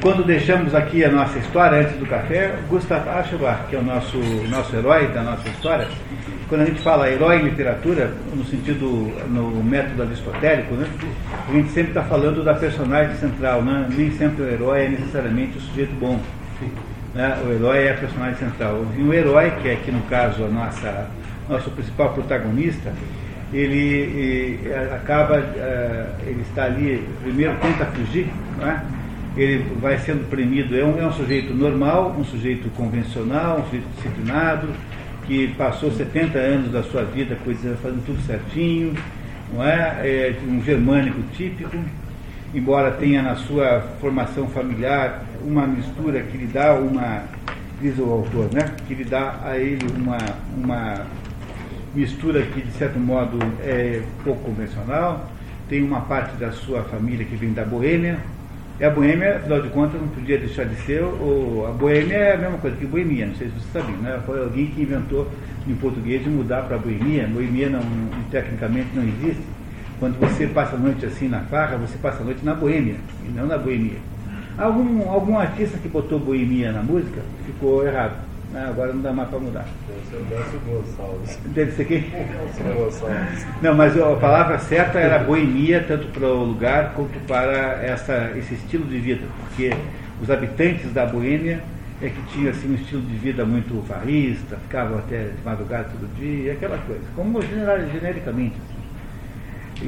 quando deixamos aqui a nossa história, antes do café, Gustav Aschenbach, que é o nosso, nosso herói da nossa história, quando a gente fala herói em literatura, no sentido, no método aristotélico, né, a gente sempre está falando da personagem central, né? nem sempre o herói é necessariamente o sujeito bom. Né? O herói é a personagem central. E o herói, que é aqui no caso a nossa, nosso principal protagonista, ele, ele acaba, uh, ele está ali, primeiro tenta fugir, é? Ele vai sendo premido, é um, é um sujeito normal, um sujeito convencional, um sujeito disciplinado, que passou 70 anos da sua vida fazendo tudo certinho, não é? é um germânico típico, embora tenha na sua formação familiar uma mistura que lhe dá uma, diz o autor, né? que lhe dá a ele uma, uma mistura que, de certo modo, é pouco convencional. Tem uma parte da sua família que vem da Boêmia, e a Boêmia, afinal de contas, não podia deixar de ser. O, a Boêmia é a mesma coisa que Boemia, não sei se você sabia, né? Foi alguém que inventou em português de mudar para Boemia. Boemia não, tecnicamente não existe. Quando você passa a noite assim na farra, você passa a noite na Boêmia, e não na Boemia. Algum, algum artista que botou Boemia na música ficou errado. Né? Agora não dá mais para mudar. Deve ser Gonçalves. Deve ser quem? Gonçalves. Não, mas a palavra certa era boemia, tanto para o lugar quanto para essa, esse estilo de vida, porque os habitantes da Boêmia é que tinham assim, um estilo de vida muito farrista, ficavam até de madrugada todo dia, aquela coisa, como genericamente. Assim.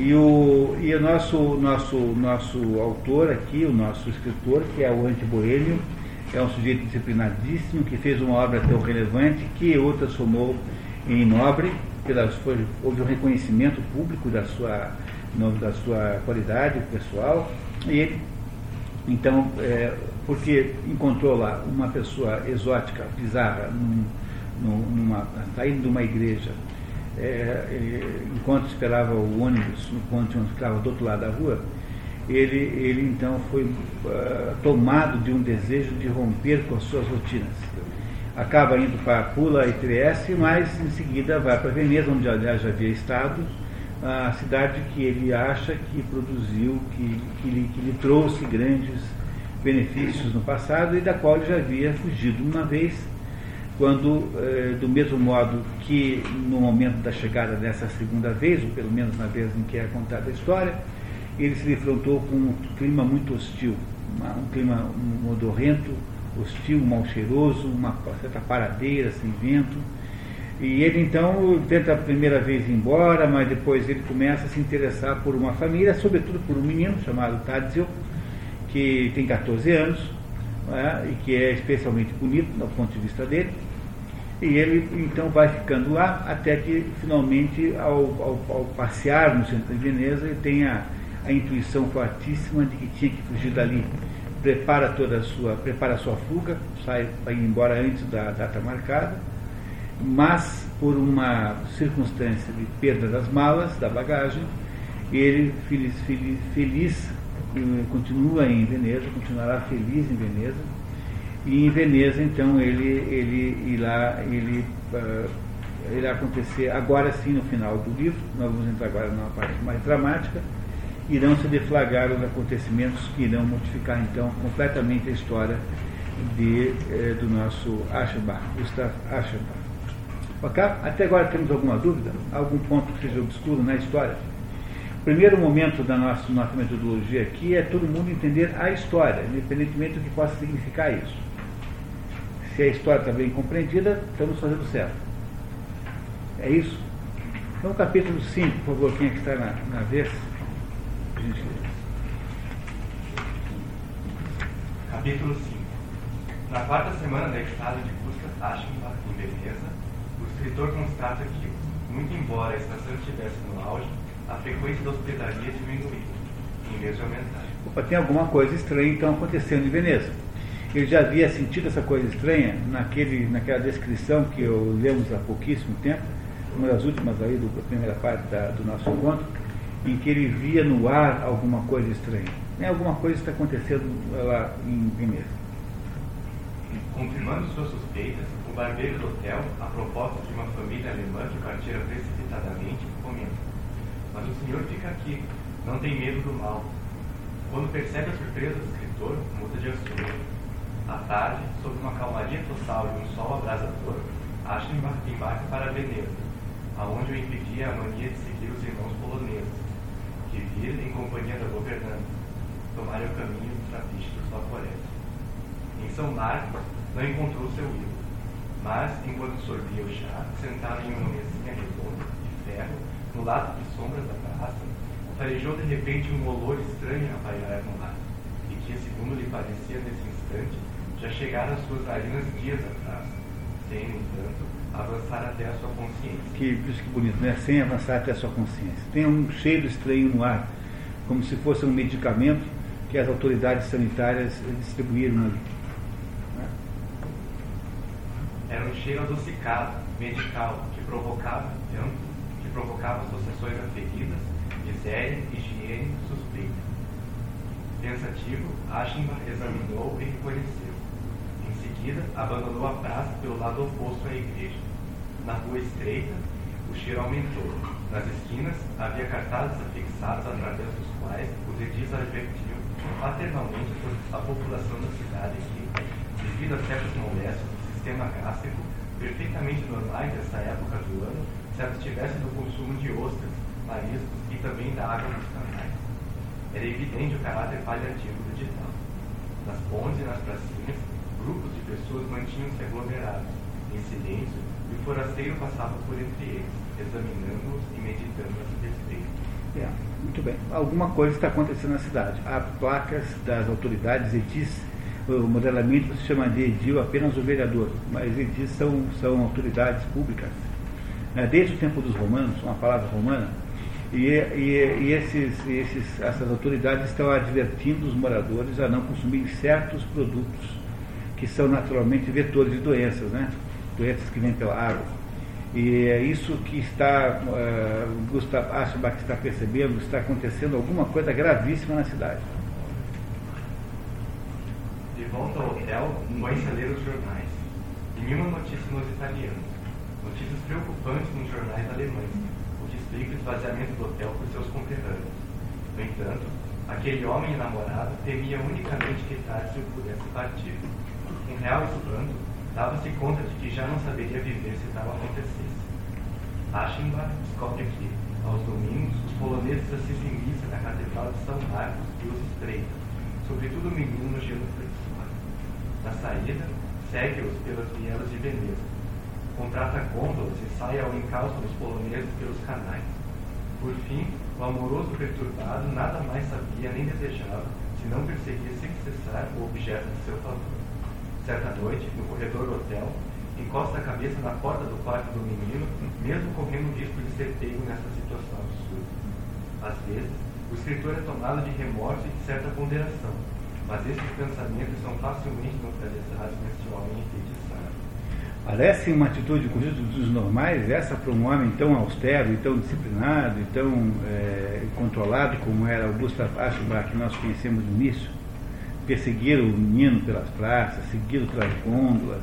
E o, e o nosso, nosso, nosso autor aqui, o nosso escritor, que é o anti-boêmio, é um sujeito disciplinadíssimo, que fez uma obra tão relevante que o transformou em nobre, pelas, foi, houve um reconhecimento público da sua, no, da sua qualidade pessoal, e ele, então, é, porque encontrou lá uma pessoa exótica, bizarra, num, numa, saindo de uma igreja, é, enquanto esperava o ônibus no ponto onde ficava do outro lado da rua, ele, ele então foi uh, tomado de um desejo de romper com as suas rotinas. Acaba indo para Pula e Trieste, mas em seguida vai para Veneza, onde aliás já havia estado, a cidade que ele acha que produziu, que, que, lhe, que lhe trouxe grandes benefícios no passado e da qual ele já havia fugido uma vez, quando, eh, do mesmo modo que no momento da chegada dessa segunda vez, ou pelo menos na vez em que é contada a história, ele se defrontou com um clima muito hostil, uma, um clima modorrento, hostil, mal cheiroso, uma certa paradeira sem vento. E ele então tenta a primeira vez ir embora, mas depois ele começa a se interessar por uma família, sobretudo por um menino chamado Tadzio, que tem 14 anos é? e que é especialmente bonito do ponto de vista dele. E ele então vai ficando lá até que finalmente, ao, ao, ao passear no centro de Veneza, ele tem a, intuição fortíssima de que tinha que fugir dali. Prepara toda a sua, prepara a sua fuga, sai ir embora antes da data marcada, mas por uma circunstância de perda das malas, da bagagem, ele feliz, feliz, feliz continua em Veneza, continuará feliz em Veneza, e em Veneza então ele, ele irá, ele, uh, irá acontecer agora sim no final do livro, nós vamos entrar agora numa parte mais dramática, irão se deflagrar os acontecimentos que irão modificar então completamente a história de, eh, do nosso Aschenbach, Gustav Aschenbach. Ok? Até agora temos alguma dúvida? Algum ponto que seja obscuro na história? O primeiro momento da nossa, nossa metodologia aqui é todo mundo entender a história, independentemente do que possa significar isso. Se a história está bem compreendida, estamos fazendo certo. É isso? Então, capítulo 5, por favor, quem é que está na, na vez? Capítulo 5 Na quarta semana da estada de Gustav Aschenbach em Veneza, o escritor constata que, muito embora a estação estivesse no auge, a frequência da hospedaria diminuiu, em vez de aumentar. Opa, tem alguma coisa estranha então acontecendo em Veneza. Ele já havia sentido essa coisa estranha naquele, naquela descrição que eu lemos há pouquíssimo tempo, uma das últimas aí da primeira parte da, do nosso encontro, em que ele via no ar alguma coisa estranha. Né? Alguma coisa está acontecendo lá em Veneza. Confirmando suas suspeitas, o barbeiro do hotel, a propósito de uma família alemã que partira precipitadamente, comenta: Mas o senhor fica aqui, não tem medo do mal. Quando percebe a surpresa do escritor, muda de assunto. À tarde, sob uma calmaria total e um sol abrasador, Ashley embarca para Veneza, aonde o impedia a mania de seguir os irmãos poloneses, que vir em companhia da governanta, tomarem o caminho dos trapistas da floresta. Em São Marcos, não encontrou seu ídolo, mas, enquanto sorvia o chá, sentado em uma mesinha redonda de ferro, no lado de sombras da praça, farejou de repente um olor estranho a pairar no ar, e que, segundo lhe parecia nesse instante, já chegara às suas narinas dias atrás, sem, no entanto, avançar até a sua consciência. Que, isso que bonito, né? Sem avançar até a sua consciência. Tem um cheiro estranho no ar, como se fosse um medicamento que as autoridades sanitárias distribuíram ali. Era um cheiro adocicado, medical, que provocava tanto, que provocava associações aferidas, miséria, higiene, suspeita. Pensativo, Aschenbach examinou e reconheceu. Em seguida, abandonou a praça pelo lado oposto à igreja. Na rua estreita, o cheiro aumentou. Nas esquinas, havia cartazes afixados através dos quais os edis advertiam paternalmente a população da cidade que, devido a certas moléstias do sistema gástrico, perfeitamente normais dessa época do ano, se abstivesse do consumo de ostras, mariscos e também da água dos canais. Era evidente o caráter paliativo do ditado. Nas pontes e nas pracinhas, grupos de pessoas mantinham-se aglomerados, em silêncio, o forasteiro passava por entre eles, examinando-os e meditando a seu respeito. É, muito bem. Alguma coisa está acontecendo na cidade. Há placas das autoridades edis, o modelamento se chama de edil apenas o vereador, mas edis são, são autoridades públicas. Né? Desde o tempo dos romanos, uma palavra romana, e, e, e esses, esses, essas autoridades estão advertindo os moradores a não consumir certos produtos que são naturalmente vetores de doenças, né? Doenças que vêm pela água. E é isso que está, uh, Gustavo Aschbach está percebendo, está acontecendo alguma coisa gravíssima na cidade. De volta ao hotel, foi-se a ler os jornais. Nenhuma notícia nos italianos. Notícias preocupantes nos jornais alemães, o que explica o esvaziamento do hotel por seus conterrâneos. No entanto, aquele homem enamorado temia unicamente que Tássio pudesse partir. Com real espanto, dava-se conta de que já não saberia viver se tal acontecesse. Aschenbach descobre que, aos domingos, os poloneses assistem missa na Catedral de São Marcos e os espreitam, sobretudo o menino no gelo flexuado. Na saída, segue-os pelas vielas de Veneza. Contrata gôndolas e sai ao encalço dos poloneses pelos canais. Por fim, o amoroso perturbado nada mais sabia nem desejava, se não perseguir sem cessar o objeto de seu favor. Certa noite, no corredor do hotel, encosta a cabeça na porta do quarto do menino, mesmo correndo o risco de ser pego nessa situação absurda. Às vezes, o escritor é tomado de remorso e de certa ponderação, mas esses pensamentos são facilmente neutralizados neste homem enfeitiçado. Parece uma atitude com dos normais, essa para um homem tão austero e tão disciplinado e tão é, controlado como era o Gustav Aschenbach que nós conhecemos no início perseguir o menino pelas praças, segui-lo pelas gôndolas,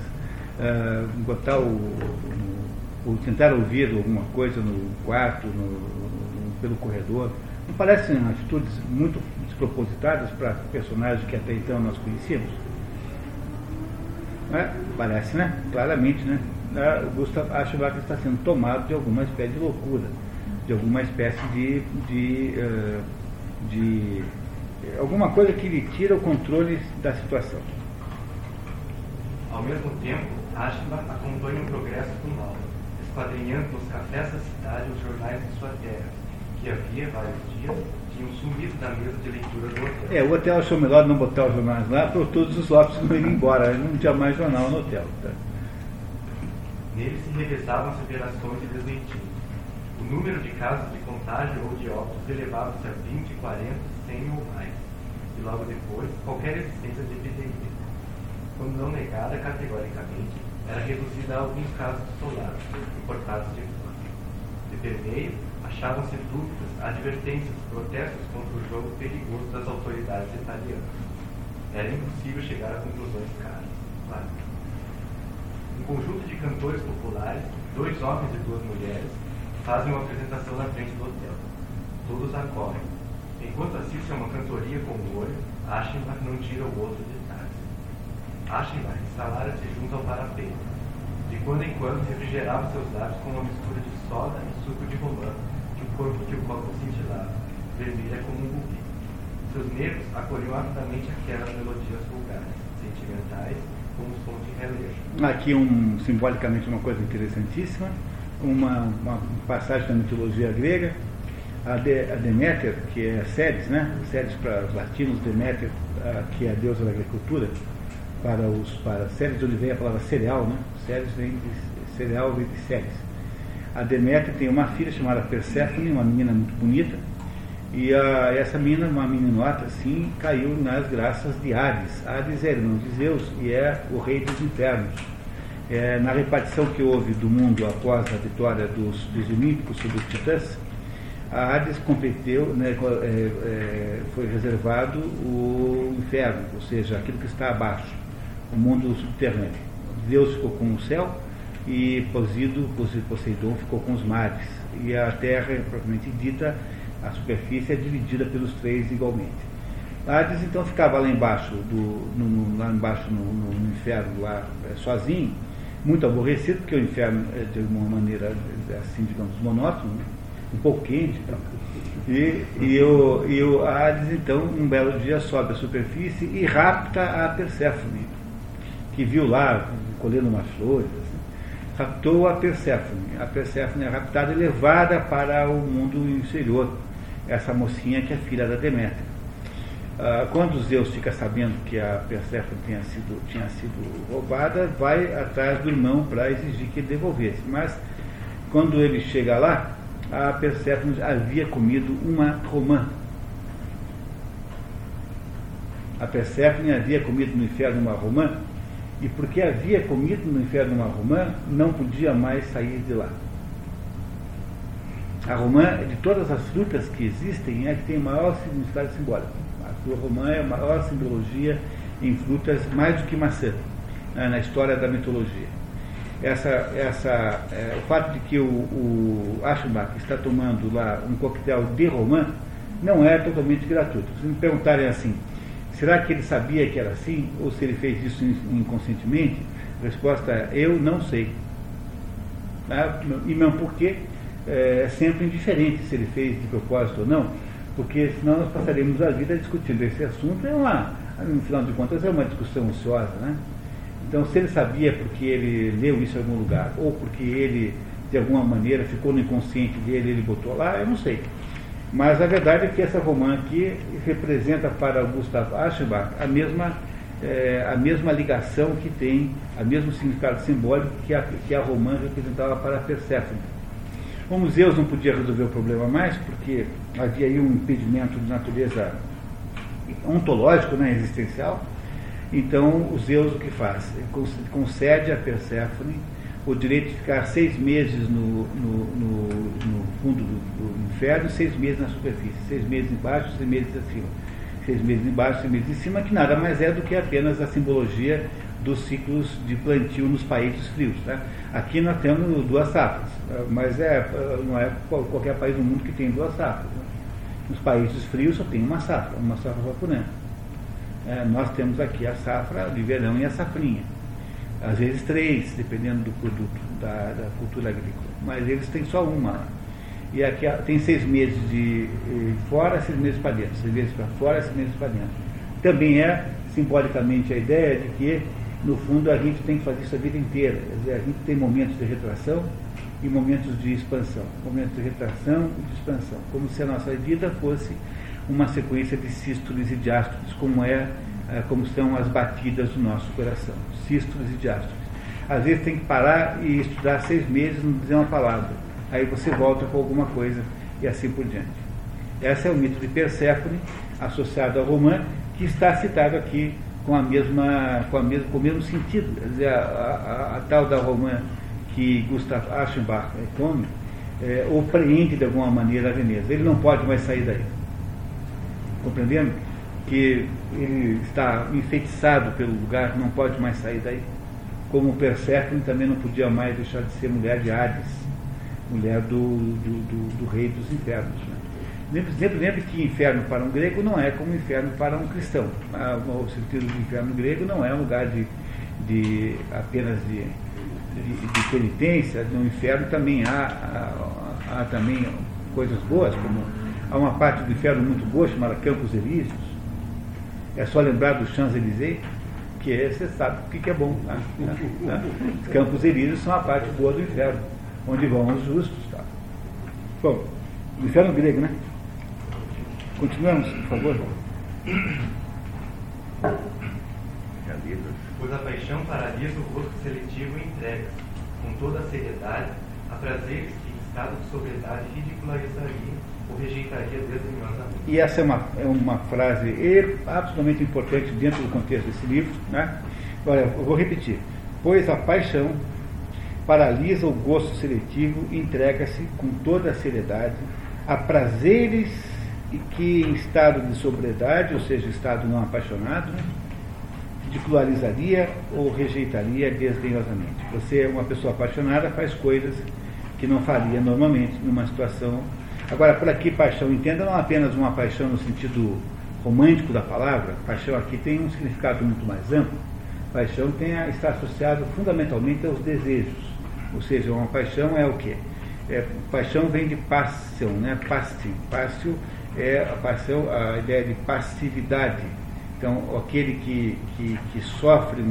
uh, botar o, tentar ouvir alguma coisa no quarto, no, no, pelo corredor. Não parecem atitudes muito despropositadas para personagens que até então nós conhecíamos? É? Parece, né? Claramente, né? O Gustav Aschenbach está sendo tomado de alguma espécie de loucura, de alguma espécie de, de, uh, de alguma coisa que lhe tira o controle da situação. Ao mesmo tempo, Ashba acompanha o progresso do mal, esquadrinhando nos cafés da cidade os jornais de sua terra, que havia vários dias tinham sumido da mesa de leitura do hotel. É, o hotel achou melhor não botar os jornais lá, para todos os lopes não irem embora, não tinha mais jornal no hotel. Tá? Nele se revezavam as operações de desmentido. O número de casos de contágio ou de óbitos elevava-se a 20, 40, 100 ou mais, e logo depois qualquer existência de epidemia. Quando não negada categoricamente, era reduzida a alguns casos isolados, importados de fora. De permeio, achavam-se dúvidas, advertências, protestos contra o jogo perigoso das autoridades italianas. Era impossível chegar a conclusões claras. Claro. Um conjunto de cantores populares, dois homens e duas mulheres, fazem uma apresentação na frente do hotel. Todos acorrem. Enquanto assiste a uma cantoria com o olho, Aschenbach não tira o outro de trás. Aschenbach instalara-se junto ao parapeito. De quando em quando refrigerava seus lábios com uma mistura de soda e suco de romã, que o corpo que o copo cintilava, vermelha como um rubi. Seus nervos acolhiam rapidamente aquelas melodias vulgares, sentimentais, como som de relevo. Aqui, um, simbolicamente, uma coisa interessantíssima, uma, uma passagem da mitologia grega, a, de, a Deméter, que é Ceres, né? Ceres para os latinos, Deméter, que é a deusa da agricultura, para os para Ceres de onde vem a palavra cereal, né? Ceres vem de cereal vem de Ceres. A Deméter tem uma filha chamada Perséfone, uma menina muito bonita, e a, essa menina, uma meninota assim, caiu nas graças de Hades. Hades é irmão de Zeus e é o rei dos infernos. É, na repartição que houve do mundo após a vitória dos, dos Olímpicos sobre os titãs, a Hades né, é, é, foi reservado o inferno, ou seja, aquilo que está abaixo, o mundo subterrâneo. Deus ficou com o céu e Posído, Poseidon ficou com os mares. E a terra, propriamente dita, a superfície é dividida pelos três igualmente. Hades então ficava lá embaixo, do, no, lá embaixo no, no, inferno, lá é, sozinho, muito aborrecido, porque o inferno é de uma maneira, assim, digamos, monótono, né? Um pouco quente. E, e, o, e o Hades, então, um belo dia sobe à superfície e rapta a Perséfone, que viu lá, colhendo umas flores. Assim, raptou a Perséfone. A Perséfone é raptada e levada para o mundo inferior. Essa mocinha que é filha da Deméter. Ah, quando Zeus fica sabendo que a Perséfone tinha sido, tinha sido roubada, vai atrás do irmão para exigir que ele devolvesse. Mas, quando ele chega lá, a Perséfone havia comido uma romã. A Perséfone havia comido no inferno uma romã, e porque havia comido no inferno uma romã, não podia mais sair de lá. A romã, de todas as frutas que existem, é a que tem maior significado simbólico. A romã é a maior simbologia em frutas, mais do que maçã, na história da mitologia essa, essa, é, o fato de que o, o Aschenbach está tomando lá um coquetel de romã não é totalmente gratuito. Se me perguntarem assim, será que ele sabia que era assim, ou se ele fez isso inconscientemente? A resposta é, eu não sei. Tá? E mesmo porque é, é sempre indiferente se ele fez de propósito ou não, porque senão nós passaríamos a vida discutindo esse assunto, é uma, no final de contas, é uma discussão ociosa, né? Então, se ele sabia porque ele leu isso em algum lugar, ou porque ele, de alguma maneira, ficou no inconsciente dele ele botou lá, eu não sei. Mas a verdade é que essa romã aqui representa para Gustav Aschenbach a mesma, é, a mesma ligação que tem, o mesmo significado simbólico que a, que a romã representava para Perséfone. Como Zeus não podia resolver o problema mais, porque havia aí um impedimento de natureza ontológico, né, existencial, então, o Zeus o que faz? concede a Perséfone o direito de ficar seis meses no, no, no, no fundo do, do, inferno e seis meses na superfície. Seis meses embaixo, seis meses acima. Seis meses embaixo, seis meses em cima, que nada mais é do que apenas a simbologia dos ciclos de plantio nos países frios. Tá? Aqui nós temos duas safras, mas é, não é qualquer país do mundo que tem duas safras. Né? Nos países frios só tem uma safra, uma safra ano é, nós temos aqui a safra de verão e a safrinha. Às vezes três, dependendo do produto, da, da cultura agrícola. Mas eles têm só uma. E aqui tem seis meses de fora, seis meses para dentro. Seis meses para fora, seis meses para dentro. Também é, simbolicamente, a ideia de que, no fundo, a gente tem que fazer isso a vida inteira. Quer dizer, a gente tem momentos de retração e momentos de expansão. Momentos de retração e de expansão. Como se a nossa vida fosse uma sequência de sístoles e diástoles, como é, é, como são as batidas do nosso coração, sístoles e diástoles. Às vezes tem que parar e estudar seis meses, não dizer uma palavra. Aí você volta com alguma coisa e assim por diante. Esse é o mito de Perséfone, associado ao romã, que está citado aqui com, a mesma, com, a mesma, com o mesmo sentido. Quer dizer, a, a, a tal da romã que Gustav Aschenbach come, é, ou preenche de alguma maneira a Veneza. Ele não pode mais sair daí compreendendo que ele está enfeitiçado pelo lugar, não pode mais sair daí. Como Perséfone também não podia mais deixar de ser mulher de Hades, mulher do, do, do, do rei dos infernos. Né? Lembre, lembre, lembre que inferno para um grego não é como inferno para um cristão. Ah, o sentido do inferno grego não é um lugar de, de apenas de, de, de penitência. No inferno também há, há, há, também coisas boas, como há uma parte do inferno muito boa chamada Campos Elíseos. É só lembrar do Champs-Élysées, que é, você sabe o que é bom. Tá? Tá? Campos Elíseos são a parte boa do inferno, onde vão os justos. Tá? Bom, o inferno grego, né? Continuamos, por favor. Pois a paixão paralisa o gosto seletivo e entrega, com toda a seriedade, a prazeres que, em estado de sobriedade, ridicularizaria rejeitaria desdenhosamente. E essa é uma, é uma frase absolutamente importante dentro do contexto desse livro. Né? Olha, eu vou repetir. Pois a paixão paralisa o gosto seletivo e entrega-se com toda a seriedade a prazeres que em estado de sobriedade, ou seja, estado não apaixonado, ridicularizaria ou rejeitaria desdenhosamente. Você é uma pessoa apaixonada, faz coisas que não faria normalmente numa situação. Agora, por aqui, paixão, entenda não apenas uma paixão no sentido romântico da palavra, paixão aqui tem um significado muito mais amplo. Paixão tem está associado fundamentalmente aos desejos. Ou seja, uma paixão é o quê? É, paixão vem de passion, né? Passion. Passio é a paixão, a ideia de passividade. Então, aquele que, que, que sofre,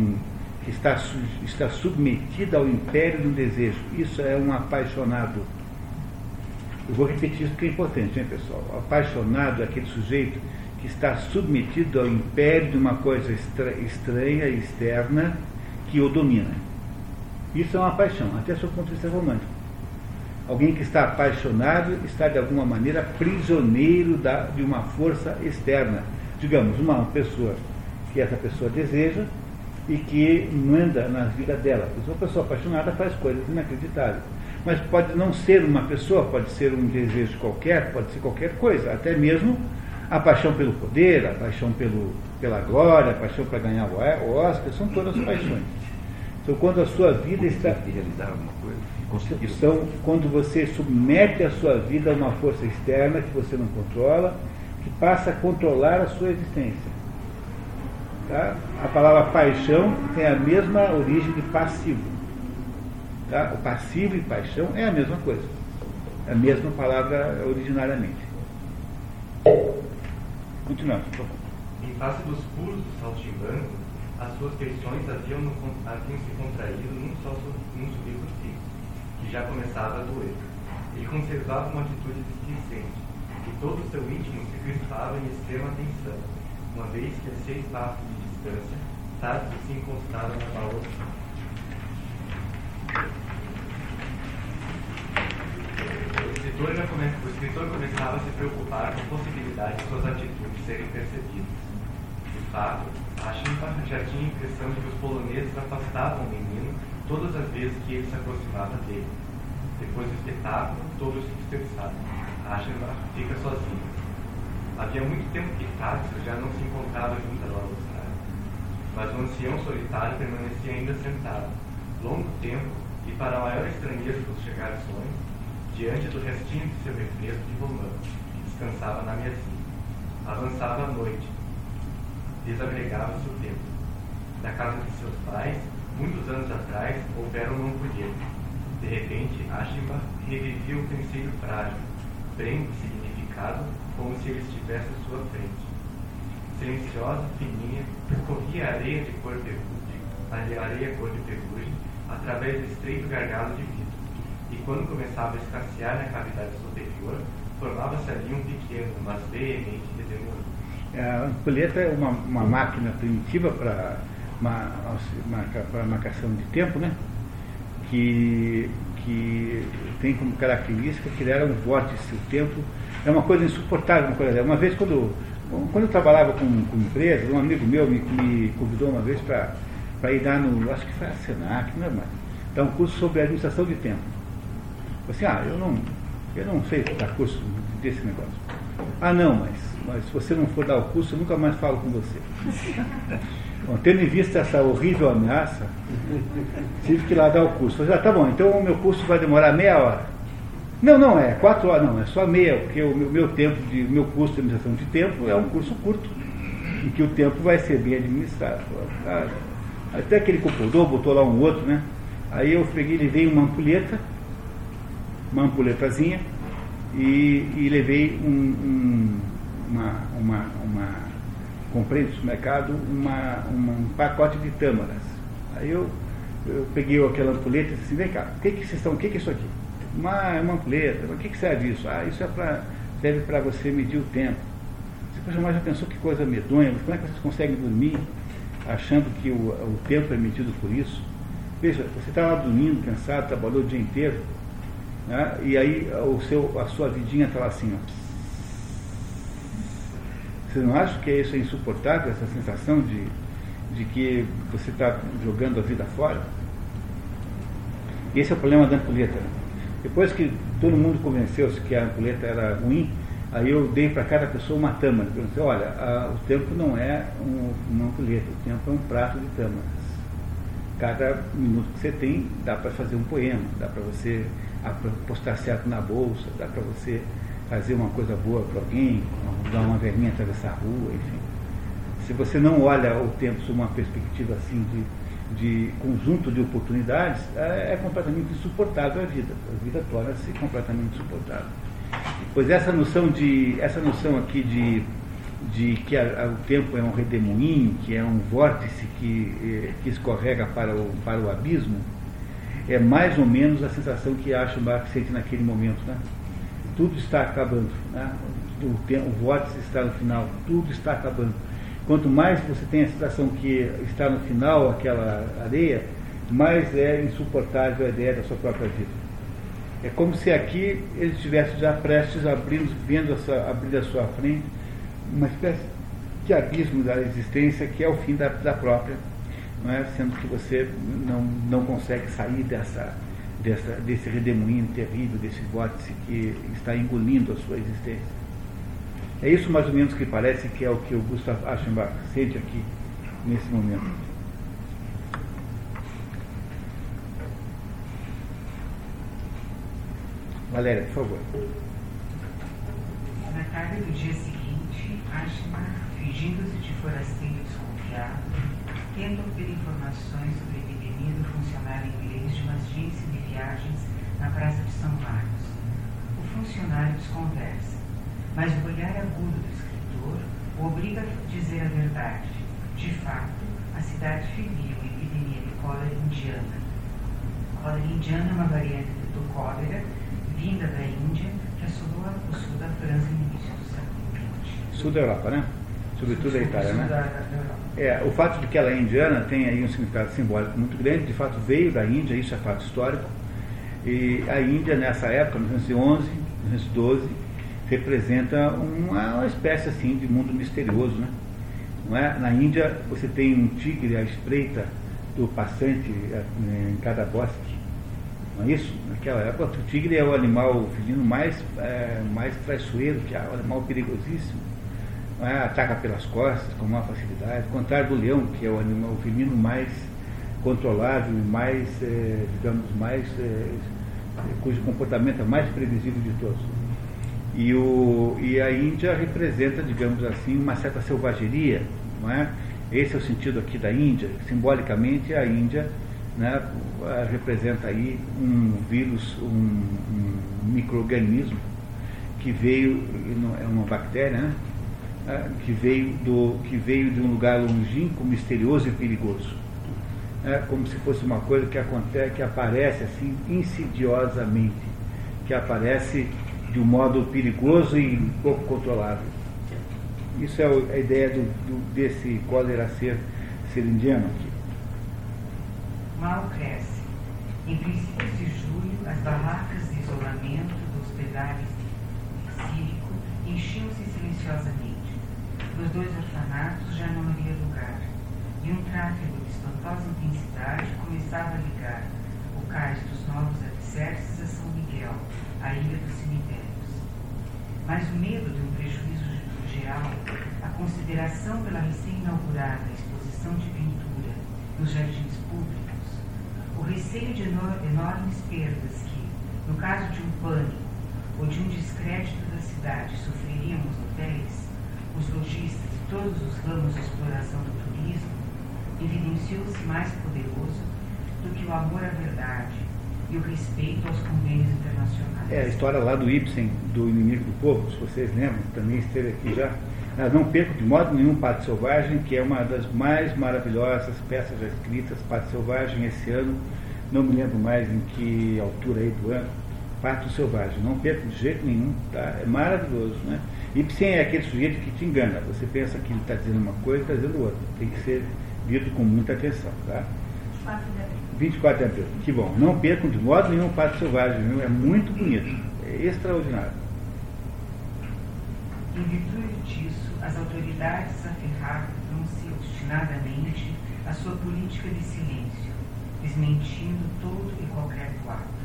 que está, está submetido ao império do desejo, isso é um apaixonado. Eu vou repetir isso porque é importante, hein, pessoal? O apaixonado é aquele sujeito que está submetido ao império de uma coisa estra, estranha e externa que o domina. Isso é uma paixão, até do ponto de vista romântico. Alguém que está apaixonado está, de alguma maneira, prisioneiro da, de uma força externa. Digamos, uma pessoa que essa pessoa deseja e que manda na vida dela. Uma pessoa apaixonada faz coisas inacreditáveis. Mas pode não ser uma pessoa, pode ser um desejo qualquer, pode ser qualquer coisa, até mesmo a paixão pelo poder, a paixão pelo, pela glória, a paixão para ganhar o Oscar, são todas paixões. Então, quando a sua vida está. realizar alguma coisa? Então, quando você submete a sua vida a uma força externa que você não controla, que passa a controlar a sua existência. Tá? A palavra paixão tem a mesma origem de passivo. Tá? O passivo e paixão é a mesma coisa. É a mesma palavra originariamente. Continuamos, por favor. Em face dos puros do saltimbanco, as suas feições haviam, no, haviam se contraído num só num que já começava a doer. Ele conservava uma atitude displicente, e todo o seu íntimo se crispava em extrema tensão, uma vez que a seis passos de distância, Tácito se encostava na balança. O escritor, já come... o escritor começava a se preocupar com a possibilidade de suas atitudes serem percebidas. De fato, a já tinha a impressão de que os poloneses afastavam o menino todas as vezes que ele se aproximava dele. Depois do espetáculo, todos se dispersaram. Ashenbach fica sozinho. Havia muito tempo que Táxio já não se encontrava junto nova estrada. Mas o ancião solitário permanecia ainda sentado, longo tempo, e para a maior estranheza dos chegações, diante do restinho de seu refresco de romã, que descansava na mesinha. Avançava a noite. Desagregava-se o tempo. Da casa de seus pais, muitos anos atrás, houveram um colheita. De repente, Ashima revivia o penseiro frágil, brendo significado, como se ele estivesse à sua frente. Silenciosa, fininha, percorria a areia de cor de areia cor de ferrugem, através do estreito gargalo de vidro. E quando começava a escassear na cavidade superior, formava-se ali um pequeno, mas veemente redemoinho. É, a ampulheta é uma, uma máquina primitiva para para marcação de tempo, né? que, que tem como característica criar um vórtice. O tempo é uma coisa insuportável. Uma, coisa, uma vez, quando, quando eu trabalhava com, com empresas, um amigo meu me, me convidou uma vez para ir dar no, acho que foi a Senac, não é mais, dar um curso sobre administração de tempo. Assim, ah, eu não, eu não sei dar curso desse negócio. Ah, não, mas, mas se você não for dar o curso, eu nunca mais falo com você. Bom, tendo em vista essa horrível ameaça, tive que ir lá dar o curso. Falei, ah, tá bom, então o meu curso vai demorar meia hora. Não, não, é quatro horas, não, é só meia, porque o meu, meu tempo, de, meu curso de administração de tempo é um curso curto, em que o tempo vai ser bem administrado. Ah, até que ele concordou, botou lá um outro, né? Aí eu peguei, levei uma ampulheta, uma ampulhetazinha, e, e levei um, um, uma, uma, uma, comprei no supermercado uma, uma, um pacote de tâmaras. Aí eu, eu peguei aquela ampulheta e disse assim, vem cá, o que, que o que, que é isso aqui? Uma, uma ampulheta, o que, que serve isso? Ah, isso é pra, serve para você medir o tempo. Você mas já pensou que coisa medonha, como é que vocês conseguem dormir achando que o, o tempo é medido por isso? Veja, você está lá dormindo, cansado, trabalhou o dia inteiro, né? e aí o seu, a sua vidinha está lá assim, ó. Você não acha que isso é insuportável, essa sensação de, de que você está jogando a vida fora? Esse é o problema da ampulheta. Né? Depois que todo mundo convenceu-se que a ampulheta era ruim, aí eu dei para cada pessoa uma tâmara. Eu disse, olha, a, o tempo não é um, uma ampulheta, o tempo é um prato de tâmaras. Cada minuto que você tem dá para fazer um poema, dá para você postar certo na bolsa, dá para você fazer uma coisa boa para alguém, dar uma velhinha atravessar a rua, enfim. Se você não olha o tempo sob uma perspectiva assim de de conjunto de oportunidades, é, é completamente insuportável a vida. A vida torna-se completamente insuportável. Pois essa noção de essa noção aqui de, de que a, a, o tempo é um redemoinho, que é um vórtice que, eh, que escorrega para o, para o abismo, é mais ou menos a sensação que acho Marx sente naquele momento. Né? Tudo está acabando. Né? O, tempo, o vórtice está no final, tudo está acabando Quanto mais você tem a sensação que está no final aquela areia, mais é insuportável a ideia da sua própria vida. É como se aqui ele estivesse já prestes abrindo, vendo essa, abrir à sua frente uma espécie de abismo da existência que é o fim da, da própria, é? sendo que você não, não consegue sair dessa, dessa, desse redemoinho terrível, desse vórtice que está engolindo a sua existência. É isso mais ou menos que parece que é o que o Gustav Aschenbach sente aqui, nesse momento. Valéria, por favor. Na tarde do dia seguinte, Aschenbach, fingindo-se de forasteiro desconfiado, tenta obter informações sobre a epidemia do funcionário inglês de uma agência de viagens na Praça de São Marcos. O funcionário desconversa mas o olhar agudo do escritor o obriga a dizer a verdade. De fato, a cidade fervia uma epidemia de cólera indiana. A cólera indiana é uma variante do cólera vinda da Índia que assolou o sul da França no início do século XX. Sul da Europa, né? Sobretudo a Itália, né? É, o fato de que ela é indiana tem aí um significado simbólico muito grande, de fato veio da Índia, isso é fato histórico. E a Índia, nessa época, 1911, 1912, representa uma espécie assim de mundo misterioso, né? Não é? Na Índia você tem um tigre à espreita do passante é, em cada bosque, não é isso? Naquela época o tigre é o animal felino mais, é, mais traiçoeiro, que é o animal perigosíssimo. Ataca pelas costas com maior facilidade, ao contrário do leão, que é o animal felino mais controlável e mais, é, digamos, mais é, cujo comportamento é mais previsível de todos. E, o, e a Índia representa, digamos assim, uma certa selvageria, não é? Esse é o sentido aqui da Índia. Simbolicamente, a Índia né, representa aí um vírus, um, um microorganismo que veio, é uma bactéria, né, é, que, veio do, que veio de um lugar longínquo, misterioso e perigoso. É como se fosse uma coisa que acontece, que aparece assim insidiosamente, que aparece de um modo perigoso e pouco controlável. Isso é a ideia do, do, desse cólera ser, ser indiano aqui. Mal cresce. Em princípios de julho, as barracas de isolamento dos hospedares cívico enchiam-se silenciosamente. Nos dois orfanatos já não havia lugar. E um tráfego de espantosa intensidade começava a ligar o cais dos novos alicerces a São Miguel, a ilha dos mas o medo de um prejuízo geral, a consideração pela recém-inaugurada exposição de pintura nos jardins públicos, o receio de enormes perdas que, no caso de um pânico, ou de um descrédito da cidade sofreriam os hotéis, os lojistas e todos os ramos de exploração do turismo, evidenciou-se mais poderoso do que o amor à verdade e o respeito aos convênios internacionais. É a história lá do Ibsen, do Inimigo do Povo, se vocês lembram, também esteve aqui já. Ah, não perco de modo nenhum Pato Selvagem, que é uma das mais maravilhosas peças já escritas. Pato Selvagem, esse ano, não me lembro mais em que altura aí do ano. Pato Selvagem, não perco de jeito nenhum, tá? é maravilhoso. Né? Ibsen é aquele sujeito que te engana. Você pensa que ele está dizendo uma coisa e está dizendo outra. Tem que ser lido com muita atenção. Tá? 24 de abril. Que bom. Não percam de modo nenhum o Pato Selvagem, viu? É muito bonito. É extraordinário. Em virtude disso, as autoridades aferraram-se obstinadamente à sua política de silêncio, desmentindo todo e qualquer boato.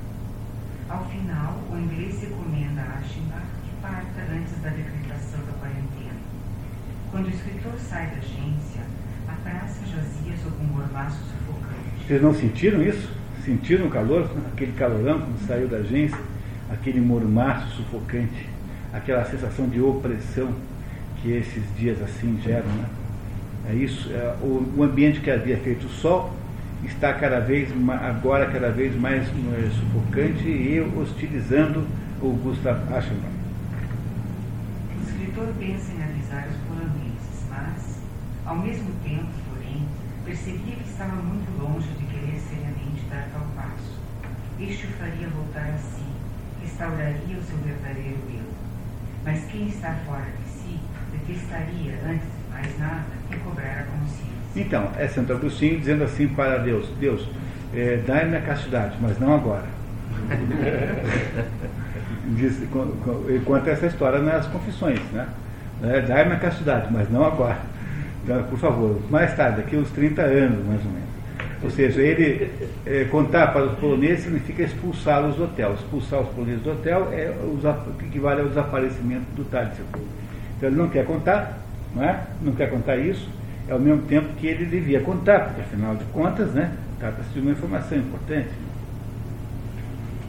Ao final, o inglês recomenda a Aschenbach antes da decretação da quarentena. Quando o escritor sai da agência, a praça jazia sob um mormaço sufocante. Vocês não sentiram isso? Sentiram o calor? Aquele calorão quando saiu da agência? Aquele mormaço sufocante? Aquela sensação de opressão que esses dias assim geram, né? É isso. É, o, o, ambiente que havia feito sol está cada vez agora cada vez mais é, sufocante e hostilizando o Gustav Aschenbach. O escritor pensa em avisar os poloneses, mas, ao mesmo tempo, porém, percebia que estava muito longe de querer seriamente dar tal passo. Este o faria voltar a si, restauraria o seu verdadeiro eu. Mas quem está fora de si detestaria, antes de mais nada, recobrar a consciência. Então, é Santo Agostinho dizendo assim para Deus: Deus, é, dai-me a castidade, mas não agora. Diz, ele conta essa história nas confissões, né? Dai-me a castidade, mas não agora. Então, por favor, mais tarde, daqui uns 30 anos, mais ou menos. Ou seja, ele é, contar para os poloneses significa expulsá-los do hotel. Expulsar os poloneses do hotel é o que equivale ao desaparecimento do Tadeu. Então ele não quer contar, não é? Não quer contar isso, é ao mesmo tempo que ele devia contar, porque afinal de contas, né? Trata-se de uma informação importante.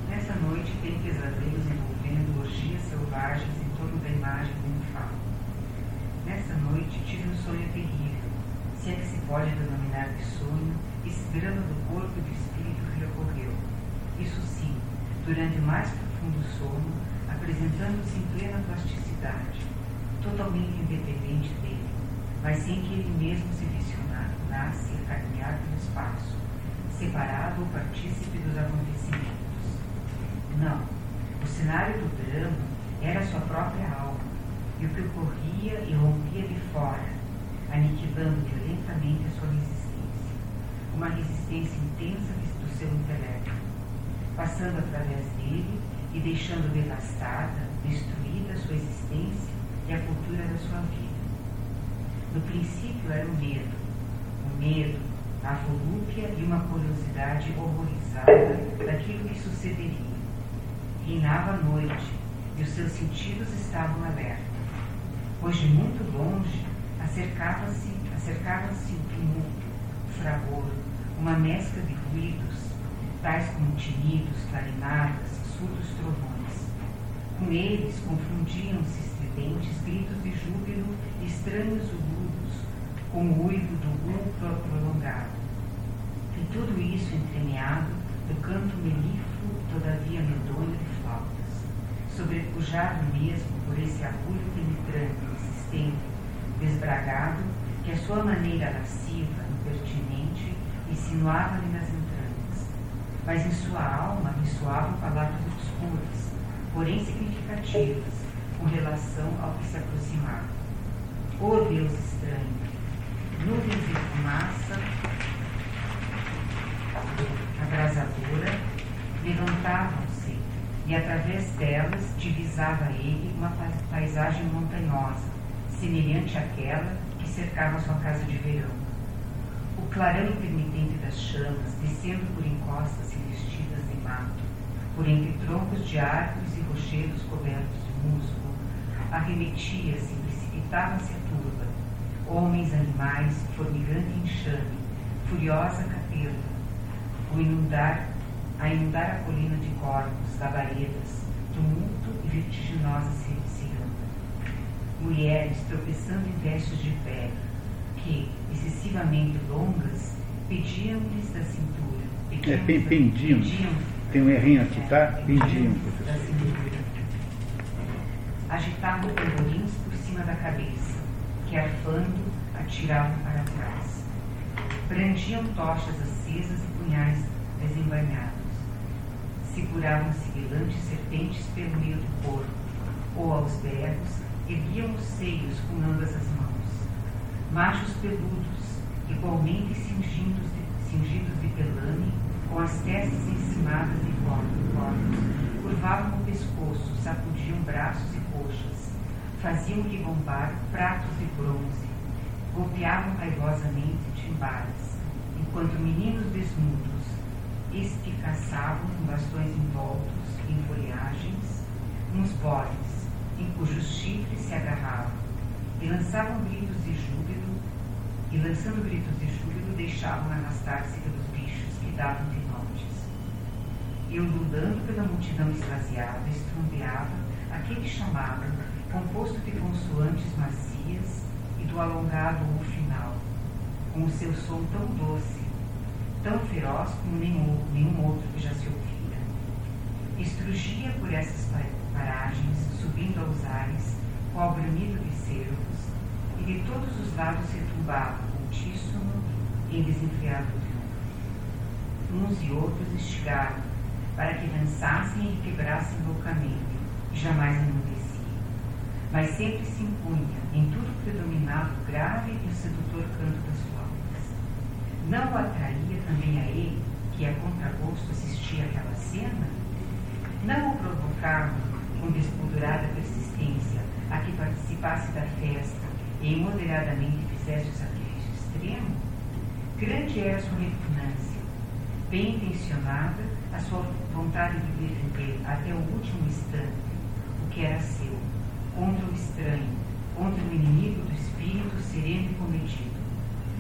Nessa noite tem pesadelos envolvendo orgias selvagens em torno da imagem triunfal. Nessa noite tive um sonho terrível, se é que se pode denominar de sonho esse drama do corpo e do espírito que ocorreu. Isso sim, durante o mais profundo sono, apresentando-se em plena plasticidade, totalmente independente dele, mas sem que ele mesmo se visionasse a caminhar pelo espaço, separado ou partícipe dos acontecimentos. Não, o cenário do drama era sua própria alma, e o que ocorria e rompia de fora, aniquilando violentamente a sua resistência, uma resistência intensa do seu intelecto, passando através dele e deixando devastada, destruída a sua existência e a cultura da sua vida. No princípio era o medo, o medo, a volúpia e uma curiosidade horrorizada daquilo que sucederia. Reinava a noite e os seus sentidos estavam alerta. Pois de muito longe acercava-se acercava-se o tumulto, o fragor, uma mescla de ruídos, tais como tinidos, clarinadas, surdos trovões. Com eles confundiam-se estridentes gritos de júbilo e estranhos urros, com o uivo do vulto prolongado. E tudo isso entremeado do canto melífluo, todavia medonho de flautas, sobrepujado mesmo por esse agulho penetrante, insistente, desbragado, que a sua maneira lasciva, impertinente, insinuava-lhe nas entranhas. Mas em sua alma ressoavam palavras obscuras, porém significativas, com relação ao que se aproximava. Oh Deus estranho, nuvens de fumaça abrasadora levantavam-se e através delas divisava ele uma paisagem montanhosa, semelhante àquela que cercava sua casa de verão. O clarão intermitente das chamas, descendo por encostas revestidas de mato, por entre troncos de árvores e rochedos cobertos de musgo, arremetia-se, precipitava-se a turba, homens, animais, formigante enxame, furiosa caterva, o inundar, a inundar a colina de corpos, labaredas, tumulto e vertiginosa ciranda. Mulheres tropeçando em vestes de pedra, que, excessivamente longas, pediam-lhes da cintura. É, pendiam. Tem um errinho aqui, tá? Pendiam, professor. Agitavam tamborins por cima da cabeça, que arfando atiravam para trás. Brandiam tochas acesas e punhais desembainhados. Seguravam sibilantes serpentes pelo meio do corpo, ou aos berros, erguiam os seios com ambas as mãos. Machos peludos, igualmente cingidos de, cingidos de pelame, com as testas encimadas de cornos, curvavam o pescoço, sacudiam braços e coxas, faziam bombar pratos de bronze, golpeavam raivosamente timbales, enquanto meninos desnudos espicaçavam com bastões envoltos em folhagens uns bodes, em cujos chifres se agarravam, e lançavam gritos de júbilo, e lançando gritos de júbilo deixavam arrastar-se pelos bichos que davam de notes. E ondulando pela multidão esvaziada, estrombeava aquele chamado, composto de consoantes macias e do alongado ou final, com o seu som tão doce, tão feroz como nenhum, nenhum outro que já se ouvira. Estrugia por essas paragens, subindo aos ares, com o bramido de cervos, e de todos os lados retumbava, altíssimo, em desenfreado triunfo. Uns e outros estigaram, para que dançassem e quebrassem loucamente, e jamais emudecia. Mas sempre se impunha, em tudo predominava o grave e o sedutor canto das flautas. Não o atraía também a ele, que a contragosto assistia àquela cena? Não o provocava, com despudurada persistência, a que participasse da festa e imoderadamente fizesse o sacrifício extremo? Grande era a sua repugnância, bem intencionada a sua vontade de defender até o último instante o que era seu, contra o estranho, contra o inimigo do espírito sereno e cometido.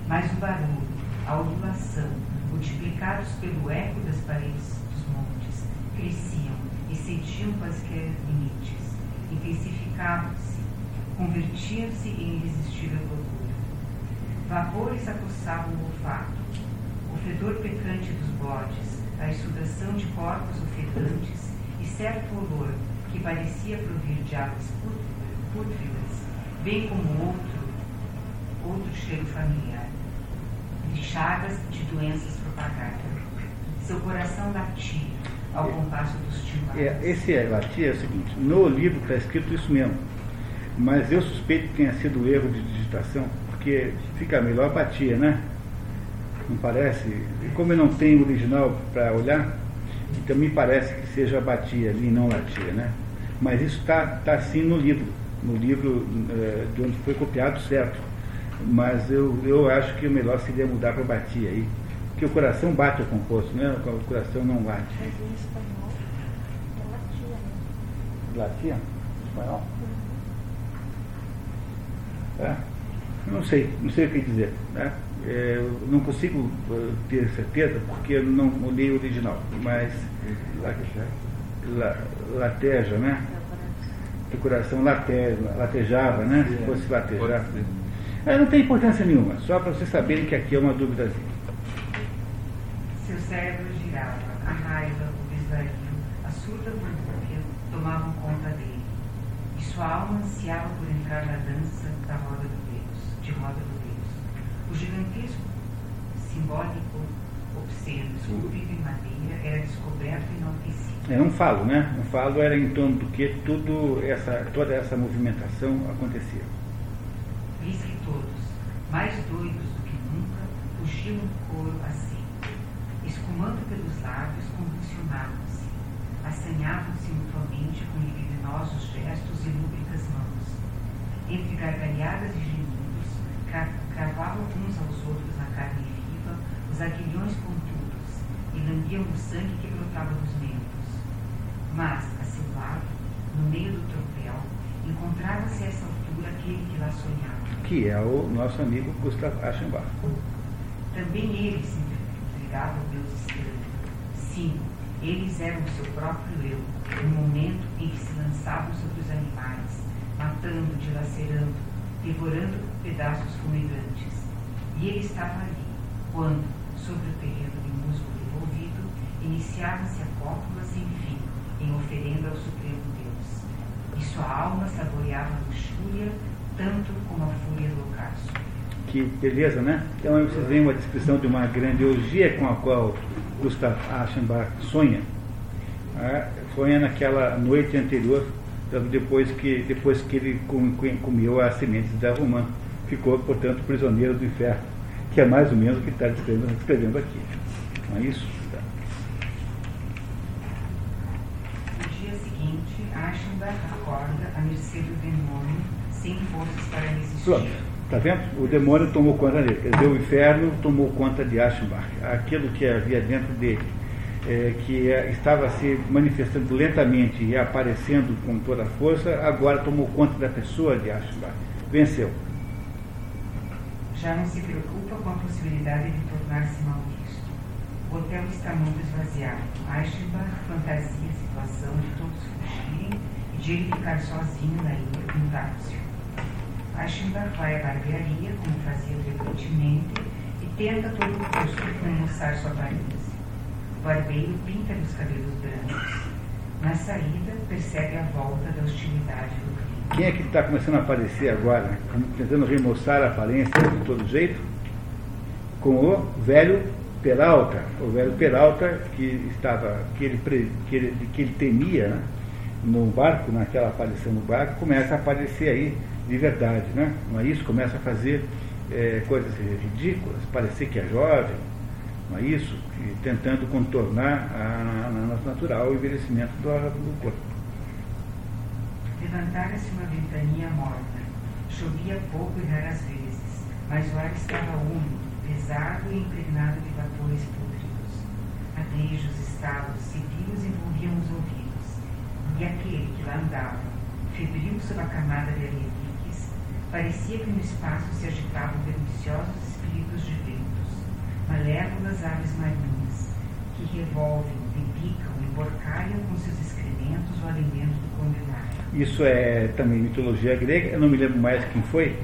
Mas o barulho, a ondulação, multiplicados pelo eco das paredes dos montes, cresciam, excediam quaisquer limites, intensificavam-se, convertiam-se em irresistível loucura. Vapores apossavam o olfato, o fedor pecante dos bodes, a exsudação de corpos ofegantes e certo olor que parecia provir de águas pútridas, bem como outro, outro cheiro familiar, de chagas de doenças propagadas. Seu coração latia ao compasso dos timbais. É, esse é, latia é o seguinte, no livro está escrito isso mesmo, mas eu suspeito que tenha sido um erro de digitação, porque fica melhor batia, né? Não parece? E como eu não tenho o original para olhar, então me parece que seja batia ali, não latia, né? Mas isso está tá sim no livro, no livro é, de onde foi copiado certo. Mas eu, eu acho que o melhor seria mudar para batia aí. Porque o coração bate ao composto, né? O coração não bate. Mas em espanhol é latia, né? Latia? Espanhol? É. Não sei, não sei o que dizer. Né? É, não consigo ter certeza porque eu não olhei o original, mas la, lateja, né? O coração lateja, latejava, né? Se fosse latejar. É, não tem importância nenhuma, só para vocês saberem que aqui é uma dúvidazinha. Cérebro girava, a raiva, o desvario, a surda borbulha tomavam conta dele. E sua alma ansiava por entrar na dança da roda do Deus, de roda do Deus. O gigantesco simbólico obsceno, esculpido em madeira, era descoberto e enaltecido é um falo, né? Um falo era em torno do que tudo essa, toda essa movimentação acontecia. Eis que todos, mais doidos do que nunca, fugiam do coro assim, escumando pelos lábios, convulsionavam-se, assanhavam-se mutuamente com libidinosos gestos e lúbricas mãos. Entre gargalhadas e gemidos, cravavam uns aos outros na carne viva os aguilhões contudos e lambiam o sangue que brotava dos membros mas, a seu lado, no meio do tropel, encontrava-se a essa altura aquele que lá sonhava. Que é o nosso amigo Gustav Aschenbach. Também ele se Deus estranho. Sim, Eles eram o seu próprio eu, no momento em que se lançavam sobre os animais, matando, dilacerando, devorando pedaços fumegantes. E ele estava ali, quando, sobre o terreno de músculo envolvido, iniciava-se a cópula sem fim, em oferenda ao Supremo Deus. E sua alma saboreava a luxúria, tanto como a fúria do ocaso. Que beleza, né? Então aí vocês veem uma descrição de uma grandiosia com a qual Gustav Aschenbach sonha. Ah, sonha naquela noite anterior, depois que, depois que ele comeu as sementes da romã. Ficou, portanto, prisioneiro do inferno, que é mais ou menos o que está descrevendo, descrevendo aqui. Não é isso? Tá. No dia seguinte, Aschenbach acorda à mercê do demônio, sem forças para resistir. Pronto. Está vendo? O demônio tomou conta dele. Quer dizer, o inferno tomou conta de Aschenbach. Aquilo que havia dentro dele, é, que é, estava se manifestando lentamente e aparecendo com toda a força, agora tomou conta da pessoa de Aschenbach. Venceu. Já não se preocupa com a possibilidade de tornar-se mal visto. O hotel está muito esvaziado. Aschenbach fantasia a situação de todos fugirem e de ele ficar sozinho na ilha com táxi. Aschenbach vai à barbearia, como fazia frequentemente, e tenta a todo custo remoçar sua aparência. O barbeiro pinta-lhe os cabelos brancos. Na saída, percebe a volta da hostilidade do clima. Quem é que está começando a aparecer agora, tentando remoçar a aparência de todo jeito? Com o velho Peralta, o velho Peralta que estava, que ele, que ele, que ele temia né, no barco, naquela aparição no barco, começa a aparecer aí de verdade, né? não é isso? Começa a fazer é, coisas ridículas, parecer que é jovem, não é isso? E tentando contornar a, a natural envelhecimento do, do corpo. Levantara-se uma ventania morta. Chovia pouco e raras vezes, mas o ar estava úmido, pesado e impregnado de vapores pútridos. Adeijos, estalos, cipios envolviam os ouvidos, e aquele que lá andava, febril sob a camada de areviques, parecia que no espaço se agitavam perniciosos espíritos de ventos, malévolas aves marinhas, que revolvem, debicam e porcalham com seus excrementos o alimento do condenado. Isso é também mitologia grega, eu não me lembro mais quem foi,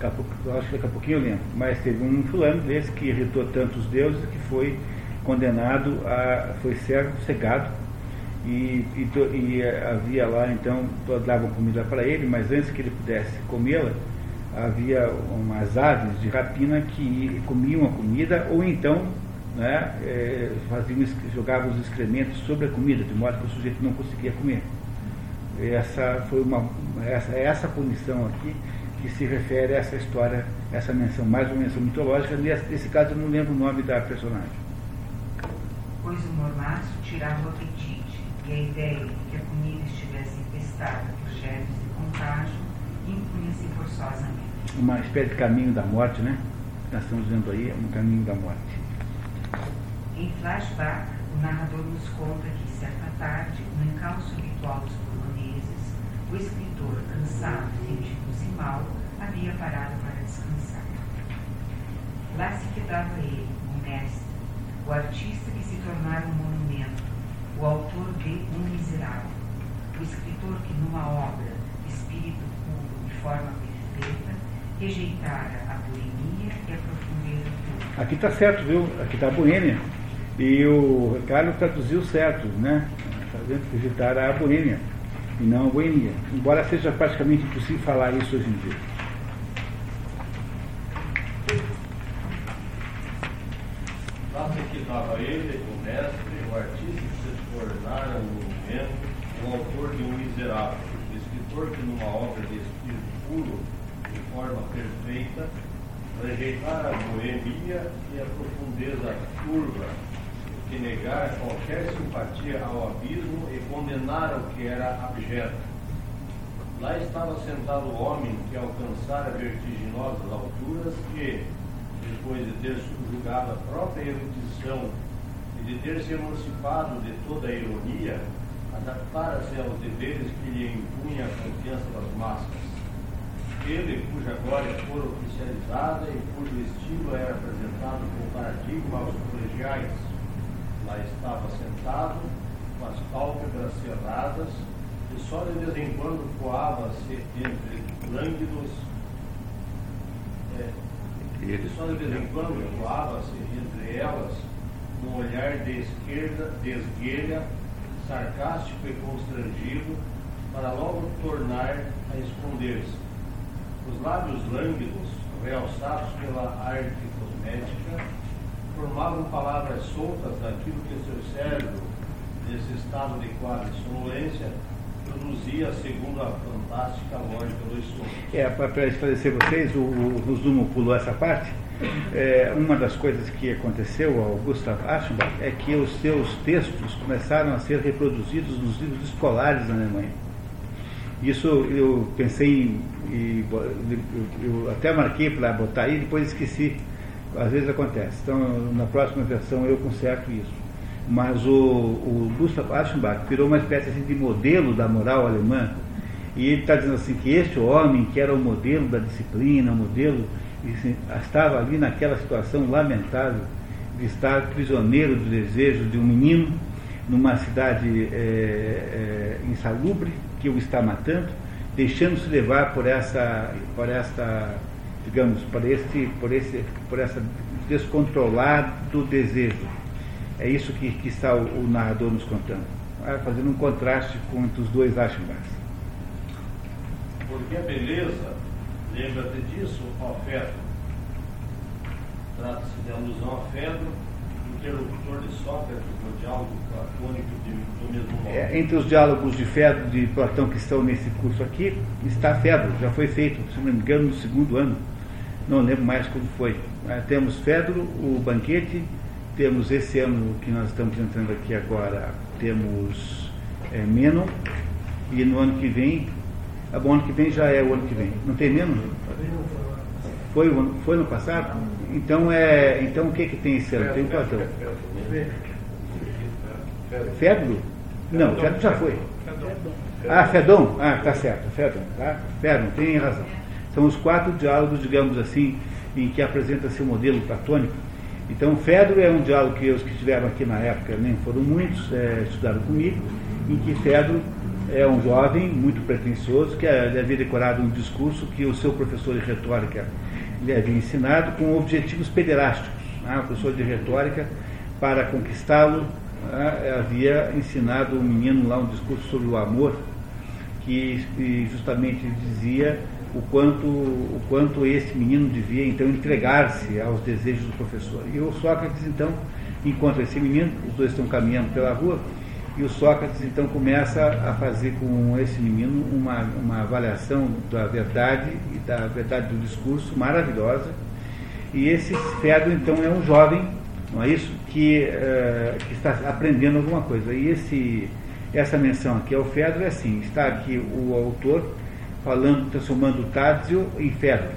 eu acho que daqui a pouquinho eu lembro, mas teve um fulano desse que irritou tantos deuses que foi condenado a. foi cego, cegado, e, e, e havia lá então, davam comida para ele, mas antes que ele pudesse comê-la, havia umas aves de rapina que comiam a comida, ou então né, é, faziam, jogavam os excrementos sobre a comida, de modo que o sujeito não conseguia comer. Essa foi uma essa, essa punição aqui que se refere a essa história, essa menção, mais uma menção mitológica. Nesse, nesse caso eu não lembro o nome da personagem. Pois o mormaço tirava o apetite e a ideia de que a comida estivesse infestada por germes de contágio impunha-se forçosamente. Uma espécie de caminho da morte, né? Nós estamos vendo aí, um caminho da morte. Em flashback, o narrador nos conta que, certa tarde, no encalço habitual dos poloneses, o escritor, cansado e sentindo-se mal, havia parado para descansar. Lá se quedava ele, o mestre, o artista que se tornara um monumento, o autor de Um Miserável, o escritor que, numa obra, espírito puro e forma perfeita, rejeitara a boemia e a profundeza pura. Aqui está certo, viu? Aqui está a boêmia. E o Ricardo traduziu certo, né? Fazendo rejeitar a boêmia e não a boemia. Embora seja praticamente impossível falar isso hoje em dia. Lá se estava ele, o mestre, o artista que se tornara no momento o autor de um miserável, o escritor que numa obra de espírito puro, forma perfeita, rejeitara a boemia e a profundeza turva, que negara qualquer simpatia ao abismo e condenara o que era abjeto. Lá estava sentado o homem que alcançara vertiginosas alturas e, depois de ter subjugado a própria erudição e de ter se emancipado de toda a ironia, adaptara-se aos deveres que lhe impunha a confiança das massas. Ele, cuja glória fora oficializada e cujo estilo era apresentado como paradigma aos colegiais, lá estava sentado, com as pálpebras cerradas, e só de vez em quando coava-se entre lânguidos. É, e só de vez em quando coava-se entre elas um olhar de esquerda, de esguelha, sarcástico e constrangido, para logo tornar a esconder-se. Os lábios lânguidos, realçados pela arte cosmética, formavam palavras soltas daquilo que seu cérebro, nesse estado de quase sonolência, produzia segundo a fantástica lógica dos sons. É, para esclarecer vocês, o, o pulou essa parte. É, uma das coisas que aconteceu ao Gustav Aschenbach é que os seus textos começaram a ser reproduzidos nos livros escolares na Alemanha. Isso eu pensei, em, eu até marquei para botar aí, depois esqueci. Às vezes acontece. Então, na próxima versão eu conserto isso. Mas o, o Gustav Aschenbach virou uma espécie assim, de modelo da moral alemã. E ele está dizendo assim que este homem, que era o modelo da disciplina, o modelo, estava ali naquela situação lamentável de estar prisioneiro do desejo de um menino numa cidade é, é, insalubre, que o está matando, deixando-se levar por essa, por esta, digamos, por este, por esse, por essa descontrolado desejo. É isso que, que está o, o narrador nos contando, fazendo um contraste com os dois Aschenbachs. Porque a beleza, lembra-te disso, ó Fedro. Trata-se de alusão a Fedro, interlocutor de Sócrates no diálogo platônico do mesmo modo. É, entre os diálogos de Fedro de Platão que estão nesse curso aqui, está Fedro, já foi feito, se não me engano, no segundo ano. Não lembro mais como foi. É, temos Fedro, o banquete, temos esse ano que nós estamos entrando aqui agora, temos é, Menon, e no ano que vem, ah, bom, ano que vem já é o ano que vem. Não tem Menon? Foi, foi no passado? Então, é, então o que, que tem esse ano? Tem o Platão. Fedro? Não, Fedro já foi. Ah, Fedon? Ah, tá certo, Fedon, tá? Fedon, tem razão. São os quatro diálogos, digamos assim, em que apresenta-se o modelo platônico. Então, Fedro é um diálogo que os que estiveram aqui na época nem foram muitos, é, estudaram comigo, em que Fedro é um jovem muito pretensioso que havia decorado um discurso que o seu professor de retórica havia ensinado com objetivos pederásticos. Né? O professor de retórica, para conquistá-lo, né, havia ensinado o um menino lá um discurso sobre o amor, que justamente dizia o quanto, o quanto esse menino devia então entregar-se aos desejos do professor. E o Sócrates então encontra esse menino, os dois estão caminhando pela rua, e o Sócrates então começa a fazer com esse menino uma, uma avaliação da verdade e da verdade do discurso maravilhosa. E esse Fedro então é um jovem, não é isso, que, uh, que está aprendendo alguma coisa. E esse, essa menção aqui ao Fedro é assim: está aqui o autor falando, transformando Tádzio em Fedro.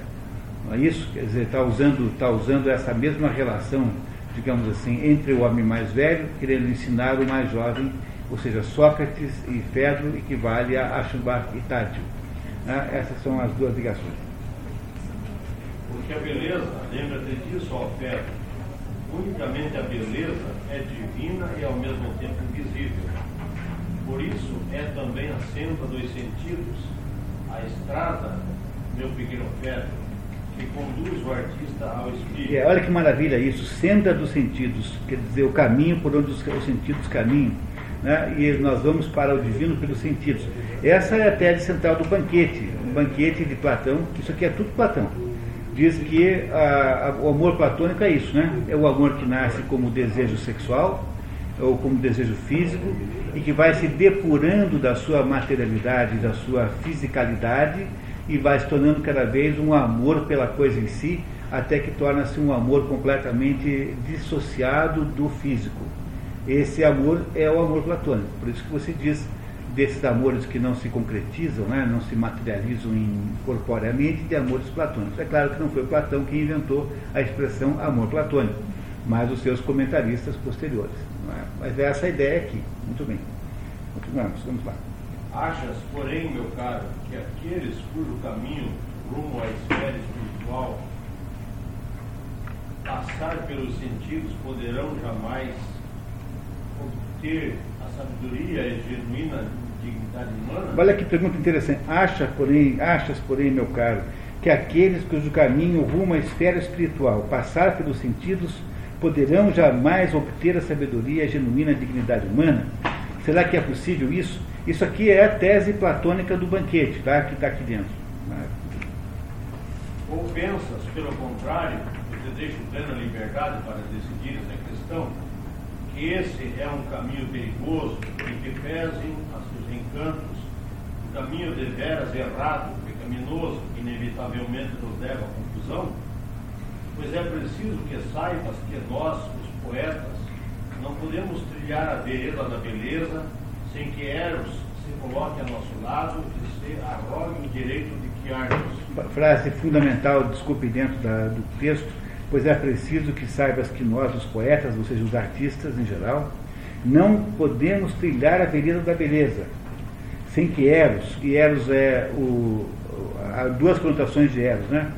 Não é isso? Quer dizer, está usando, está usando essa mesma relação, digamos assim, entre o homem mais velho, querendo ensinar o mais jovem ou seja, Sócrates e Fedro equivale a Aschenbach e Tádio. Né? Essas são as duas ligações. Porque a beleza, lembra-te disso, ó Fedro, unicamente a beleza é divina e ao mesmo tempo invisível. Por isso é também a senda dos sentidos, a estrada, meu pequeno Fedro, que conduz o artista ao espírito. É, olha que maravilha isso, senda dos sentidos, quer dizer, o caminho por onde os, os sentidos caminham né? e nós vamos para o divino pelos sentidos. Essa é a tese central do banquete, um banquete de Platão, isso aqui é tudo Platão. Diz que a, a, o amor platônico é isso, né? É o amor que nasce como desejo sexual, ou como desejo físico, e que vai se depurando da sua materialidade, da sua fisicalidade, e vai se tornando cada vez um amor pela coisa em si, até que torna-se um amor completamente dissociado do físico. Esse amor é o amor platônico. Por isso que você diz desses amores que não se concretizam, né, não se materializam corporeamente, de amores platônicos. É claro que não foi Platão quem inventou a expressão amor platônico, mas os seus comentaristas posteriores. É? Mas é essa a ideia aqui. Muito bem. Continuamos, vamos lá. Achas, porém, meu caro, que aqueles cujo caminho rumo à esfera espiritual passar pelos sentidos poderão jamais ter a sabedoria genuína dignidade humana? Olha que pergunta interessante. Acha, porém, achas, porém, meu caro, que aqueles cujo caminho rumo à esfera espiritual passar pelos sentidos poderão jamais obter a sabedoria genuína dignidade humana? Será que é possível isso? Isso aqui é a tese platônica do banquete, tá? que está aqui dentro. Ou pensas, pelo contrário, que te deixo plena liberdade para decidir essa questão, que esse é um caminho perigoso, em que pesem a seus encantos, um caminho deveras errado, pecaminoso, que inevitavelmente nos leva à confusão? Pois é preciso que saibas que nós, os poetas, não podemos trilhar a vereda da beleza sem que Eros se coloque a nosso lado e se arrogue o direito de guiar-nos. Frase fundamental, desculpe, dentro da, do texto, pois é preciso que saibas que nós, os poetas, ou seja, os artistas em geral, não podemos trilhar a vereda da beleza, sem que Eros, e Eros é o, há duas conotações de Eros, né?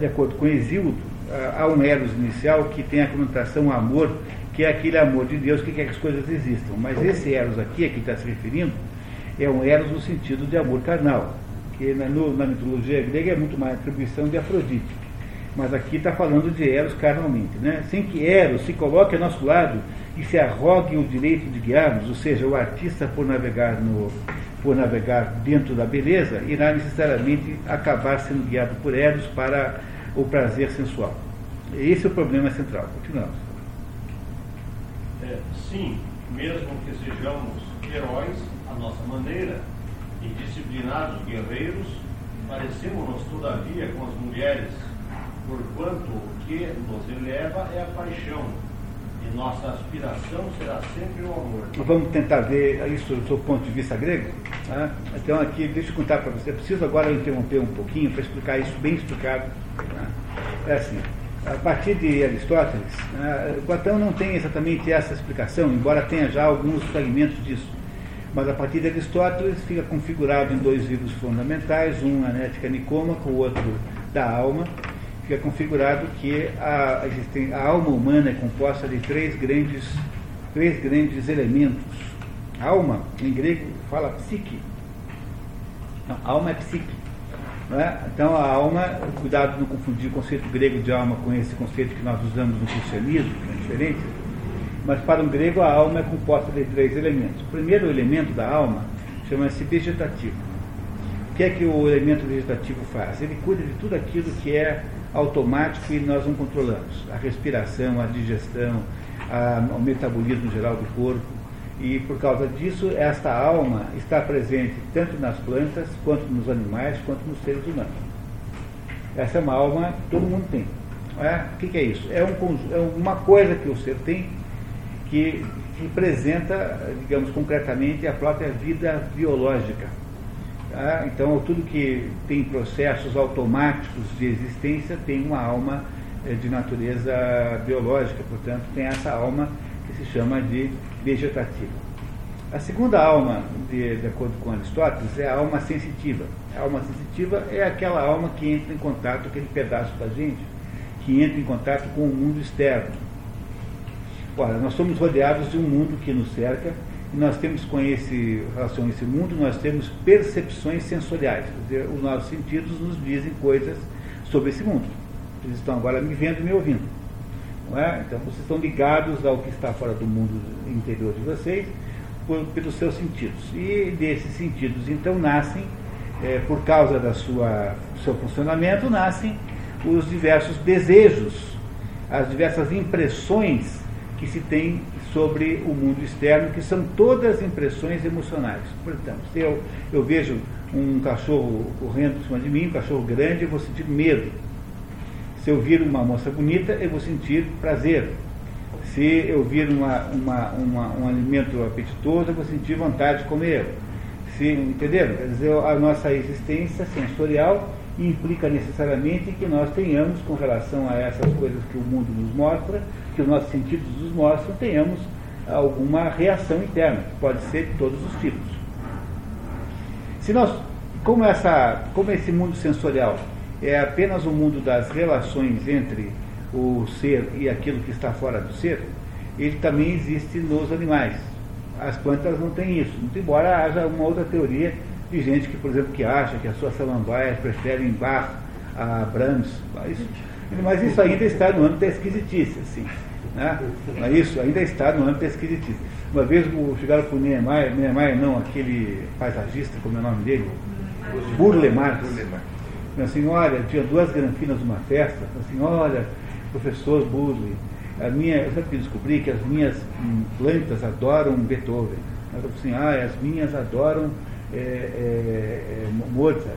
De acordo com Exíodo, há um Eros inicial que tem a conotação amor, que é aquele amor de Deus que quer que as coisas existam. Mas esse Eros aqui, a que está se referindo, é um Eros no sentido de amor carnal, que na, no, na mitologia grega é muito mais atribuição de Afrodite. Mas aqui está falando de Eros carnalmente. Né? Sem que Eros se coloque ao nosso lado e se arrogue o direito de guiar-nos, ou seja, o artista por navegar, no, por navegar dentro da beleza, irá necessariamente acabar sendo guiado por Eros para o prazer sensual. Esse é o problema central. Continuamos. Sim, mesmo que sejamos heróis à nossa maneira e disciplinados guerreiros, parecemos-nos todavia com as mulheres, porquanto o que nos eleva é a paixão, e nossa aspiração será sempre o amor. Vamos tentar ver isso do ponto de vista grego? Tá? Então, aqui, deixa eu contar para você. Eu preciso agora interromper um pouquinho para explicar isso bem explicado. Tá? É assim, a partir de Aristóteles, né, Platão não tem exatamente essa explicação, embora tenha já alguns fragmentos disso. Mas a partir de Aristóteles fica configurado em dois livros fundamentais, um Anética Nicômaca, o outro da alma, fica configurado que a, a alma humana é composta de três grandes, três grandes elementos. Alma, em grego, fala psique. Não, alma é psique. É? Então a alma, cuidado de não confundir o conceito grego de alma com esse conceito que nós usamos no cristianismo, que é diferente, mas para um grego a alma é composta de três elementos. O primeiro elemento da alma chama-se vegetativo. O que é que o elemento vegetativo faz? Ele cuida de tudo aquilo que é automático e nós não controlamos. A respiração, a digestão, a, o metabolismo geral do corpo, e por causa disso, esta alma está presente tanto nas plantas, quanto nos animais, quanto nos seres humanos. Essa é uma alma que todo mundo tem. É? O que, é isso? É, um, é, uma coisa que o ser tem que representa, digamos concretamente, a própria vida biológica. Tá? Então, tudo que tem processos automáticos de existência tem uma alma é, de natureza biológica, portanto, tem essa alma que se chama de vegetativa. A segunda alma, de, de, acordo com Aristóteles, é a alma sensitiva. A alma sensitiva é aquela alma que entra em contato, aquele pedaço da gente, que entra em contato com o mundo externo. Ora, nós somos rodeados de um mundo que nos cerca e nós temos com esse relação a esse mundo, nós temos percepções sensoriais. Quer dizer, os nossos sentidos nos dizem coisas sobre esse mundo. Eles estão agora me vendo e me ouvindo. É? Então vocês estão ligados ao que está fora do mundo interior de vocês por, pelos seus sentidos. E desses sentidos, então, nascem, é, por causa sua seu funcionamento, nascem os diversos desejos, as diversas impressões que se tem sobre o mundo externo, que são todas impressões emocionais. Portanto, se eu, eu vejo um cachorro correndo em cima de mim, um cachorro grande, eu vou sentir medo se eu vir uma moça bonita, eu vou sentir prazer. Se eu vir uma, uma, uma, um alimento apetitoso, eu vou sentir vontade de comer. Se, entenderam? Quer dizer, a nossa existência sensorial implica necessariamente que nós tenhamos, com relação a essas coisas que o mundo nos mostra, que os nossos sentidos nos mostram, tenhamos alguma reação interna, que pode ser de todos os tipos. Se nós, como, essa, como esse mundo sensorial é apenas o mundo das relações entre o ser e aquilo que está fora do ser, ele também existe nos animais. As plantas não têm isso, muito embora haja uma outra teoria de gente que, por exemplo, que acha que as suas samambaias preferem Bach a Brahms. Mas, mas isso ainda está no âmbito da esquisitice, assim. Né? Mas isso ainda está no âmbito da esquisitice. Uma vez chegaram para o Niemeyer, Niemeyer não, aquele paisagista, como é o nome dele? Burle Marx. Assim, olha, tinha duas granfinas numa festa, assim, olha, professor Burle, a minha, eu sempre descobri que as minhas hum, plantas adoram Beethoven. Ela falou assim, ah, as minhas adoram é, é, Mozart.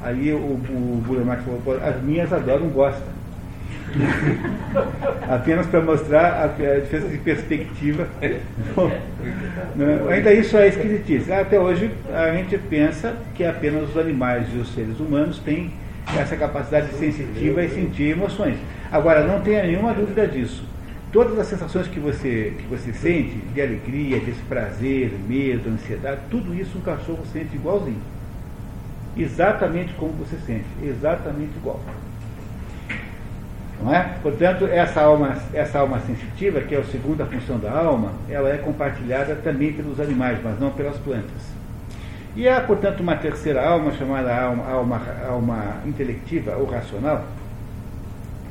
Aí o, o Burle falou, as minhas adoram Gosta. Apenas para mostrar a, diferença de perspectiva. Ainda isso é esquisitice. Até hoje a gente pensa que apenas os animais e os seres humanos têm essa capacidade sensitiva e sentir emoções. Agora, não tenha nenhuma dúvida disso. Todas as sensações que você, que você sente, de alegria, desprazer, medo, ansiedade, tudo isso um cachorro sente igualzinho. Exatamente como você sente, exatamente igual. Não é? Portanto, essa alma, essa alma sensitiva, que é a segunda função da alma, ela é compartilhada também pelos animais, mas não pelas plantas. E há, portanto, uma terceira alma, chamada alma, alma, alma intelectiva ou racional,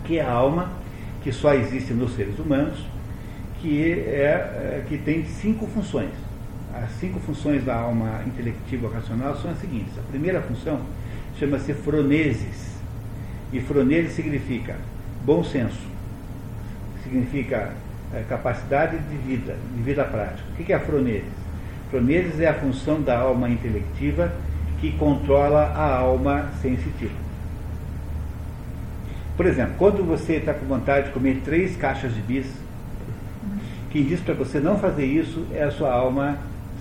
que é a alma que só existe nos seres humanos, que, é, é, que tem cinco funções. As cinco funções da alma intelectiva ou racional são as seguintes. A primeira função chama-se froneses. E froneses significa Bom senso significa é, capacidade de vida, de vida prática. O que é a froneses? Froneses é a função da alma intelectiva que controla a alma sensitiva. Por exemplo, quando você está com vontade de comer três caixas de bis, quem diz para você não fazer isso é a sua alma,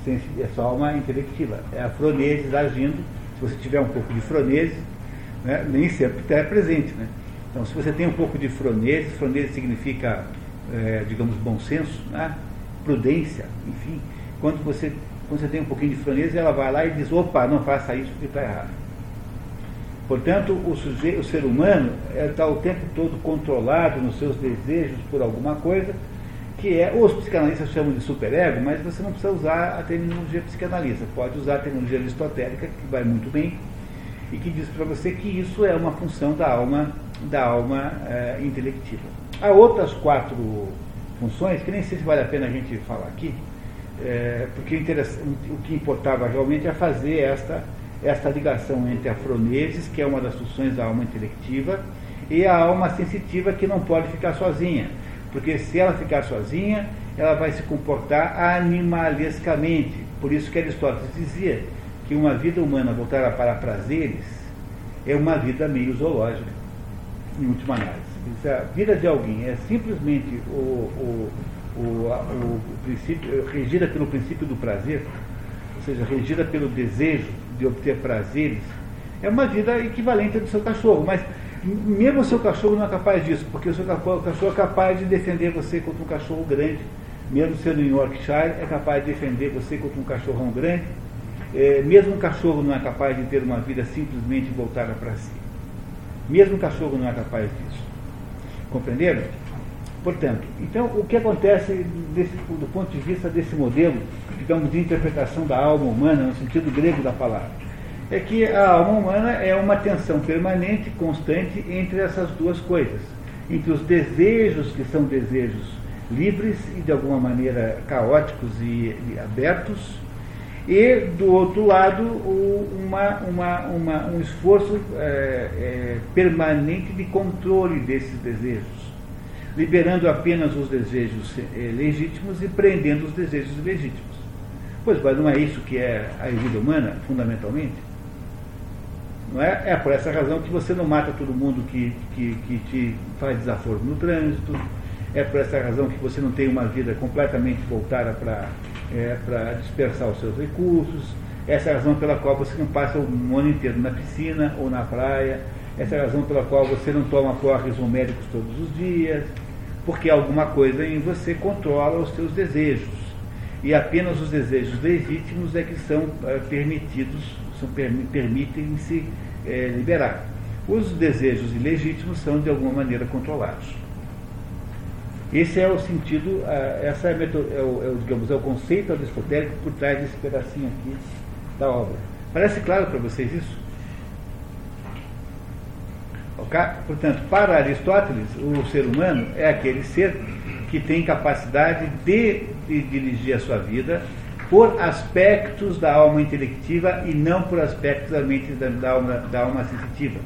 é sua alma intelectiva, é a froneses agindo. Se você tiver um pouco de froneses, né, nem sempre está presente. Né? Então, se você tem um pouco de fronese, fronese significa, é, digamos, bom senso, né? prudência, enfim. Quando você, quando você tem um pouquinho de fronese, ela vai lá e diz: opa, não faça isso porque está errado. Portanto, o, sujeito, o ser humano está é, o tempo todo controlado nos seus desejos por alguma coisa, que é, os psicanalistas chamam de superego, mas você não precisa usar a terminologia psicanalista, pode usar a terminologia aristotélica, que vai muito bem, e que diz para você que isso é uma função da alma da alma é, intelectiva. Há outras quatro funções que nem sei se vale a pena a gente falar aqui, é, porque o que importava realmente é fazer esta, esta ligação entre a froneses, que é uma das funções da alma intelectiva, e a alma sensitiva, que não pode ficar sozinha. Porque se ela ficar sozinha, ela vai se comportar animalescamente. Por isso que Aristóteles dizia que uma vida humana voltada para prazeres é uma vida meio zoológica em última análise. A vida de alguém é simplesmente o, o, o, o princípio, regida pelo princípio do prazer, ou seja, regida pelo desejo de obter prazeres, é uma vida equivalente à do seu cachorro. Mas mesmo o seu cachorro não é capaz disso, porque o seu cachorro é capaz de defender você contra um cachorro grande, mesmo sendo em Yorkshire, é capaz de defender você contra um cachorrão grande. É, mesmo um cachorro não é capaz de ter uma vida simplesmente voltada para si. Mesmo o cachorro não é capaz disso. Compreenderam? Portanto, então o que acontece desse, do ponto de vista desse modelo, digamos, de interpretação da alma humana, no sentido grego da palavra, é que a alma humana é uma tensão permanente, constante entre essas duas coisas, entre os desejos que são desejos livres e de alguma maneira caóticos e, e abertos, e, do outro lado, uma, uma, uma, um esforço é, é, permanente de controle desses desejos, liberando apenas os desejos é, legítimos e prendendo os desejos ilegítimos. Pois, mas não é isso que é a vida humana, fundamentalmente? Não é? é por essa razão que você não mata todo mundo que, que, que te faz desaforo no trânsito, é por essa razão que você não tem uma vida completamente voltada para é, para dispersar os seus recursos. Essa é a razão pela qual você não passa o ano inteiro na piscina ou na praia. Essa é a razão pela qual você não toma porres médicos todos os dias. Porque alguma coisa em você controla os seus desejos. E apenas os desejos legítimos é que são é, permitidos, são, permitem-se é, liberar. Os desejos ilegítimos são de alguma maneira controlados. Esse é o sentido, essa é, é, o, é, o, digamos, é o conceito aristotélico por trás desse pedacinho aqui da obra. Parece claro para vocês isso? Okay? Portanto, para Aristóteles, o ser humano é aquele ser que tem capacidade de, de dirigir a sua vida por aspectos da alma intelectiva e não por aspectos da mente da, da, alma, da alma sensitiva.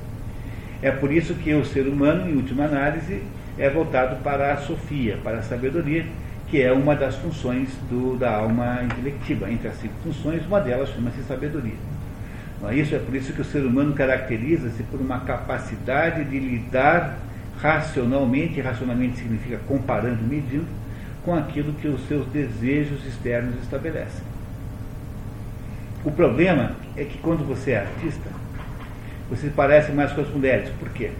É por isso que o ser humano, em última análise, é voltado para a sofia, para a sabedoria, que é uma das funções do, da alma intelectiva. Entre as cinco funções, uma delas chama-se sabedoria. É isso é por isso que o ser humano caracteriza-se por uma capacidade de lidar racionalmente, racionalmente significa comparando, medindo, com aquilo que os seus desejos externos estabelecem. O problema é que quando você é artista, você parece mais com as mulheres. Por quê?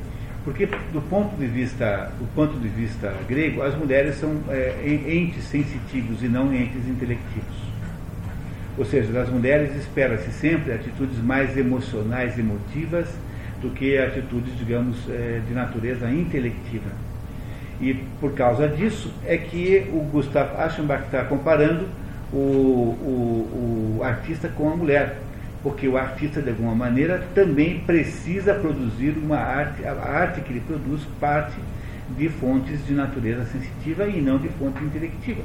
Porque do ponto de vista, do ponto de vista grego, as mulheres são é, entes sensitivos e não entes intelectivos. Ou seja, das mulheres espera-se sempre atitudes mais emocionais, emotivas, do que atitudes, digamos, é, de natureza intelectiva. E por causa disso é que o Gustav Aschenbach está comparando o, o, o artista com a mulher porque o artista, de alguma maneira, também precisa produzir uma arte, a arte que ele produz parte de fontes de natureza sensitiva e não de fonte intelectiva.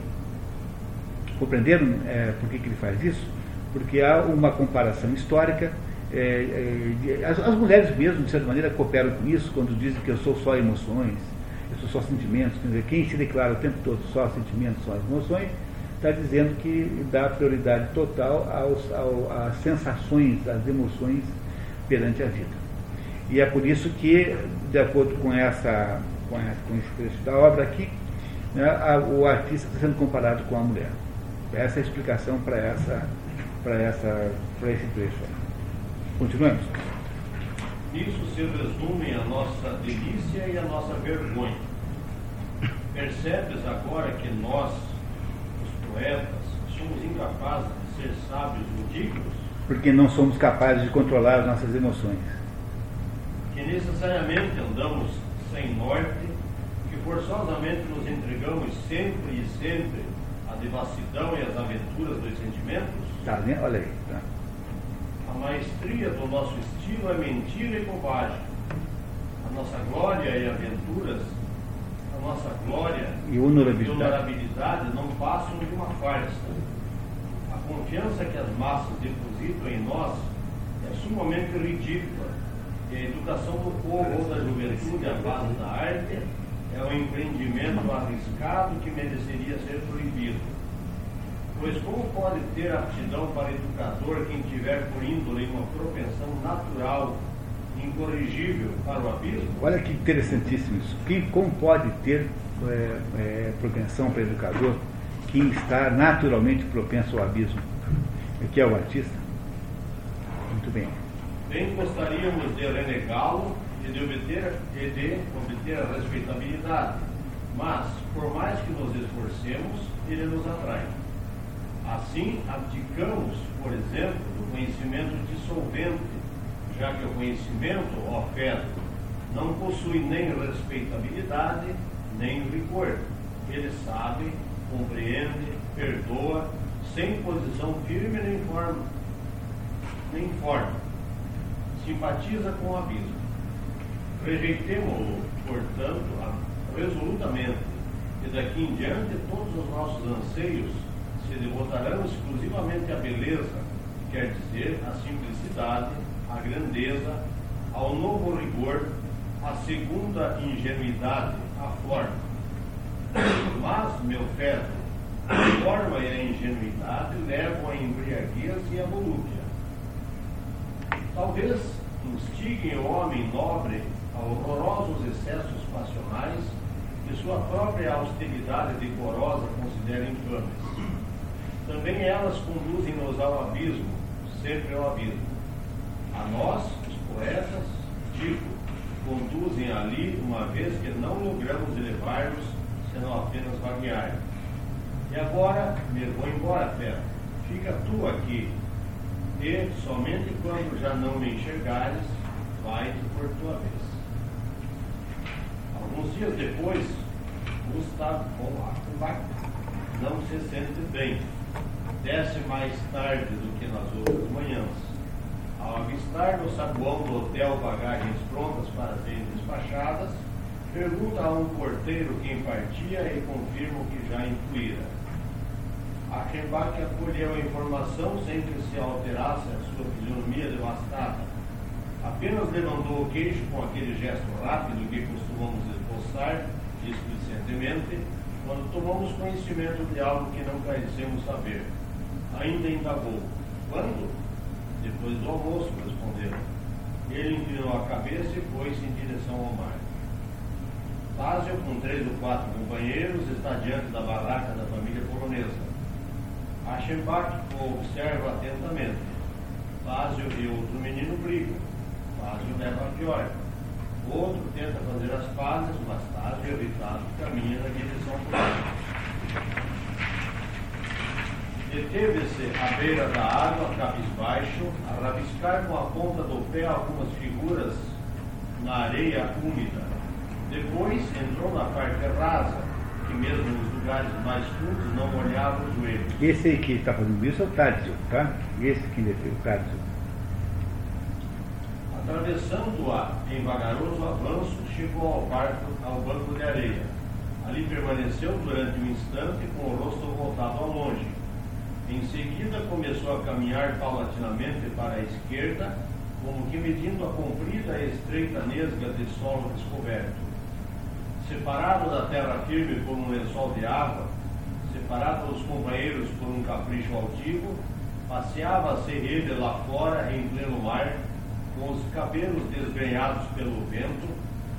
Compreenderam é, por que, que ele faz isso? Porque há uma comparação histórica. É, é, as, as, mulheres mesmo, de certa maneira, cooperam com isso quando dizem que eu sou só emoções, eu sou só sentimentos. Quer dizer, quem se declara o tempo todo só sentimentos, só emoções, está dizendo que dá prioridade total aos, ao, às sensações, às emoções perante a vida. E é por isso que, de acordo com, essa, com, essa, com esse da obra aqui, né, a, o artista está sendo comparado com a mulher. Essa é a explicação para essa, para essa, para esse trecho. Continuamos. Isso se resume a nossa delícia e a nossa vergonha. Percebes agora que nós poetas, somos incapazes de ser sábios e dignos? Porque não somos capazes de controlar as nossas emoções. Que necessariamente andamos sem norte, que forçosamente nos entregamos sempre e sempre à devassidão e às aventuras dos sentimentos? Tá, né? Olha aí. Tá. A maestria do nosso estilo é mentira e bobagem. A nossa glória e aventuras nossa glória e honorabilidade. e honorabilidade não passam de uma farsa. A confiança que as massas depositam em nós é sumamente ridícula. E a educação do povo ou da juventude à base da arte é um empreendimento arriscado que mereceria ser proibido. Pois como pode ter aptidão para educador quem tiver por índole uma propensão natural incorrigível para o abismo. Olha que interessantíssimo isso. Quem, como pode ter é, é, propensão para educador quem está naturalmente propenso ao abismo? Que é o artista? Muito bem. Bem gostaríamos de renegá-lo e de obter, e de obter a respeitabilidade, mas, por mais que nos esforcemos, ele nos atrai. Assim, abdicamos, por exemplo, do conhecimento dissolvente já que o conhecimento, ó Pedro, não possui nem respeitabilidade, nem rigor. Ele sabe, compreende, perdoa, sem posição firme nem forma, nem forma. Simpatiza com o abismo. Rejeitemo-lo, portanto, resolutamente, e daqui em diante todos os nossos anseios se devotarão exclusivamente à beleza, quer dizer, à simplicidade, a grandeza, ao novo rigor, a segunda ingenuidade, a forma. Mas, meu feto, a forma e a ingenuidade levam à embriaguez e à volúpia. Talvez instiguem o homem nobre a horrorosos excessos passionais que sua própria austeridade decorosa considera infames. Também elas conduzem-nos ao abismo, sempre ao abismo. A nós, os poetas, digo, conduzem ali, uma vez que não logramos elevar-nos, senão apenas vaguear. E agora me vou embora, Fé. Fica tu aqui. E somente quando já não me enxergares, vai-te por tua vez. Alguns dias depois, Gustav von não se sente bem. Desce mais tarde do que nas outras manhãs. Ao avistar no saguão do hotel bagagens prontas para serem despachadas, pergunta a um porteiro quem partia e confirma o que já intuíra. Achenbach acolheu a informação sem que se alterasse a sua fisionomia devastada. Apenas levantou o queixo com aquele gesto rápido que costumamos esboçar displicentemente quando tomamos conhecimento de algo que não parecemos saber. Ainda indagou. Quando? Depois do almoço, responderam. Ele inclinou a cabeça e foi-se em direção ao mar. Lázio, com três ou quatro companheiros, está diante da barraca da família polonesa. Aschenbach observa atentamente. Lázio e outro menino brigam. Lázio leva a pior. O outro tenta fazer as pazes, mas Lázio, irritado, caminha na direção contrária. Deteve-se à beira da água, cabisbaixo, a rabiscar com a ponta do pé algumas figuras na areia úmida. Depois entrou na parte rasa, que mesmo nos lugares mais fundos não molhava os joelhos. Esse aí que está fazendo isso é o Tádzio, tá? Esse que é o Tádzio. Atravessando-a em vagaroso avanço, chegou ao, barco, ao banco de areia. Ali permaneceu durante um instante com o rosto voltado ao longe em seguida, começou a caminhar paulatinamente para a esquerda, como que medindo a comprida e estreita nesga de solo descoberto. Separado da terra firme por um lençol de água, separado dos companheiros por um capricho altivo, passeava-se ele lá fora em pleno mar, com os cabelos desgrenhados pelo vento,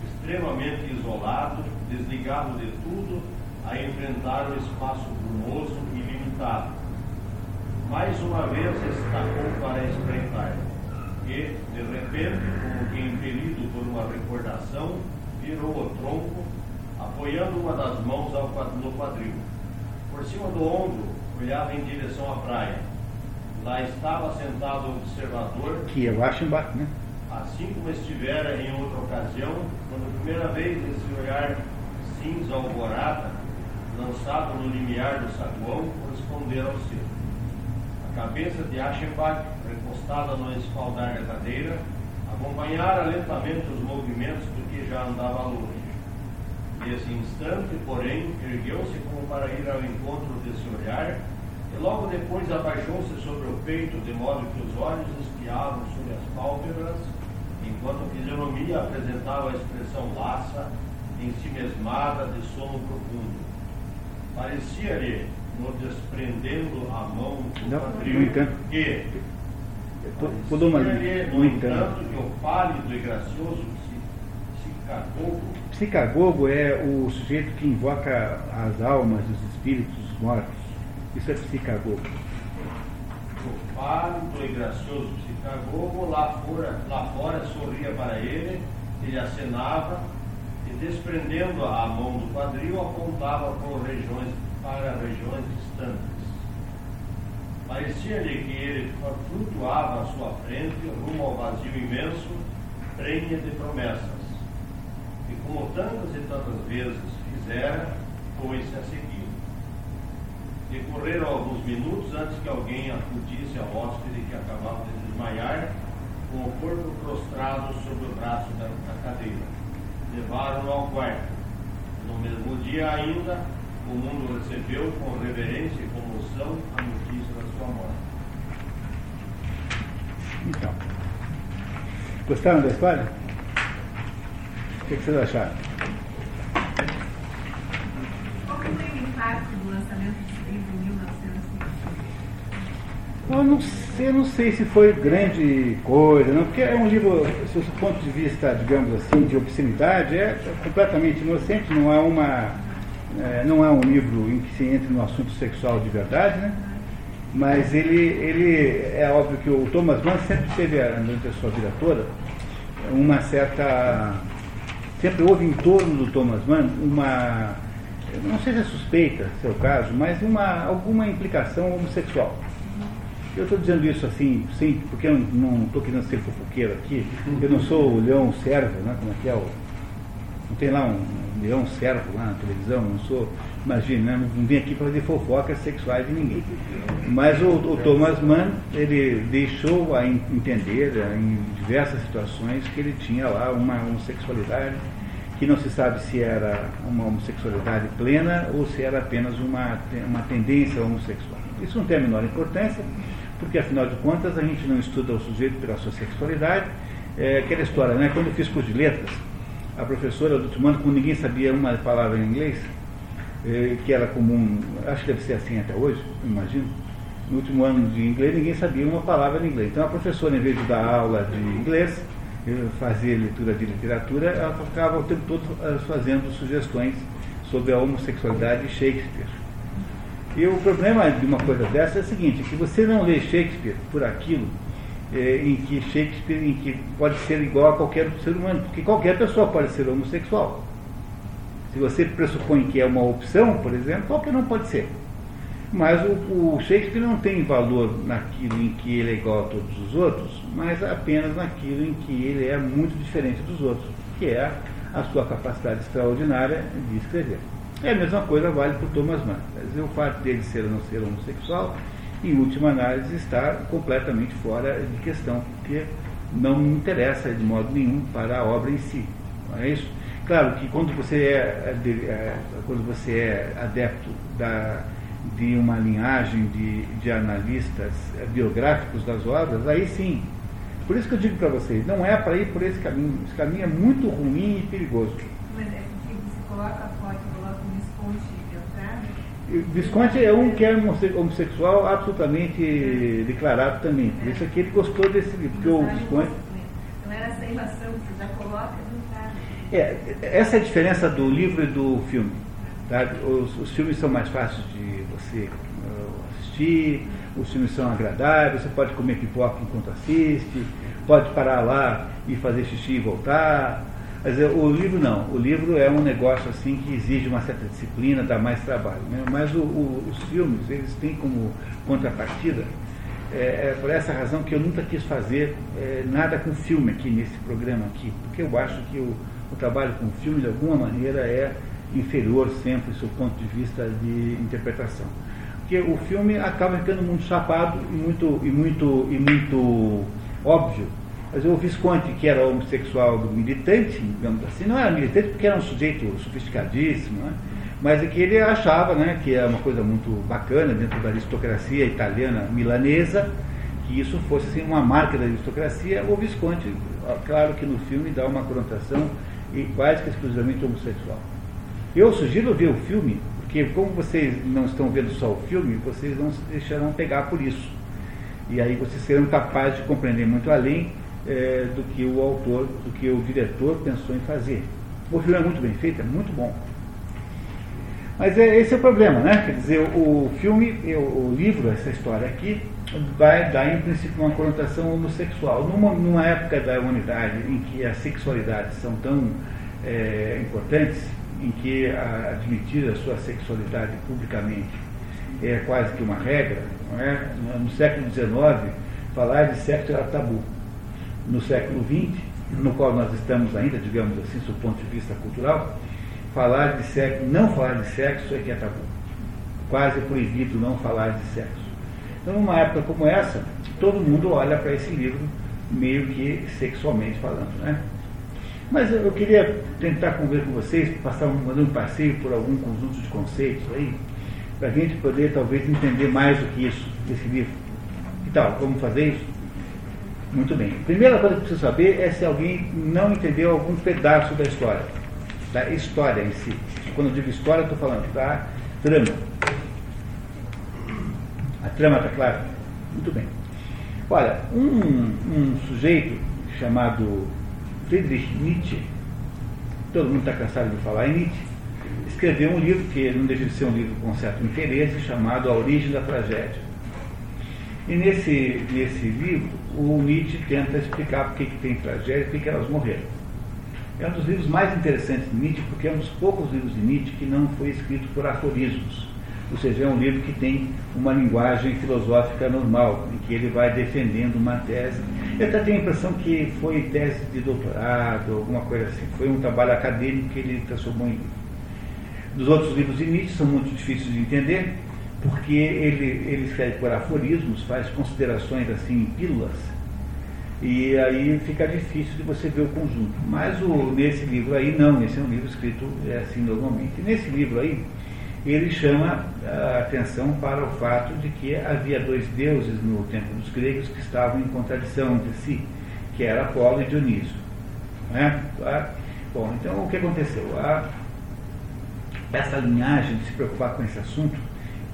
extremamente isolado, desligado de tudo, a enfrentar o espaço brumoso e limitado mais uma vez destacou para espreitar. E, de repente, como que impelido por uma recordação, virou o tronco, apoiando uma das mãos no quadril. Por cima do ombro, olhava em direção à praia. Lá estava sentado o observador. Que eu acho embaixo, né? Assim como estivera em outra ocasião, quando a primeira vez esse olhar cinza alvorada, lançado no limiar do saguão, correspondera ao seu cabeça de Aschenbach, recostada no espaldar da cadeira, acompanhara lentamente os movimentos do que já andava longe. Nesse instante, porém, ergueu-se como para ir ao encontro desse olhar, e logo depois abaixou-se sobre o peito, de modo que os olhos espiavam sobre as pálpebras, enquanto a fisionomia apresentava a expressão laça, ensimesmada de sono profundo. Parecia-lhe no desprendendo a mão do Não, quadril, no entanto, que pulou uma linha. No No entanto, que o pálido e gracioso Cicagogo Psicagogo é o sujeito que invoca as almas dos espíritos mortos. Isso é psicagogo. o pálido e gracioso Cicagogo lá fora, lá fora sorria para ele, ele acenava e desprendendo a mão do quadril apontava por regiões para regiões distantes. Parecia-lhe que ele flutuava à sua frente, rumo ao vazio imenso, prenha de promessas. E como tantas e tantas vezes fizera, foi-se a seguir. Decorreram alguns minutos antes que alguém acudisse ao hóspede que acabava de desmaiar, com o corpo prostrado sobre o braço da, cadeira. Levaram-no ao quarto. No mesmo dia ainda, o mundo recebeu com reverência e comoção a notícia da sua morte. Então. Gostaram da história? O que, que vocês acharam? Qual foi o impacto do lançamento desse livro em 1950? Eu não, sei, eu não sei se foi grande coisa, não, porque é um livro, se o ponto de vista, digamos assim, de obscenidade, é completamente inocente, não é uma é, não é um livro em que se entre no assunto sexual de verdade, né? mas ele, ele é óbvio que o Thomas Mann sempre teve, durante a sua vida toda, uma certa. Sempre houve em torno do Thomas Mann uma. Não sei se é suspeita, se o caso, mas uma, alguma implicação homossexual. Eu estou dizendo isso assim, sim, porque eu não estou querendo ser fofoqueiro aqui. Eu não sou o leão servo, né? Como é que é o. Não tem lá um leão servo lá na televisão, não sou, imagina, né, não vim aqui para fazer fofocas sexuais de ninguém. Mas o, o Thomas Mann, ele deixou a entender em diversas situações que ele tinha lá uma homossexualidade que não se sabe se era uma homossexualidade plena ou se era apenas uma, uma tendência homossexual. Isso não tem a menor importância, porque afinal de contas a gente não estuda o sujeito pela sua sexualidade. É aquela história, né? Quando eu fiz curso de letras, a professora do último ano, como ninguém sabia uma palavra em inglês, é, que era comum, acho que deve ser assim até hoje, imagino, no último ano de inglês ninguém sabia uma palavra em inglês. Então a professora, em vez de dar aula de inglês, fazia leitura de literatura, ela ficava o tempo todo eh, fazendo sugestões sobre a homossexualidade de Shakespeare. E o problema de uma coisa dessa é o seguinte, que você não lê Shakespeare por aquilo é, em que Shakespeare em que pode ser igual a qualquer ser humano, porque qualquer pessoa pode ser homossexual. Se você pressupõe que é uma opção, por exemplo, qualquer não pode ser. Mas o, o, Shakespeare não tem valor naquilo em que ele é igual a todos os outros, mas apenas naquilo em que ele é muito diferente dos outros, que é a sua capacidade extraordinária de escrever. É a mesma coisa vale para o Thomas Mann. Dizer, o fato dele ser ou não ser homossexual, em última análise, está completamente fora de questão, porque não interessa de modo nenhum para a obra em si. Não é isso? Claro que quando você é, é, é quando você é adepto da de uma linhagem de, de analistas eh, biográficos das obras, aí sim. Por isso que eu digo para vocês, não é para ir por esse caminho. Esse caminho é muito ruim e perigoso. Mas é porque você coloca a foto, Visconde é um que é homossexual absolutamente declarado também. Por isso é que ele gostou desse livro. Porque o Visconde... Não era essa relação, você já coloca é, essa é a diferença do livro e do filme. Tá? Os, os filmes são mais fáceis de você uh, assistir, os filmes são agradáveis, você pode comer pipoca enquanto assiste, pode parar lá e fazer xixi e voltar. Mas o livro não, o livro é um negócio assim que exige uma certa disciplina, dá mais trabalho. Né? Mas o, o, os filmes, eles têm como contrapartida, é, é, por essa razão que eu nunca quis fazer é, nada com filme aqui nesse programa aqui, porque eu acho que o, o trabalho com filme de alguma maneira é inferior sempre do ponto de vista de interpretação. Porque o filme acaba ficando muito chapado e muito, e muito, e muito óbvio. Mas o Visconti, que era homossexual do militante, digamos assim, não era militante porque era um sujeito sofisticadíssimo, né? mas é que ele achava né, que é uma coisa muito bacana dentro da aristocracia italiana milanesa, que isso fosse assim, uma marca da aristocracia. O Visconti, claro que no filme dá uma conotação quase que exclusivamente homossexual. Eu sugiro ver o filme, porque como vocês não estão vendo só o filme, vocês não se deixarão pegar por isso. E aí vocês serão capazes de compreender muito além é, do que o autor, do que o diretor pensou em fazer. O filme é muito bem feito, é muito bom. Mas é, esse é o problema, né? Quer dizer, o filme, o livro, essa história aqui, vai dar em princípio uma conotação homossexual. Numa, numa época da humanidade em que as sexualidades são tão é, importantes, em que a, admitir a sua sexualidade publicamente é quase que uma regra, é? no século XIX, falar de sexo era tabu. No século XX, no qual nós estamos ainda, digamos assim, do ponto de vista cultural, falar de sexo, não falar de sexo é que é tabu. Quase proibido não falar de sexo. Então, numa época como essa, todo mundo olha para esse livro meio que sexualmente falando, né? Mas eu queria tentar conversar com vocês, passar um, um passeio por algum conjunto de conceitos aí, para a gente poder talvez entender mais do que isso, desse livro. Que tal? Vamos fazer isso? Muito bem. A primeira coisa que preciso saber é se alguém não entendeu algum pedaço da história. Da história em si. Quando eu digo história, estou falando da trama. A trama está clara? Muito bem. Olha, um, um sujeito chamado Friedrich Nietzsche, todo mundo está cansado de falar em Nietzsche, escreveu um livro que não deixa de ser um livro com certo interesse, chamado A Origem da Tragédia. E nesse, nesse livro, o Nietzsche tenta explicar por que, tem tragédia e por que elas morreram. É um dos livros mais interessantes de Nietzsche, porque é um dos poucos livros de Nietzsche que não foi escrito por aforismos. Ou seja, é um livro que tem uma linguagem filosófica normal, em que ele vai defendendo uma tese Eu até tenho a impressão que foi tese de doutorado, alguma coisa assim. Foi um trabalho acadêmico que ele transformou em livro. Dos outros livros de Nietzsche são muito difíceis de entender, porque ele, ele escreve por aforismos, faz considerações assim em pílulas, e aí fica difícil de você ver o conjunto. Mas o, nesse livro aí, não, esse é um livro escrito é, assim normalmente. Nesse livro aí, ele chama a atenção para o fato de que havia dois deuses no tempo dos gregos que estavam em contradição entre si, que era Apolo e Dionísio. É? Bom, então o que aconteceu? A, essa linhagem de se preocupar com esse assunto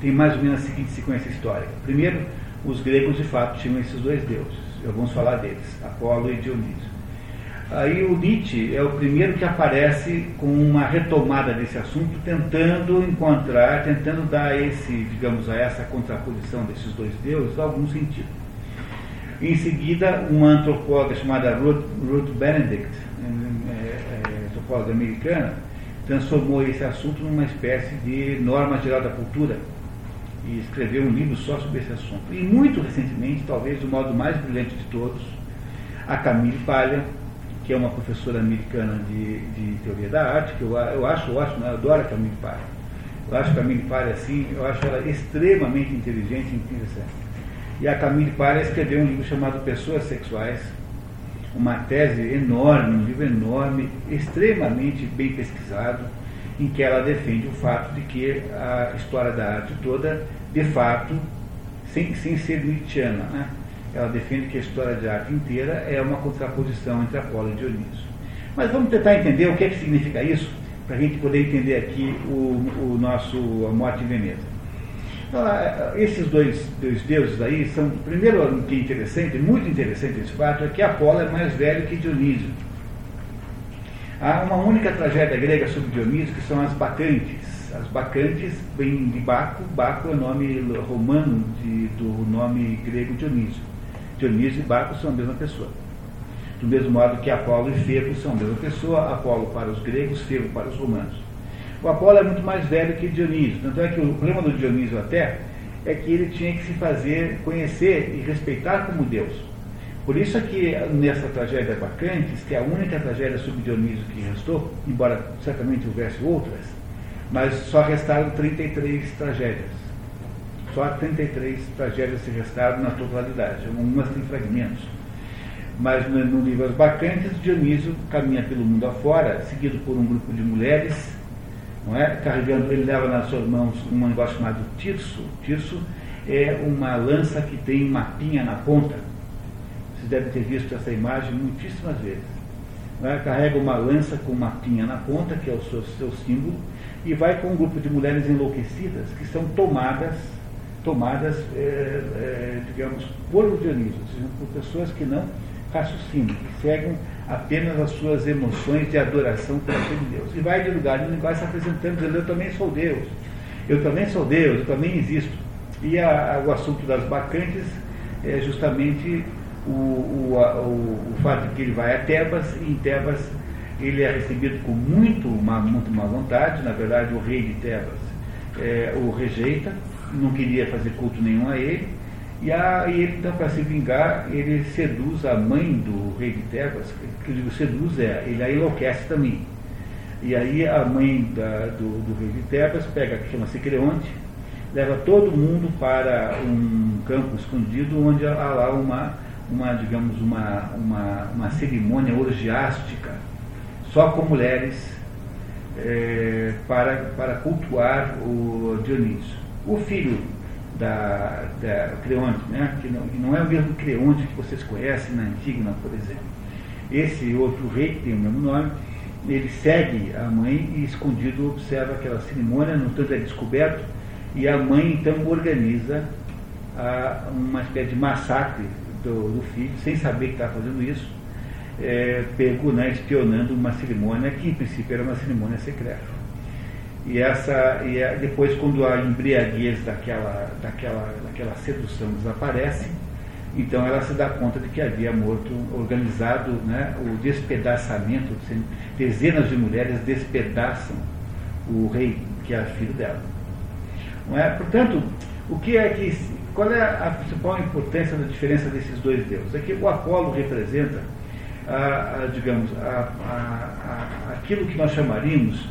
tem mais ou menos a seguinte sequência histórica. Primeiro, os gregos de fato tinham esses dois deuses vamos falar deles, Apolo e Dionísio. Aí o Nietzsche é o primeiro que aparece com uma retomada desse assunto, tentando encontrar, tentando dar esse, digamos, a essa contraposição desses dois deuses algum sentido. Em seguida, uma antropóloga chamada Ruth, Ruth Benedict, é, é, antropóloga americana, transformou esse assunto numa espécie de norma geral da cultura, e escreveu um livro só sobre esse assunto. E muito recentemente, talvez o modo mais brilhante de todos, a Camille Palha, que é uma professora americana de, de teoria da arte, que eu, eu acho ótimo, eu adoro a Camille Palha. Eu acho a Camille Palha assim, eu acho ela extremamente inteligente e interessante. E a Camille Palha escreveu um livro chamado Pessoas Sexuais, uma tese enorme, um livro enorme, extremamente bem pesquisado, em que ela defende o fato de que a história da arte toda, de fato, sem, sem ser Nietzscheana, né? ela defende que a história de arte inteira é uma contraposição entre Apolo e Dionísio. Mas vamos tentar entender o que, é que significa isso, para a gente poder entender aqui o, o nosso a morte em Veneza. Então, esses dois, dois deuses aí são, primeiro, o que é interessante, muito interessante esse fato, é que Apolo é mais velho que Dionísio. Há uma única tragédia grega sobre Dionísio, que são as Bacantes. As Bacantes vêm de Baco, Baco é o nome romano de, do nome grego Dionísio. Dionísio e Baco são a mesma pessoa. Do mesmo modo que Apolo e Febo são a mesma pessoa, Apolo para os gregos, Febo para os romanos. O Apolo é muito mais velho que Dionísio, tanto é que o problema do Dionísio até é que ele tinha que se fazer conhecer e respeitar como Deus. Por isso é que nessa tragédia Bacantes, que é a única tragédia sobre Dionísio que restou, embora certamente houvesse outras, mas só restaram 33 tragédias. Só 33 tragédias se restaram na totalidade, algumas têm fragmentos. Mas no, livro As Bacantes, Dionísio caminha pelo mundo afora, seguido por um grupo de mulheres, não é? carregando, ele leva nas suas mãos um negócio chamado tirso. Tirso é uma lança que tem uma pinha na ponta devem ter visto essa imagem muitíssimas vezes. É? Carrega uma lança com uma pinha na ponta, que é o seu, seu símbolo, e vai com um grupo de mulheres enlouquecidas que são tomadas, tomadas, é, é, digamos, por Dionísio, ou seja, por pessoas que não raciocinam, que seguem apenas as suas emoções de adoração pelo de Deus. E vai de lugar em lugar se apresentando, dizendo, eu também sou Deus, eu também sou Deus, eu também existo. E a, a, o assunto das bacantes é justamente o, o, o, o fato de que ele vai a Tebas, e em Tebas ele é recebido com muito má, muito má vontade, na verdade o rei de Tebas é, o rejeita, não queria fazer culto nenhum a ele, e, a, e ele, então, para se vingar, ele seduz a mãe do rei de Tebas, que eu digo seduz é, ele a enlouquece também. E aí a mãe da, do, do, rei de Tebas pega, que chama-se Creonte, leva todo mundo para um campo escondido onde há lá uma uma, digamos, uma, uma, uma cerimônia orgiástica só com mulheres é, para, para cultuar o Dionísio. O filho da, da Creonte, né, que, não, que não é o mesmo Creonte que vocês conhecem na Antígona, por exemplo. Esse outro rei, que tem o mesmo nome, ele segue a mãe e escondido observa aquela cerimônia, no tanto é descoberto, e a mãe então organiza a, uma espécie de massacre do, do filho, sem saber que estava fazendo isso, é, pego né, espionando uma cerimônia que, em princípio, era uma cerimônia secreta. E, essa, e é, depois, quando a embriaguez daquela, daquela, daquela sedução desaparece, então ela se dá conta de que havia morto, organizado né, o despedaçamento, dezenas de mulheres despedaçam o rei, que é filho dela. Não é? Portanto, O que é que, qual é a principal importância da diferença desses dois deuses? É que o Apolo representa, a, a, digamos, a, aquilo que nós chamaríamos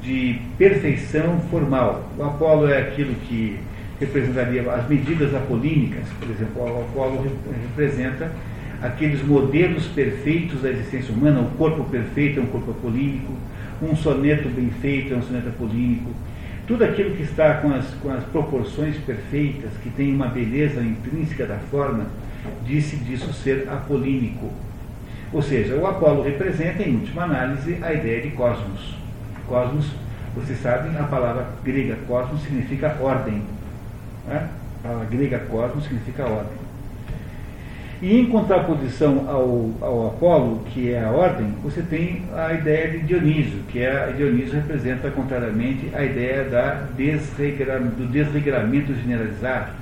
de perfeição formal. O Apolo é aquilo que representaria as medidas apolínicas, por exemplo, o Apolo representa aqueles modelos perfeitos da existência humana, o corpo perfeito é um corpo apolínico, um soneto bem feito é um soneto apolínico, tudo aquilo que está com as, com as proporções perfeitas, que tem uma beleza intrínseca da forma, disse disso ser apolínico. Ou seja, o Apolo representa, em última análise, a ideia de cosmos. Cosmos, vocês sabem, a palavra grega cosmos significa ordem. Né? A palavra grega cosmos significa ordem. E em contraposição ao, ao Apolo, que é a ordem, você tem a ideia de Dionísio, que é, Dionísio representa, contrariamente, a ideia da desregra, do desregramento generalizado.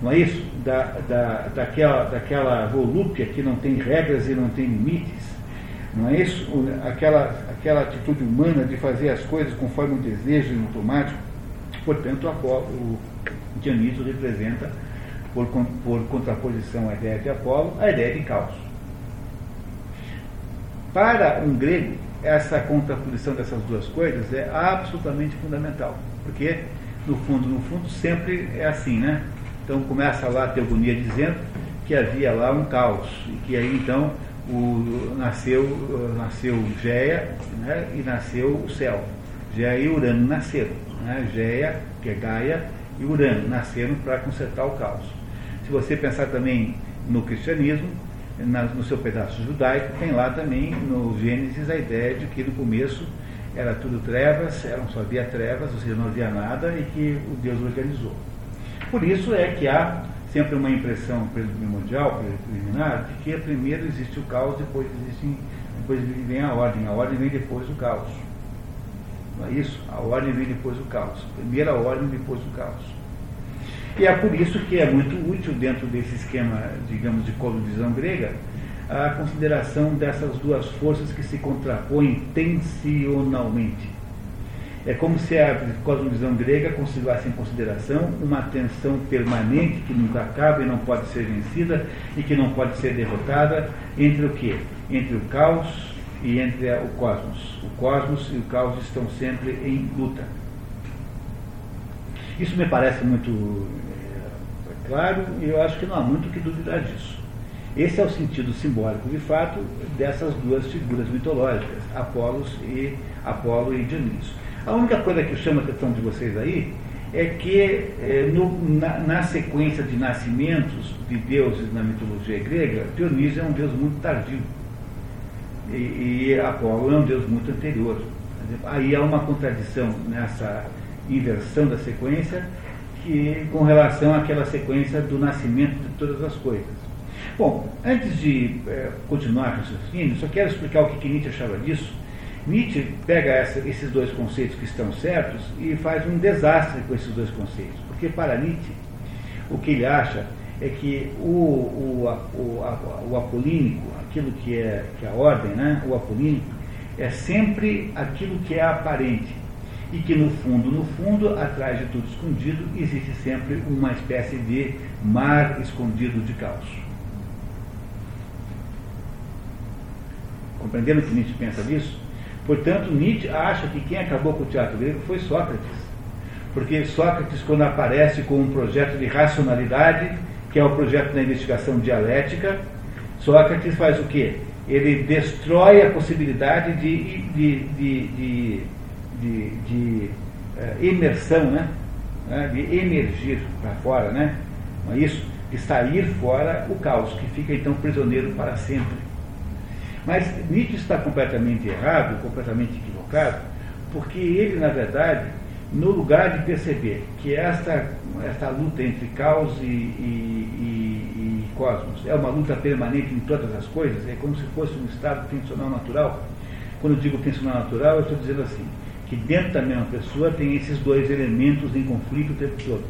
Não é isso? Da, da, daquela, daquela volúpia que não tem regras e não tem limites. Não é isso? Aquela, aquela atitude humana de fazer as coisas conforme o desejo automático. Portanto, o, Apolo, o Dionísio representa por, por contraposição à ideia de Apolo, a ideia de caos. Para um grego, essa contraposição dessas duas coisas é absolutamente fundamental, porque no fundo, no fundo, sempre é assim, né? Então começa lá a teogonia dizendo que havia lá um caos, e que aí então o, nasceu, nasceu Géia né, e nasceu o céu. Géia e Urano nasceram. Né? Géia, que é Gaia, e Urano nasceram para consertar o caos. Se você pensar também no cristianismo, na, no seu pedaço judaico, tem lá também no Gênesis a ideia de que no começo era tudo trevas, eram só havia trevas, ou seja, não havia nada e que o Deus organizou. Por isso é que há sempre uma impressão primordial, preliminar, de que primeiro existe o caos, depois, existe, depois vem a ordem. A ordem vem depois do caos. Não é isso? A ordem vem depois do caos. Primeiro a ordem, depois o caos. E é por isso que é muito útil, dentro desse esquema, digamos, de cosmovisão grega, a consideração dessas duas forças que se contrapõem tensionalmente. É como se a cosmovisão grega considerasse em consideração uma tensão permanente que nunca acaba e não pode ser vencida e que não pode ser derrotada entre o quê? Entre o caos e entre o cosmos. O cosmos e o caos estão sempre em luta. Isso me parece muito claro e eu acho que não há muito que duvidar disso. Esse é o sentido simbólico, de fato, dessas duas figuras mitológicas, Apolos e Apolo e Dionísio. A única coisa que chama a atenção de vocês aí é que é, no, na, na, sequência de nascimentos de deuses na mitologia grega, Dionísio é um deus muito tardio e, e Apolo é um deus muito anterior. Aí há uma contradição nessa inversão da sequência que, com relação àquela sequência do nascimento de todas as coisas. Bom, antes de é, continuar o raciocínio, só quero explicar o que, que Nietzsche achava disso. Nietzsche pega essa, esses dois conceitos que estão certos e faz um desastre com esses dois conceitos. Porque para Nietzsche, o que ele acha é que o, o, o, o apolínico, aquilo que é, que é a ordem, né, o apolínico, é sempre aquilo que é aparente e que no fundo, no fundo, atrás de tudo escondido, existe sempre uma espécie de mar escondido de caos. Compreendendo que Nietzsche pensa nisso? Portanto, Nietzsche acha que quem acabou com o teatro grego foi Sócrates. Porque Sócrates, quando aparece com um projeto de racionalidade, que é o projeto da investigação dialética, Sócrates faz o quê? Ele destrói a possibilidade de, de, de, de de, de uh, imersão, né? né? de emergir para fora, né? não é isso? De sair fora o caos, que fica então prisioneiro para sempre. Mas Nietzsche está completamente errado, completamente equivocado, porque ele, na verdade, no lugar de perceber que esta, esta luta entre caos e, e, e, e, cosmos é uma luta permanente em todas as coisas, é como se fosse um estado tensional natural. Quando eu digo tensional natural, eu estou dizendo assim, que dentro da mesma pessoa tem esses dois elementos em conflito o tempo todo.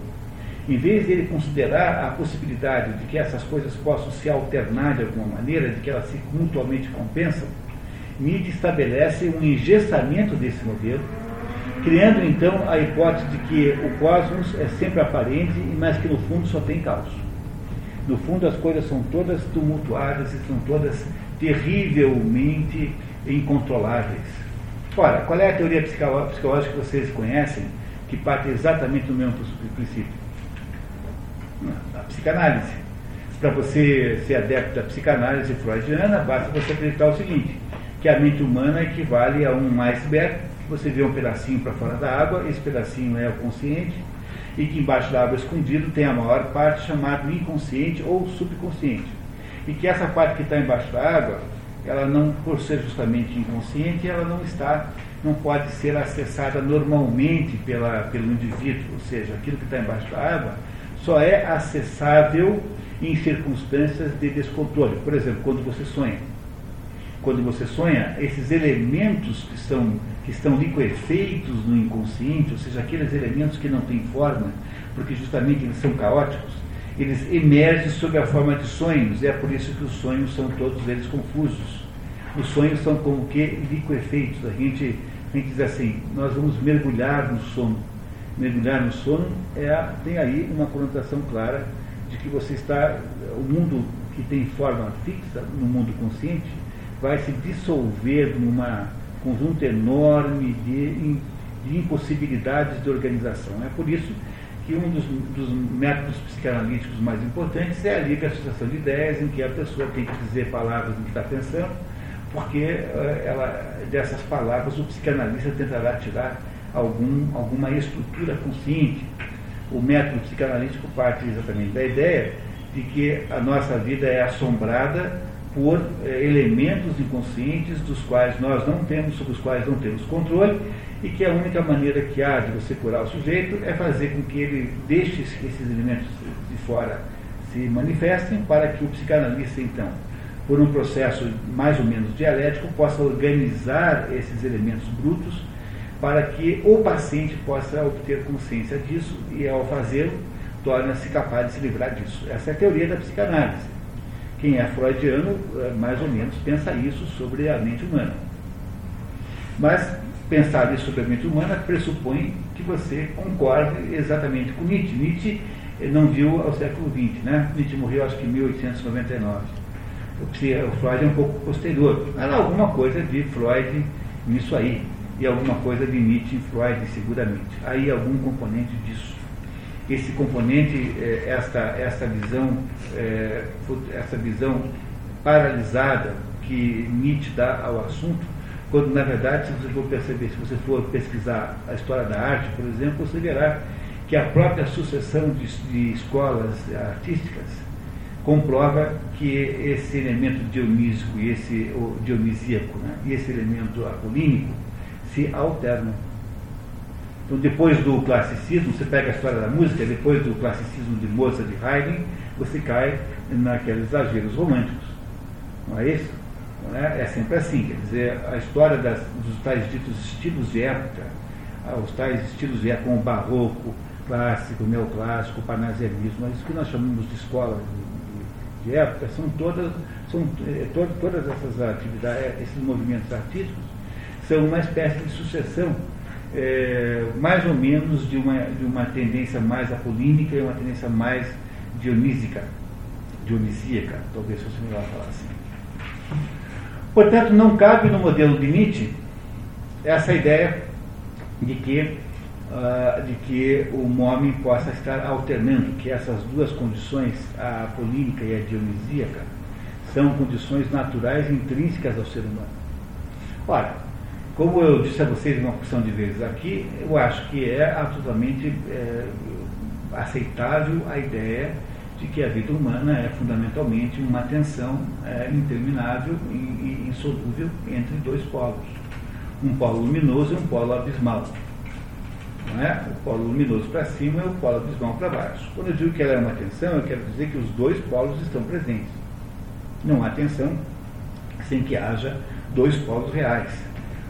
Em vez de ele considerar a possibilidade de que essas coisas possam se alternar de alguma maneira, de que elas se mutuamente compensam, Nietzsche estabelece um engessamento desse modelo, criando então a hipótese de que o cosmos é sempre aparente, mas que no fundo só tem caos. No fundo, as coisas são todas tumultuadas e são todas terrivelmente incontroláveis. Ora, qual é a teoria psicológica que vocês conhecem que parte exatamente do mesmo princípio? A psicanálise. Para você ser adepto da psicanálise freudiana, basta você acreditar o seguinte, que a mente humana equivale a um iceberg, você vê um pedacinho para fora da água, esse pedacinho é o consciente, e que embaixo da água escondido tem a maior parte chamada inconsciente ou subconsciente. E que essa parte que está embaixo da água, ela não, por ser justamente inconsciente, ela não está, não pode ser acessada normalmente pela, pelo indivíduo, ou seja, aquilo que está embaixo da água só é acessável em circunstâncias de descontrole. Por exemplo, quando você sonha. Quando você sonha, esses elementos que são que estão liquefeitos no inconsciente, ou seja, aqueles elementos que não têm forma, porque justamente eles são caóticos, eles emergem sob a forma de sonhos, e é por isso que os sonhos são todos eles confusos. Os sonhos são como que liquefeitos. A gente, a gente diz assim, nós vamos mergulhar no sono. Mergulhar no sono é, tem aí uma conotação clara de que você está, o mundo que tem forma fixa, no mundo consciente, vai se dissolver numa conjunto enorme de, de impossibilidades de organização. É por isso que um dos, dos, métodos psicanalíticos mais importantes é a livre associação de ideias, em que a pessoa tem que dizer palavras no que está pensando, porque eh, ela, dessas palavras o psicanalista tentará tirar algum, alguma estrutura consciente. O método psicanalítico parte exatamente da ideia de que a nossa vida é assombrada por eh, elementos inconscientes dos quais nós não temos, sobre os quais não temos controle, e que a única maneira que há de você curar o sujeito é fazer com que ele deixe esses elementos de fora se manifestem, para que o psicanalista, então, por um processo mais ou menos dialético, possa organizar esses elementos brutos para que o paciente possa obter consciência disso e, ao fazê-lo, torna-se capaz de se livrar disso. Essa é a teoria da psicanálise. Quem é freudiano, eh, mais ou menos, pensa isso sobre a mente humana. Mas pensar isso sobre a mente humana pressupõe que você concorde exatamente com Nietzsche. Nietzsche eh, não viu ao século XX, né? Nietzsche morreu acho que em 1899. O Freud é um pouco posterior. Há alguma coisa de Freud nisso aí. E alguma coisa de Nietzsche em Freud, seguramente. Aí algum componente disso esse componente, eh, esta, esta visão, eh, essa visão paralisada que Nietzsche dá ao assunto, quando na verdade, se você for perceber, se você for pesquisar a história da arte, por exemplo, você verá que a própria sucessão de, de escolas artísticas comprova que esse elemento dionísico e esse dionisíaco né, e esse elemento apolínico se alternam. Então, depois do classicismo, você pega a história da música, depois do classicismo de Mozart e Haydn, você cai naqueles exageros românticos. Não é isso? Não é? é sempre assim. Quer dizer, a história das, dos tais ditos estilos de época, ah, os tais estilos de época, como barroco, clássico, neoclássico, parnasianismo, isso que nós chamamos de escola de, de época, são todas, são, é, todas essas atividades, esses movimentos artísticos, são uma espécie de sucessão é, mais ou menos de uma, de uma tendência mais apolínica e uma tendência mais dionísica, dionisíaca, talvez fosse melhor falar assim. Portanto, não cabe no modelo de Nietzsche essa ideia de que, uh, de que o homem possa estar alternando, que essas duas condições, a apolínica e a dionisíaca, são condições naturais intrínsecas ao ser humano. Ora, como eu disse a vocês uma porção de vezes aqui, eu acho que é absolutamente é, aceitável a ideia de que a vida humana é fundamentalmente uma tensão é, interminável e insolúvel entre dois polos. Um polo luminoso e um polo abismal. Não é? O polo luminoso para cima e o polo abismal para baixo. Quando eu digo que ela é uma tensão, eu quero dizer que os dois polos estão presentes. Não há tensão sem que haja dois polos reais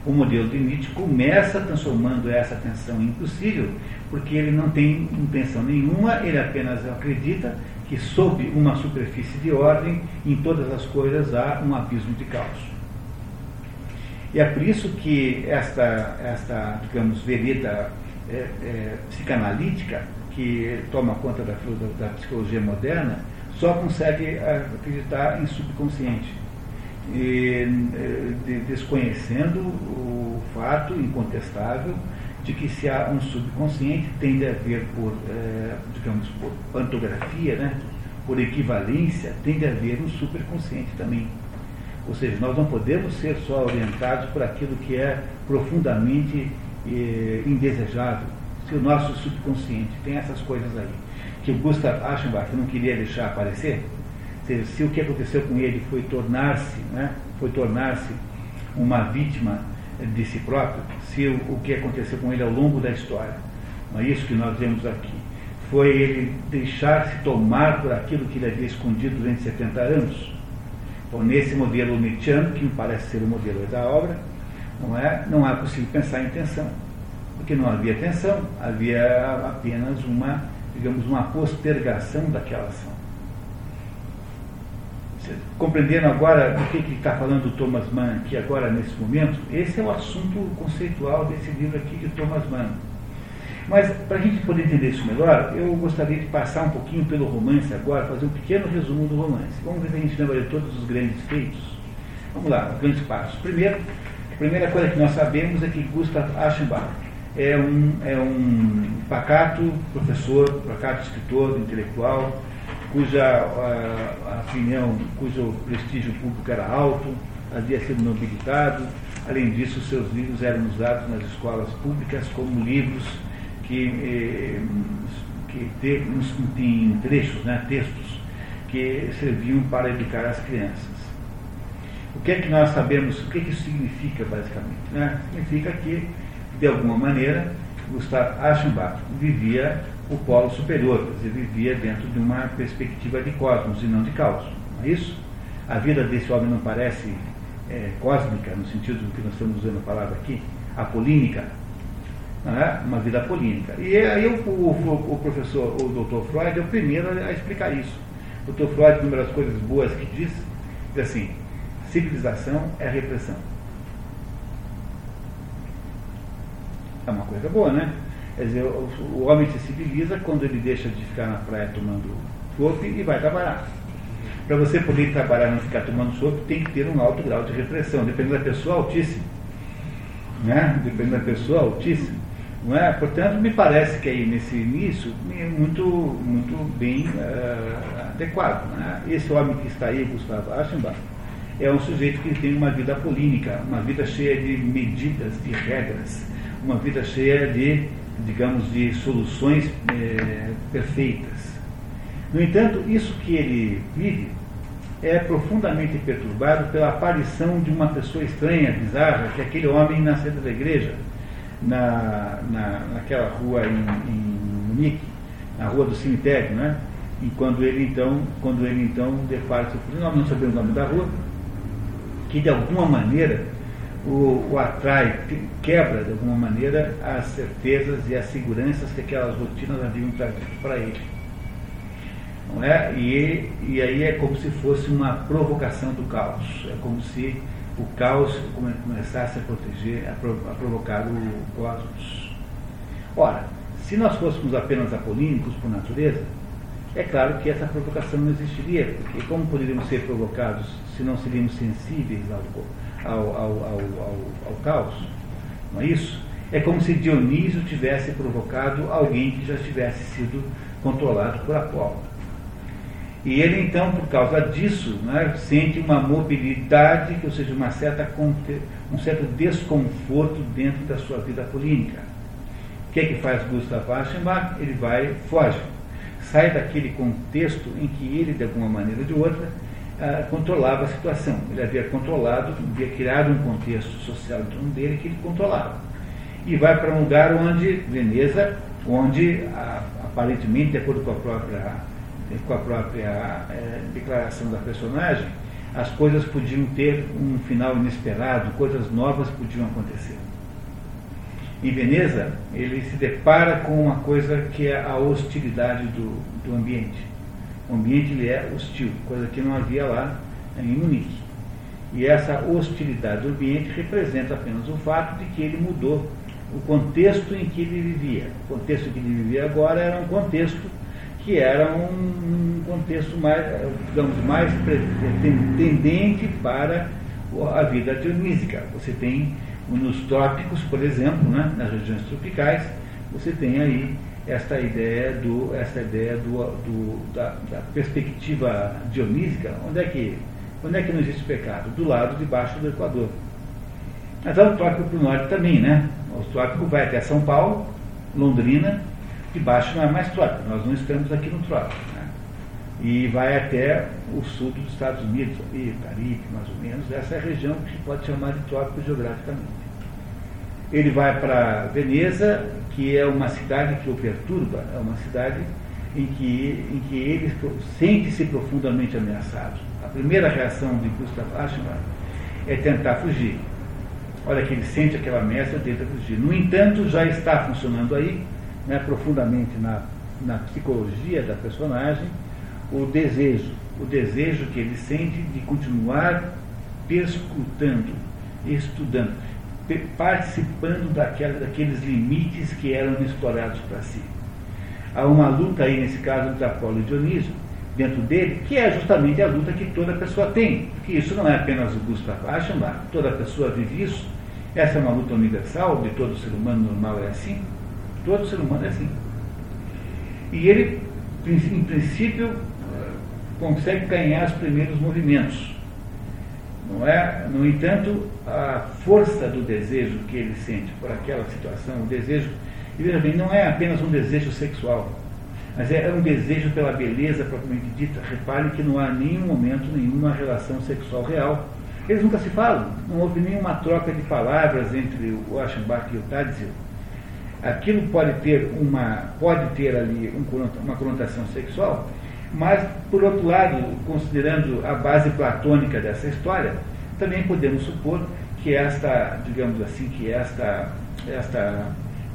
o modelo de Nietzsche começa transformando essa tensão impossível, porque ele não tem intenção nenhuma, ele apenas acredita que sob uma superfície de ordem, em todas as coisas há um abismo de caos. E é por isso que esta, esta digamos, vereda é, é, psicanalítica, que toma conta da, da, psicologia moderna, só consegue acreditar em subconsciente, e, de, desconhecendo o fato incontestável de que se há um subconsciente, tende a haver por, é, digamos, por pantografia, né, por equivalência, tende a haver um superconsciente também. Ou seja, nós não podemos ser só orientados por aquilo que é profundamente eh, indesejável. Se o nosso subconsciente tem essas coisas aí, que o Gustav Aschenbach não queria deixar aparecer, se, se o que aconteceu com ele foi tornar-se, né, foi tornar-se uma vítima de si próprio, se o, o que aconteceu com ele ao longo da história, não é isso que nós vemos aqui, foi ele deixar-se tomar por aquilo que ele havia escondido durante 70 anos. Bom, nesse modelo Nietzscheano, que parece ser o modelo da obra, não é, não é possível pensar em tensão, porque não havia tensão, havia apenas uma, digamos, uma postergação daquela ação. Compreendendo agora do que está falando Thomas Mann aqui agora nesse momento, esse é o assunto conceitual desse livro aqui de Thomas Mann. Mas, para a gente poder entender isso melhor, eu gostaria de passar um pouquinho pelo romance agora, fazer um pequeno resumo do romance. Vamos ver se a gente lembra de todos os grandes feitos. Vamos lá, os grandes passos. Primeiro, a primeira coisa que nós sabemos é que Gustav Aschenbach é um, é um pacato professor, pacato escritor, intelectual, cuja a, opinião, cujo prestígio público era alto, havia sido nobilitado. Além disso, seus livros eram usados nas escolas públicas como livros que, eh, que tem trechos, né, textos, que serviam para educar as crianças. O que é que nós sabemos, o que, é que isso significa basicamente? Né? Significa que, de alguma maneira, Gustav Aschenbach vivia o polo superior, quer vivia dentro de uma perspectiva de cosmos e não de caos. Não é isso? A vida desse homem não parece é, cósmica, no sentido do que nós estamos usando a palavra aqui, apolínica, né, uma vida polímica. E aí o, o, o, professor, o doutor Freud, é o primeiro a explicar isso. O doutor Freud, uma das coisas boas que diz, diz assim, civilização é repressão. É uma coisa boa, né? Quer dizer, o, o homem se civiliza quando ele deixa de ficar na praia tomando chope e vai trabalhar. Para você poder trabalhar e não ficar tomando chope, tem que ter um alto grau de repressão. Depende da pessoa, altíssimo. Né? Depende da pessoa, altíssimo. Não é? Portanto, me parece que aí nesse início é muito, muito bem uh, adequado. Né? Esse homem que está aí, Gustavo Aschenbach, é um sujeito que tem uma vida polínica, uma vida cheia de medidas, de regras, uma vida cheia de, digamos, de soluções eh, perfeitas. No entanto, isso que ele vive é profundamente perturbado pela aparição de uma pessoa estranha, bizarra, que é aquele homem na sede da igreja na, na, naquela rua em, em Munique, na rua do cemitério, né? E quando ele então, quando ele então depara-se nós não sabemos o nome da rua, que de alguma maneira o, o, atrai, quebra de alguma maneira as certezas e as seguranças que aquelas rotinas haviam trazido para ele. Não é? E, e aí é como se fosse uma provocação do caos. É como se o caos começasse a proteger, a, provocar o cosmos. Ora, se nós fôssemos apenas apolínicos por natureza, é claro que essa provocação não existiria, porque como poderíamos ser provocados se não seríamos sensíveis ao, ao, ao, ao, ao caos? Não é isso? É como se Dionísio tivesse provocado alguém que já tivesse sido controlado por Apolo. E ele, então, por causa disso, né, sente uma mobilidade, ou seja, uma certa, um certo desconforto dentro da sua vida política. O que é que faz Gustav Aschenbach? Ele vai, foge. Sai daquele contexto em que ele, de alguma maneira ou de outra, ah, controlava a situação. Ele havia controlado, havia criado um contexto social em torno dele que ele controlava. E vai para um lugar onde, Veneza, onde, aparentemente, de acordo com a própria com a própria é, declaração da personagem, as coisas podiam ter um final inesperado, coisas novas podiam acontecer. Em Veneza, ele se depara com uma coisa que é a hostilidade do, do ambiente. O ambiente ele é hostil, coisa que não havia lá em Munique. E essa hostilidade do ambiente representa apenas o fato de que ele mudou o contexto em que ele vivia. O contexto em que ele vivia agora era um contexto que era um, um contexto mais, digamos, mais tendente para a vida dionísica. Você tem nos trópicos, por exemplo, né, nas regiões tropicais, você tem aí esta ideia do, esta ideia do, do da, da, perspectiva dionísica. Onde é que, onde é que não existe pecado? Do lado de baixo do Equador. Mas há o trópico para o norte também, né? O trópico vai até São Paulo, Londrina, de baixo não é mais trópico, nós não estamos aqui no trópico. Né? E vai até o sul dos Estados Unidos, ali, Caribe, mais ou menos, essa é a região que se pode chamar de trópico geograficamente. Ele vai para Veneza, que é uma cidade que o perturba, é uma cidade em que, em que ele sente-se profundamente ameaçado. A primeira reação de Gustav Aschenbach é tentar fugir. Olha que ele sente aquela ameaça e tenta fugir. No entanto, já está funcionando aí, né, profundamente na, na psicologia da personagem, o desejo, o desejo que ele sente de continuar perscrutando, estudando, participando daquela, daqueles limites que eram explorados para si. Há uma luta aí, nesse caso, entre Apolo e Dionísio, dentro dele, que é justamente a luta que toda pessoa tem. Que isso não é apenas o Gustav Aschenbach, toda pessoa vive isso. Essa é uma luta universal, de todo ser humano normal é assim. Todo ser humano é assim. E ele, em princípio, consegue ganhar os primeiros movimentos. Não é? No entanto, a força do desejo que ele sente por aquela situação, o desejo, e veja bem, não é apenas um desejo sexual, mas é um desejo pela beleza propriamente dita. Repare que não há nenhum momento nenhuma relação sexual real. Eles nunca se falam, não houve nenhuma troca de palavras entre o Aschenbach e o Tadzio aquilo pode ter uma pode ter ali uma conotação sexual, mas por outro lado, considerando a base platônica dessa história, também podemos supor que esta, digamos assim, que esta esta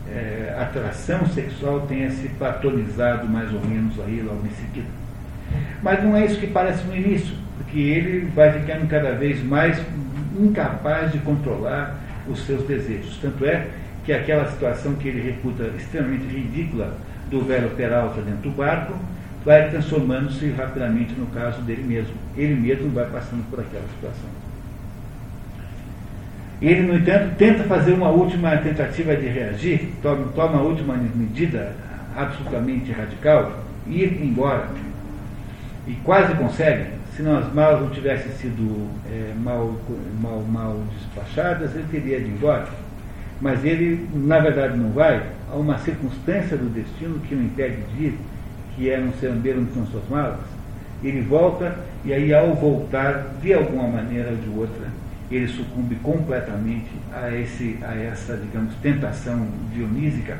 é, atração sexual tenha se platonizado mais ou menos aí logo em seguida. Mas não é isso que parece no início, porque ele vai ficando cada vez mais incapaz de controlar os seus desejos. Tanto é que aquela situação que ele reputa extremamente ridícula do velho Peralta dentro do barco, vai transformando-se rapidamente no caso dele mesmo. Ele mesmo vai passando por aquela situação. Ele, no entanto, tenta fazer uma última tentativa de reagir, toma, toma a última medida absolutamente radical, ir embora. E quase consegue, se não as malas não tivessem sido é, mal, mal, mal despachadas, ele teria ir embora mas ele, na verdade, não vai, há uma circunstância do destino que o impede de ir, que é não saber onde estão suas malas. Ele volta e aí, ao voltar, de alguma maneira ou de outra, ele sucumbe completamente a, esse, a essa, digamos, tentação dionísica,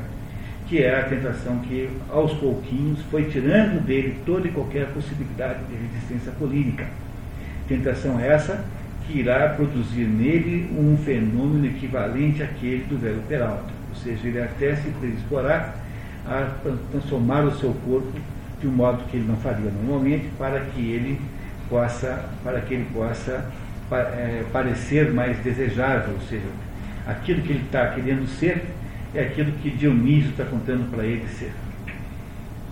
que é a tentação que, aos pouquinhos, foi tirando dele toda e qualquer possibilidade de resistência política. Tentação essa que irá produzir nele um fenômeno equivalente àquele do velho Peralta. Ou seja, ele até se predisporá a transformar o seu corpo de um modo que ele não faria normalmente, para que ele possa, para que ele possa é, parecer mais desejável, ou seja, aquilo que ele está querendo ser é aquilo que Dionísio está contando para ele ser.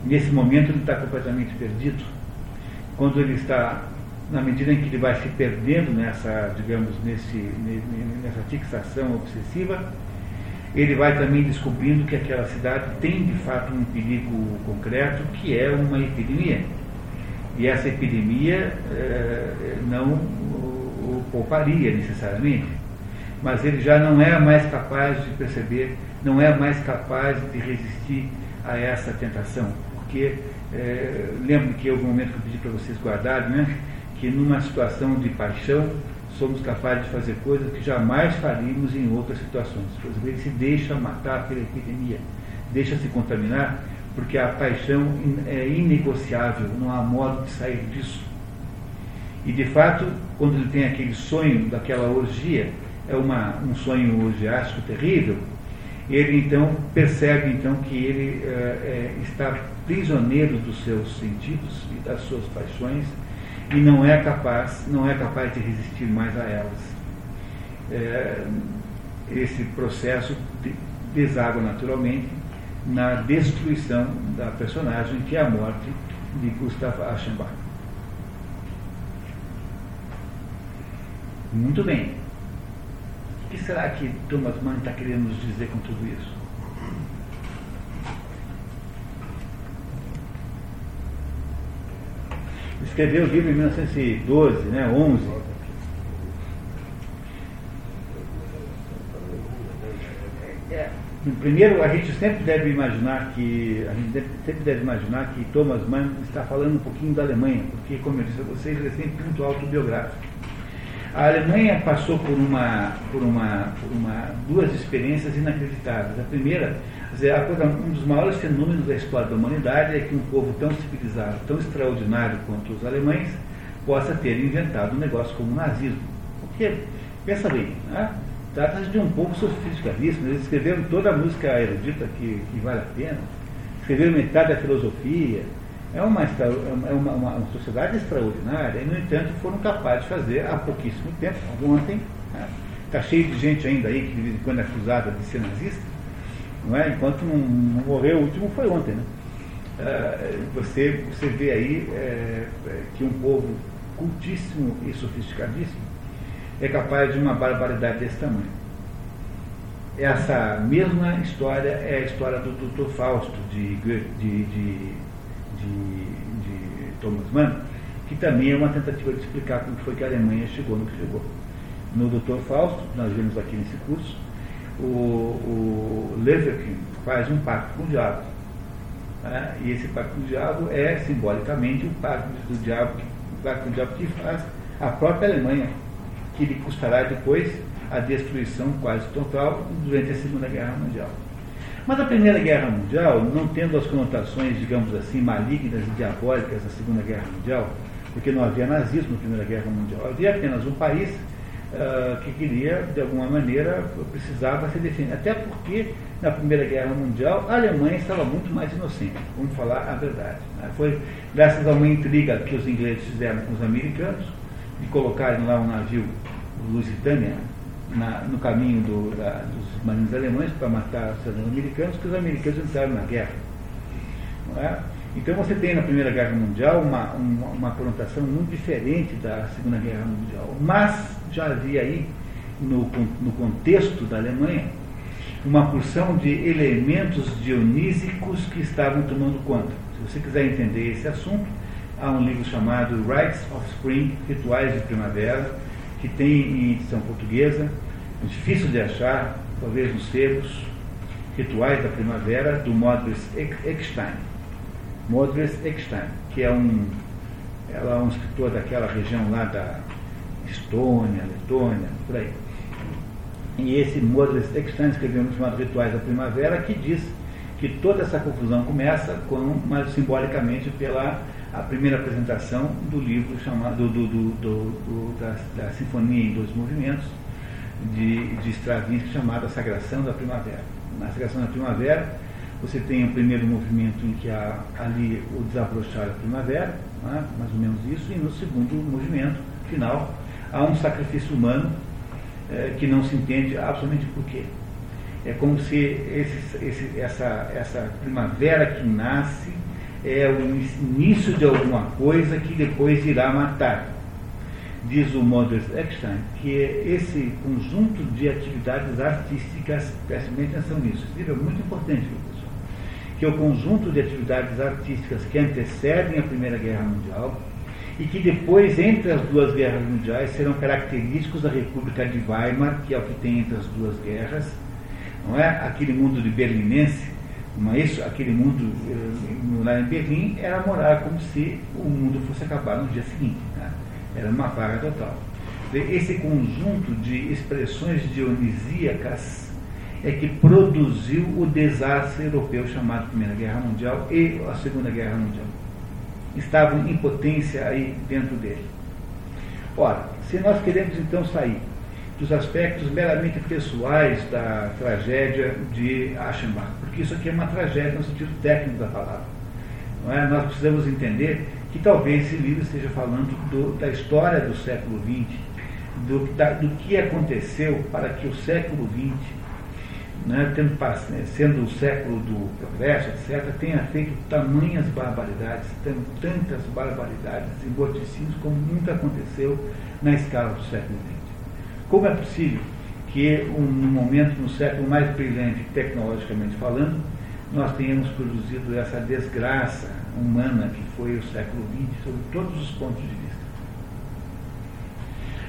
Nesse momento ele está completamente perdido. Quando ele está na medida em que ele vai se perdendo nessa, digamos, nesse, nessa fixação obsessiva, ele vai também descobrindo que aquela cidade tem de fato um perigo concreto, que é uma epidemia. E essa epidemia eh, não o, pouparia necessariamente, mas ele já não é mais capaz de perceber, não é mais capaz de resistir a essa tentação. Porque, eh, lembro que houve um momento que eu pedi para vocês guardarem, né? que numa situação de paixão somos capazes de fazer coisas que jamais faríamos em outras situações. Ele se deixa matar pela epidemia, deixa se contaminar, porque a paixão é inegociável, não há modo de sair disso. E de fato, quando ele tem aquele sonho daquela orgia, é uma, um sonho orgiástico terrível, ele então percebe então que ele é, está prisioneiro dos seus sentidos e das suas paixões e não é capaz, não é capaz de resistir mais a elas. É, esse processo deságua naturalmente na destruição da personagem, que é a morte de Gustav Aschenbach. Muito bem. O que será que Thomas Mann está querendo nos dizer com tudo isso? Escreveu o livro em 1912, né, 11. É, primeiro, a gente sempre deve imaginar que a gente deve, sempre deve imaginar que Thomas Mann está falando um pouquinho da Alemanha, porque, como eu disse a vocês, ele é sempre muito autobiográfico. A Alemanha passou por uma, por uma, por uma duas experiências inacreditáveis. A primeira, dizer, um dos maiores fenômenos da história da humanidade é que um povo tão civilizado, tão extraordinário quanto os alemães, possa ter inventado um negócio como o nazismo. Porque, pensa bem, né? trata-se de um povo sofisticadíssimo. Eles escreveram toda a música erudita que, que vale a pena, escreveram metade da filosofia é uma, é uma, uma, uma sociedade extraordinária e, no entanto, foram capazes de fazer há pouquíssimo tempo, ontem, está né? cheio de gente ainda aí que de vez em quando é acusada de ser nazista, não é? enquanto não, não morreu, o último foi ontem. Né? Uh, você, você vê aí é, que um povo cultíssimo e sofisticadíssimo é capaz de uma barbaridade desse tamanho. Essa mesma história é a história do Dr. Fausto de, de, de de, Thomas Mann, que também é uma tentativa de explicar como foi que a Alemanha chegou no que chegou. No Dr. Fausto, nós vemos aqui nesse curso, o, o Leverkin faz um pacto com o diabo. Né? E esse pacto com o diabo é simbolicamente o pacto do diabo, o pacto com o diabo que faz a própria Alemanha, que lhe custará depois a destruição quase total durante a Segunda Guerra Mundial. Mas a Primeira Guerra Mundial, não tendo as conotações, digamos assim, malignas e diabólicas da Segunda Guerra Mundial, porque não havia nazismo na Primeira Guerra Mundial, havia apenas um país uh, que queria, de alguma maneira, precisava se defender. Até porque, na Primeira Guerra Mundial, a Alemanha estava muito mais inocente, vamos falar a verdade. Né? Foi graças a uma intriga que os ingleses fizeram com os americanos, de colocarem lá um navio Lusitânia, na, no caminho do, da, dos marinhos alemães para matar os americanos, que os americanos entraram na guerra. É? Então você tem na Primeira Guerra Mundial uma, uma, uma, conotação muito diferente da Segunda Guerra Mundial. Mas já havia aí, no, no contexto da Alemanha, uma porção de elementos dionísicos que estavam tomando conta. Se você quiser entender esse assunto, há um livro chamado Rites of Spring, Rituais de Primavera, que tem em edição portuguesa, difícil de achar, talvez nos sebos, Rituais da Primavera, do Modres Eckstein. Modres Eckstein, que é um, ela é um escritor daquela região lá da Estônia, Letônia, por aí. E esse Modres Eckstein escreveu um chamado Rituais da Primavera, que diz que toda essa confusão começa, com, mas simbolicamente pela a primeira apresentação do livro chamado do, do, do, da, da, Sinfonia em Dois Movimentos de, de Stravinsky chamada Sagração da Primavera. Na Sagração da Primavera você tem o primeiro movimento em que há ali o desabrochar da primavera, né, mais ou menos isso, e no segundo movimento final há um sacrifício humano eh, que não se entende absolutamente por quê. É como se esse, esse, essa, essa primavera que nasce é o início de alguma coisa que depois irá matar. Diz o Moders Eckstein que é esse conjunto de atividades artísticas, preste bem atenção nisso, esse livro é muito importante, que é o conjunto de atividades artísticas que antecedem a Primeira Guerra Mundial e que depois, entre as duas guerras mundiais, serão característicos da República de Weimar, que é o que tem entre as duas guerras, não é? Aquele mundo de berlinense mas aquele mundo eh, lá em Berlim era morar como se o mundo fosse acabar no dia seguinte. Né? Era uma vaga total. Esse conjunto de expressões dionisíacas é que produziu o desastre europeu chamado Primeira Guerra Mundial e a Segunda Guerra Mundial. Estavam em potência aí dentro dele. Ora, se nós queremos então sair dos aspectos meramente pessoais da tragédia de Aschenbach, porque isso aqui é uma tragédia no sentido técnico da palavra. É? Nós precisamos entender que talvez esse livro esteja falando do, da história do século XX, do, da, do que aconteceu para que o século XX, né, tendo, né, sendo o século do progresso, etc., tenha feito tamanhas barbaridades, tantas barbaridades e morticínios como nunca aconteceu na escala do século XX. Como é possível que, um, num momento, no século mais brilhante, tecnologicamente falando, nós tenhamos produzido essa desgraça humana que foi o século XX, sob todos os pontos de.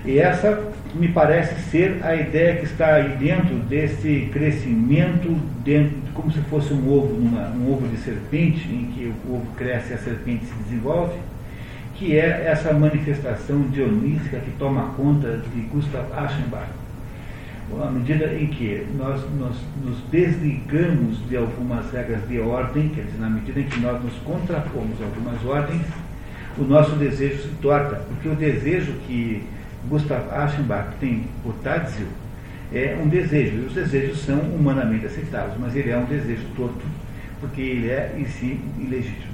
E essa me parece ser a ideia que está aí dentro desse crescimento, dentro, como se fosse um ovo, numa, um ovo de serpente, em que o ovo cresce e a serpente se desenvolve, que é essa manifestação dionísica que toma conta de Gustav Aschenbach. À medida em que nós, nós nos desligamos de algumas regras de ordem, quer dizer, na medida em que nós nos contrapomos a algumas ordens, o nosso desejo se torta, porque o desejo que Gustav Aschenbach tem por Tadzio é um desejo, e os desejos são humanamente aceitáveis, mas ele é um desejo torto, porque ele é em si ilegítimo.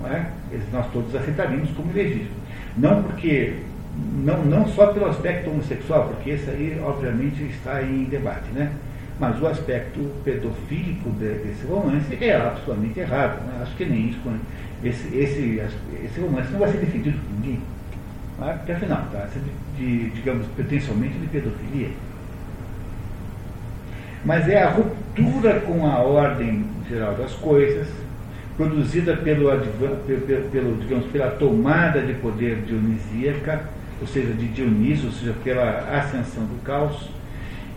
Não é? Nós todos aceitaríamos como ilegítimo. Não porque não, não só pelo aspecto homossexual, porque esse aí, obviamente, está em debate, né? Mas o aspecto pedofílico de, desse romance é absolutamente errado. Né? Acho que nem isso. Esse, esse, esse romance não vai ser defendido por ninguém. Né? Porque, afinal, tá? de, digamos, potencialmente de pedofilia. Mas é a ruptura com a ordem geral das coisas, produzida pelo, pelo digamos, pela tomada de poder dionisíaca ou seja, de Dionísio, ou seja, pela ascensão do caos,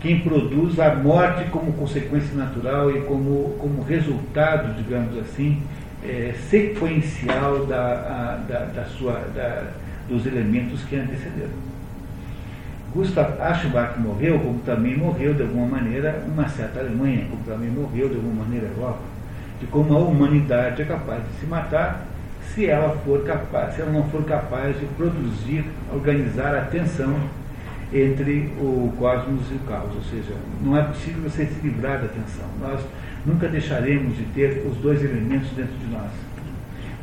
quem produz a morte como consequência natural e como, como resultado, digamos assim, é, sequencial da, a, da, da sua, da, dos elementos que antecederam. Gustav Aschbach morreu, como também morreu de alguma maneira uma certa Alemanha, como também morreu de alguma maneira a Europa, de como a humanidade é capaz de se matar se ela for capaz, se ela não for capaz de produzir, organizar a tensão entre o cosmos e o caos, ou seja, não é possível você se livrar da tensão. Nós nunca deixaremos de ter os dois elementos dentro de nós.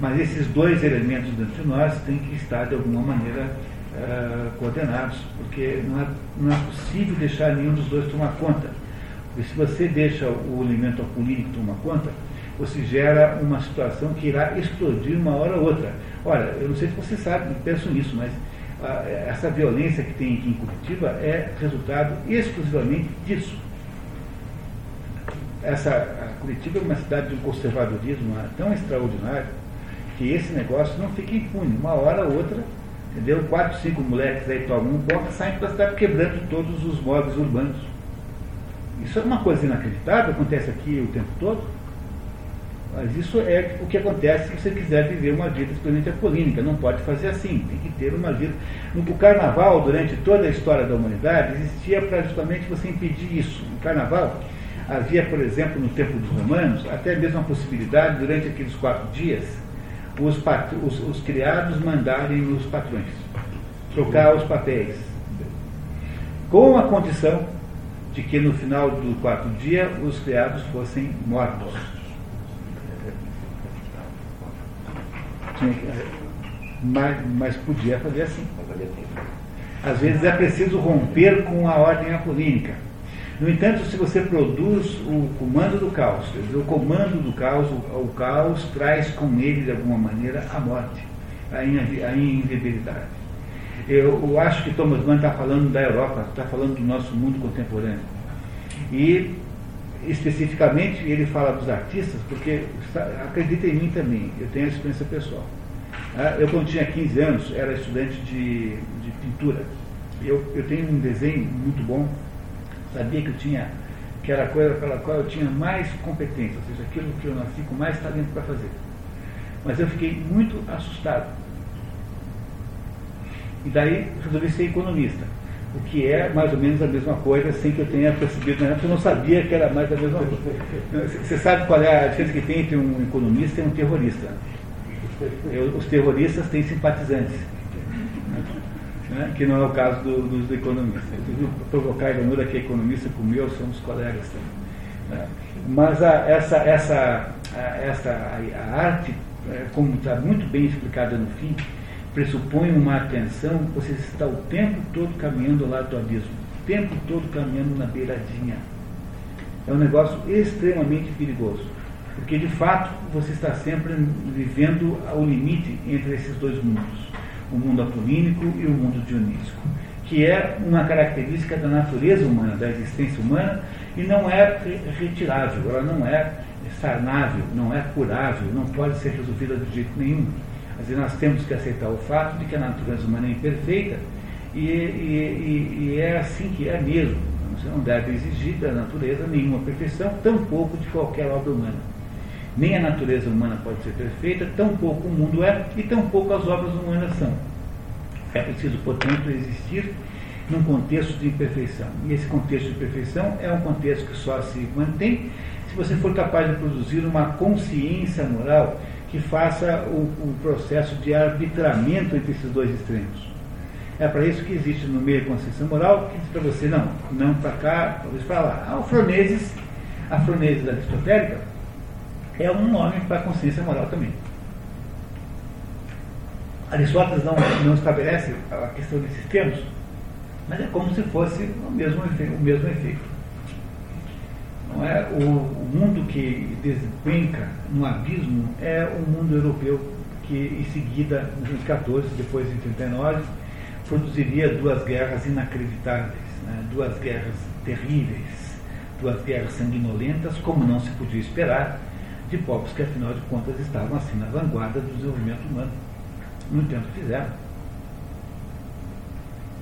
Mas esses dois elementos dentro de nós têm que estar de alguma maneira uh, coordenados, porque não é, não é possível deixar nenhum dos dois tomar conta. Porque se você deixa o elemento apolínico tomar conta, você gera uma situação que irá explodir uma hora ou outra. Olha, eu não sei se você sabe, penso nisso, mas ah, essa violência que tem aqui em Curitiba é resultado exclusivamente disso. Essa, Curitiba é uma cidade de um conservadorismo tão extraordinário que esse negócio não fica impune. Uma hora ou outra, entendeu? Quatro, cinco moleques aí tomam um copo e saem para cidade quebrando todos os móveis urbanos. Isso é uma coisa inacreditável, acontece aqui o tempo todo. Mas isso é o que acontece se você quiser viver uma vida extremamente apolínica. Não pode fazer assim, tem que ter uma vida. O carnaval, durante toda a história da humanidade, existia para justamente você impedir isso. No carnaval, havia, por exemplo, no tempo dos romanos, até mesmo a possibilidade, durante aqueles quatro dias, os, os, os criados mandarem os patrões, trocar os papéis. Com a condição de que no final do quarto dia os criados fossem mortos. mas, mas podia fazer assim. Às vezes é preciso romper com a ordem apolínica. No entanto, se você produz o comando do caos, dizer, o comando do caos, o, o, caos traz com ele, de alguma maneira, a morte, a, inviabilidade. Eu, eu, acho que Thomas Mann está falando da Europa, está falando do nosso mundo contemporâneo. E, especificamente, ele fala dos artistas, porque, acredita em mim também, eu tenho a experiência pessoal. Ah, eu, quando tinha 15 anos, era estudante de, de pintura. Eu, eu tenho um desenho muito bom, sabia que eu tinha, que era a coisa pela qual eu tinha mais competência, ou seja, aquilo que eu nasci com mais talento para fazer. Mas eu fiquei muito assustado. E daí resolvi ser economista, o que é mais ou menos a mesma coisa, sem que eu tenha percebido na época, eu não sabia que era mais a mesma coisa. Você sabe qual é a diferença que tem entre um economista e um terrorista? os terroristas têm simpatizantes. Né? Que não é o caso do, dos economistas. Inclusive, provocar a ironura que economista comeu, somos colegas também. Né? Mas a, essa, essa, a, essa, a, arte é, como está muito bem explicada no fim, pressupõe uma atenção, você está o tempo todo caminhando lado do abismo, o tempo todo caminhando na beiradinha. É um negócio extremamente perigoso, porque de fato você está sempre vivendo ao limite entre esses dois mundos, o mundo apolínico e o mundo dionísico, que é uma característica da natureza humana, da existência humana, e não é retirável, ela não é sarnável, não é curável, não pode ser resolvida de jeito nenhum. Dizer, nós temos que aceitar o fato de que a natureza humana é imperfeita e, e, e, é assim que é mesmo. Você não deve exigir da natureza nenhuma perfeição, tampouco de qualquer obra humana. Nem a natureza humana pode ser perfeita, tampouco o mundo é e tampouco as obras humanas são. É preciso, portanto, existir num contexto de imperfeição. E esse contexto de perfeição é um contexto que só se mantém se você for capaz de produzir uma consciência moral que faça o, o processo de arbitramento entre esses dois extremos. É para isso que existe no meio a consciência moral, que diz para você, não, não para cá, talvez para lá. A Afroneses, a Afroneses aristotélica, é um nome para a consciência moral também. Aristóteles não, não estabelece a questão desses termos, mas é como se fosse o mesmo efeito. O mesmo efeito. Não é? o, o mundo que despenca no abismo é o mundo europeu que em seguida, em 14, depois em 39, produziria duas guerras inacreditáveis, né? duas guerras terríveis, duas guerras sanguinolentas, como não se podia esperar de povos que afinal de contas estavam assim na vanguarda do desenvolvimento humano. No entanto, fizeram.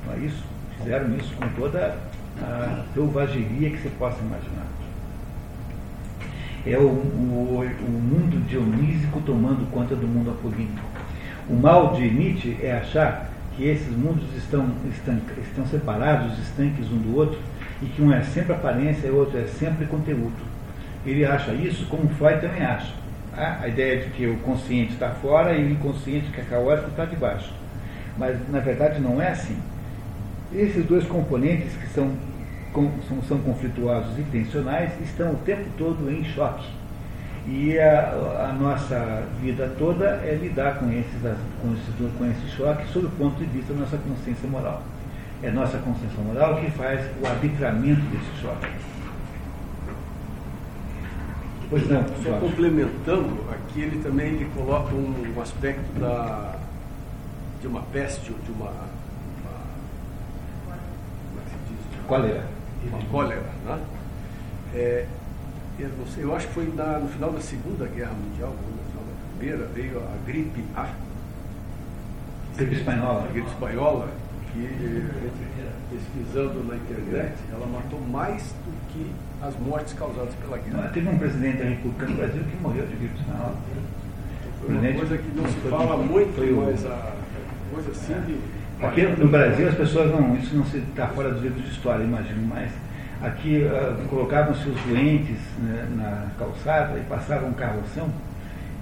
Não é isso? Fizeram isso com toda a selvageria que você possa imaginar é o, o, o mundo dionísico tomando conta do mundo apolínico. O mal de Nietzsche é achar que esses mundos estão, estão, estão separados, estanques um do outro, e que um é sempre aparência e o outro é sempre conteúdo. Ele acha isso como Freud também acha. A ideia de que o consciente está fora e o inconsciente, que é caótico, está debaixo. Mas, na verdade, não é assim. Esses dois componentes que são são, são conflituosos e tensionais, estão o tempo todo em choque. E a, a nossa vida toda é lidar com, esses, com, esse, com esse choque sob o ponto de vista da nossa consciência moral. É a nossa consciência moral que faz o arbitramento desse choque. Pois não, Só complementando, aqui ele também ele coloca um, um aspecto da, de uma peste, de uma, uma como é que se diz? Qual é? uma cólera. Né? É, eu, não sei, eu acho que foi no final da Segunda Guerra Mundial, no final da Primeira, veio a gripe A. Gripe espanhola. A gripe espanhola, que pesquisando na internet, ela matou mais do que as mortes causadas pela guerra. teve um presidente da República do Brasil que morreu de gripe espanhola. Foi uma coisa que não se fala muito, mas a coisa assim de Aqui no Brasil as pessoas não, isso não se está fora dos livros de história, imagino, mas aqui uh, colocavam seus doentes né, na calçada e passavam um carroção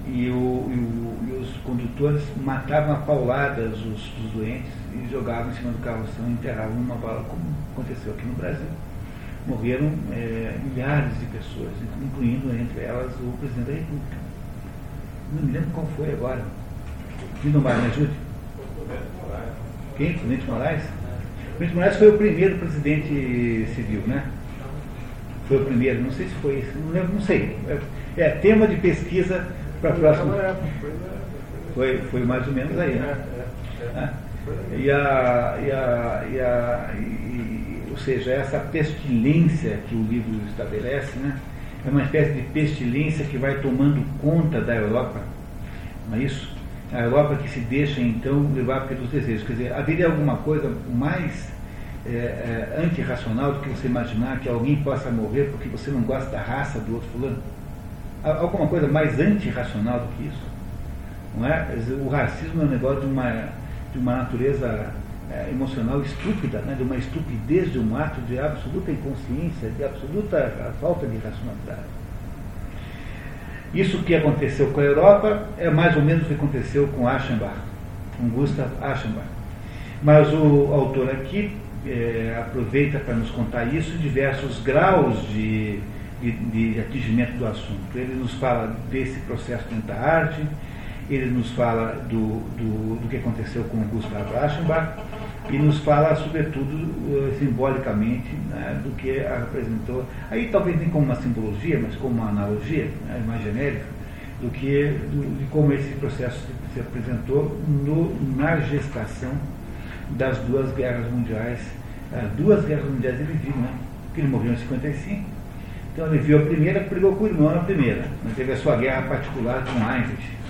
e, o, e, o, e, os condutores matavam a pauladas os, os, doentes e jogavam em cima do carroção e enterravam uma bala, como aconteceu aqui no Brasil. Morreram é, milhares de pessoas, incluindo entre elas o presidente da República. Não me lembro qual foi agora. Lindomar, me ajude. Quem? Presidente Moraes? Presidente Moraes foi o primeiro presidente civil, né? Foi o primeiro, não sei se foi isso, não lembro, não sei. É, é tema de pesquisa para a próxima. Foi, foi mais ou menos aí, né? Ah, e a, e a, e a e, ou seja, essa pestilência que o livro estabelece, né? É uma espécie de pestilência que vai tomando conta da Europa, não é isso? a Europa que se deixa então levar pelos desejos. Quer dizer, haveria alguma coisa mais é, é, antirracional do que você imaginar que alguém possa morrer porque você não gosta da raça do outro fulano? Alguma coisa mais antirracional do que isso? Não é? O racismo é um negócio de uma, de uma natureza é, emocional estúpida, né? de uma estupidez, de um ato de absoluta inconsciência, de absoluta falta de racionalidade. Isso que aconteceu com a Europa é mais ou menos o que aconteceu com Aschenbach, com Gustav Aschenbach. Mas o autor aqui é, aproveita para nos contar isso diversos graus de, de, de, atingimento do assunto. Ele nos fala desse processo dentro da arte, ele nos fala do, do, do que aconteceu com Gustav Aschenbach e nos fala, sobretudo, eh, simbolicamente, né, do que representou. Aí talvez nem como uma simbologia, mas como uma analogia né, mais genérica, do que do, de como esse processo se, se apresentou no, na gestação das duas guerras mundiais. Ah, duas guerras mundiais ele viu, né? Porque ele morreu em 55. Então ele viu a primeira, brigou com o irmão na primeira. Né, teve a sua guerra particular com Heinrich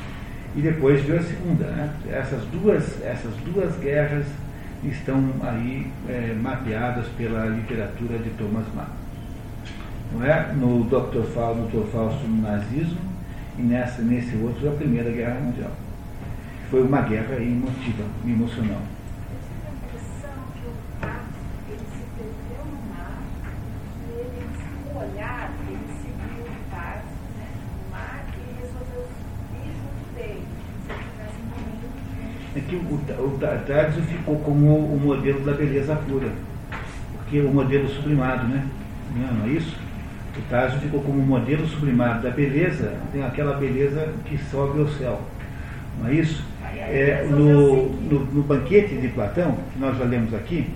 e depois veio a segunda. Né? Essas, duas, essas duas guerras estão aí é, mapeadas pela literatura de Thomas Mann. Não é? No Dr. Fausto, Dr. Fausto no nazismo e nessa, nesse outro a Primeira Guerra Mundial. Foi uma guerra emotiva, emocional. É que o, o Tardio ficou como o modelo da beleza pura, porque o modelo sublimado, né? Não, é isso? O Tardio ficou como o modelo sublimado da beleza, tem aquela beleza que sobe ao céu, não é isso? É, no, no, no banquete de Platão, que nós já lemos aqui,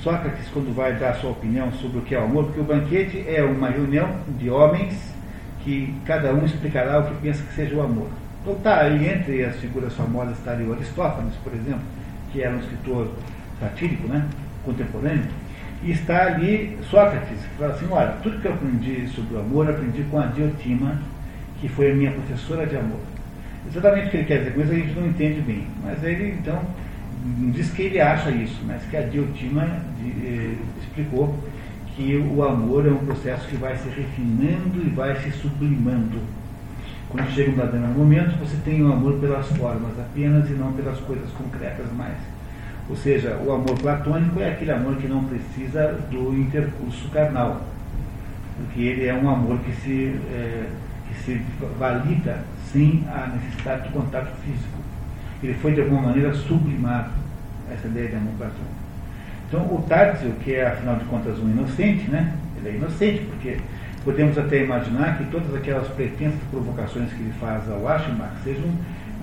Sócrates, quando vai dar sua opinião sobre o que é o amor, porque o banquete é uma reunião de homens que cada um explicará o que pensa que seja o amor. Então está aí entre as figuras famosas estaria o Aristófanes, por exemplo, que era um escritor satírico, né, contemporâneo, e está ali Sócrates, que fala assim, olha, tudo que eu aprendi sobre o amor, aprendi com a Diotima, que foi a minha professora de amor. Exatamente o que ele quer dizer com isso a gente não entende bem, mas ele então diz que ele acha isso, mas que a Diotima de, eh, explicou que o amor é um processo que vai se refinando e vai se sublimando quando chega um determinado momento, você tem o um amor pelas formas apenas e não pelas coisas concretas mais. Ou seja, o amor platônico é aquele amor que não precisa do intercurso carnal, porque ele é um amor que se, é, que se valida sem a necessidade de contato físico. Ele foi de alguma maneira sublimado, essa ideia de amor platônico. Então, o Tárzio, que é afinal de contas um inocente, né? ele é inocente porque Podemos até imaginar que todas aquelas pretensas provocações que ele faz ao Aschenbach sejam,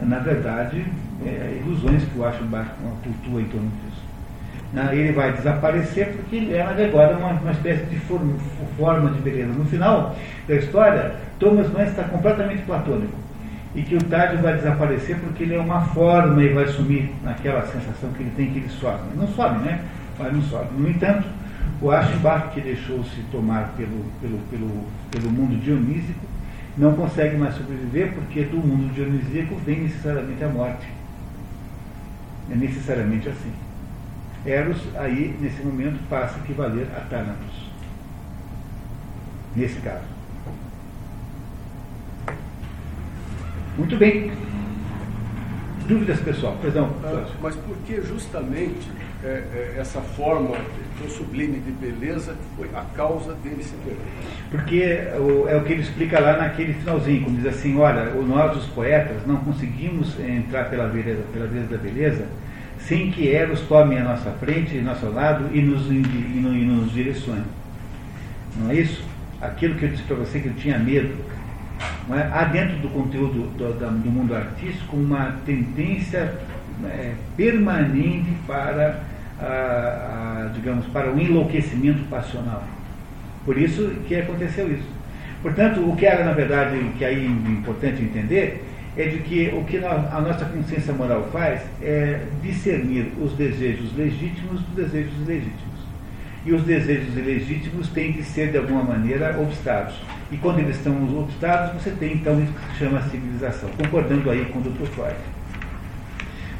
na verdade, é, ilusões que o Aschenbach cultua em torno disso. Ele vai desaparecer porque ele é, agora, uma, uma espécie de forma, de beleza. No final da história, Thomas Mann está completamente platônico e que o Tardio vai desaparecer porque ele é uma forma e vai sumir naquela sensação que ele tem que ele sobe. Não sobe, né? Mas não sobe. No entanto, o Aschenbach, que deixou-se tomar pelo, pelo, pelo, pelo mundo dionísico, não consegue mais sobreviver porque do mundo dionísico vem necessariamente a morte. É necessariamente assim. Eros, aí, nesse momento, passa a equivaler a Thanatos. Nesse caso. Muito bem. Dúvidas, pessoal? Perdão. Mas por que justamente é, é, essa forma tão sublime de beleza foi a causa dele se perder. Porque o, é o que ele explica lá naquele finalzinho, quando diz assim, olha, nós os poetas não conseguimos entrar pela beleza, pela beleza da beleza sem que Eros tome a nossa frente, nosso lado e nos, e, e nos direcione. Não é isso? Aquilo que eu disse para você que eu tinha medo. É? Há dentro do conteúdo do, do mundo artístico uma tendência é, permanente para a, a, digamos, para o enlouquecimento passional. Por isso que aconteceu isso. Portanto, o que era, na verdade, que aí é importante entender, é de que o que a nossa consciência moral faz é discernir os desejos legítimos dos desejos ilegítimos. E os desejos ilegítimos têm que ser, de alguma maneira, obstados. E quando eles estão obstados, você tem então isso que se chama civilização, concordando aí com o Dr. Freud.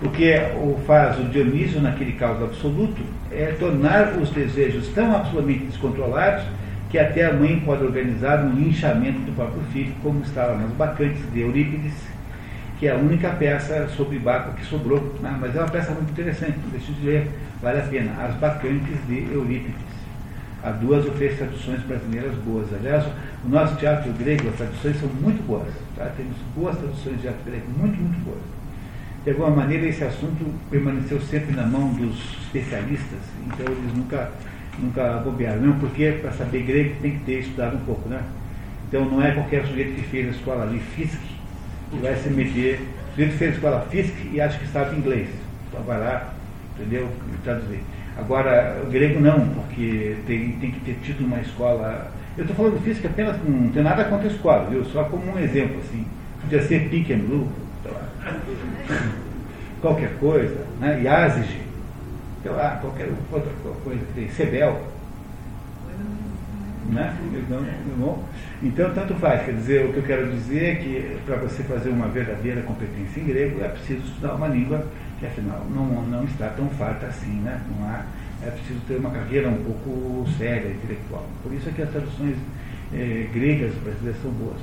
O que o faz o Dionísio, naquele caso absoluto, é tornar os desejos tão absolutamente descontrolados que até a mãe pode organizar um linchamento do próprio filho, como estava nas Bacantes de Eurípides, que é a única peça sobre Baco que sobrou. Né? Mas é uma peça muito interessante, deixa de ler, vale a pena. As Bacantes de Eurípides. Há duas ou três traduções brasileiras boas. Aliás, o nosso teatro grego, as traduções são muito boas. Tá? Temos boas traduções de teatro grego, muito, muito boas de alguma maneira esse assunto permaneceu sempre na mão dos especialistas, então eles nunca, nunca bobearam, mesmo porque para saber grego tem que ter estudado um pouco, né? Então não é qualquer sujeito que fez a escola ali, FISC, que vai se meter sujeito fez escola física e acha que sabe inglês. Então vai lá, entendeu? Traduzir. Agora, o grego não, porque tem, tem que ter tido uma escola. Eu estou falando física apenas, não tem nada contra a escola, viu? Só como um exemplo, assim. Podia ser pick and blue, qualquer coisa, né? Yazige, sei lá, qualquer outra coisa que tem, Sebel. Né? Então, tanto faz. Quer dizer, o que eu quero dizer é que para você fazer uma verdadeira competência em grego é preciso estudar uma língua que, afinal, não, não está tão farta assim. Né? Não há, é preciso ter uma carreira um pouco séria, intelectual. Por isso é que as traduções eh, gregas brasileiras são boas.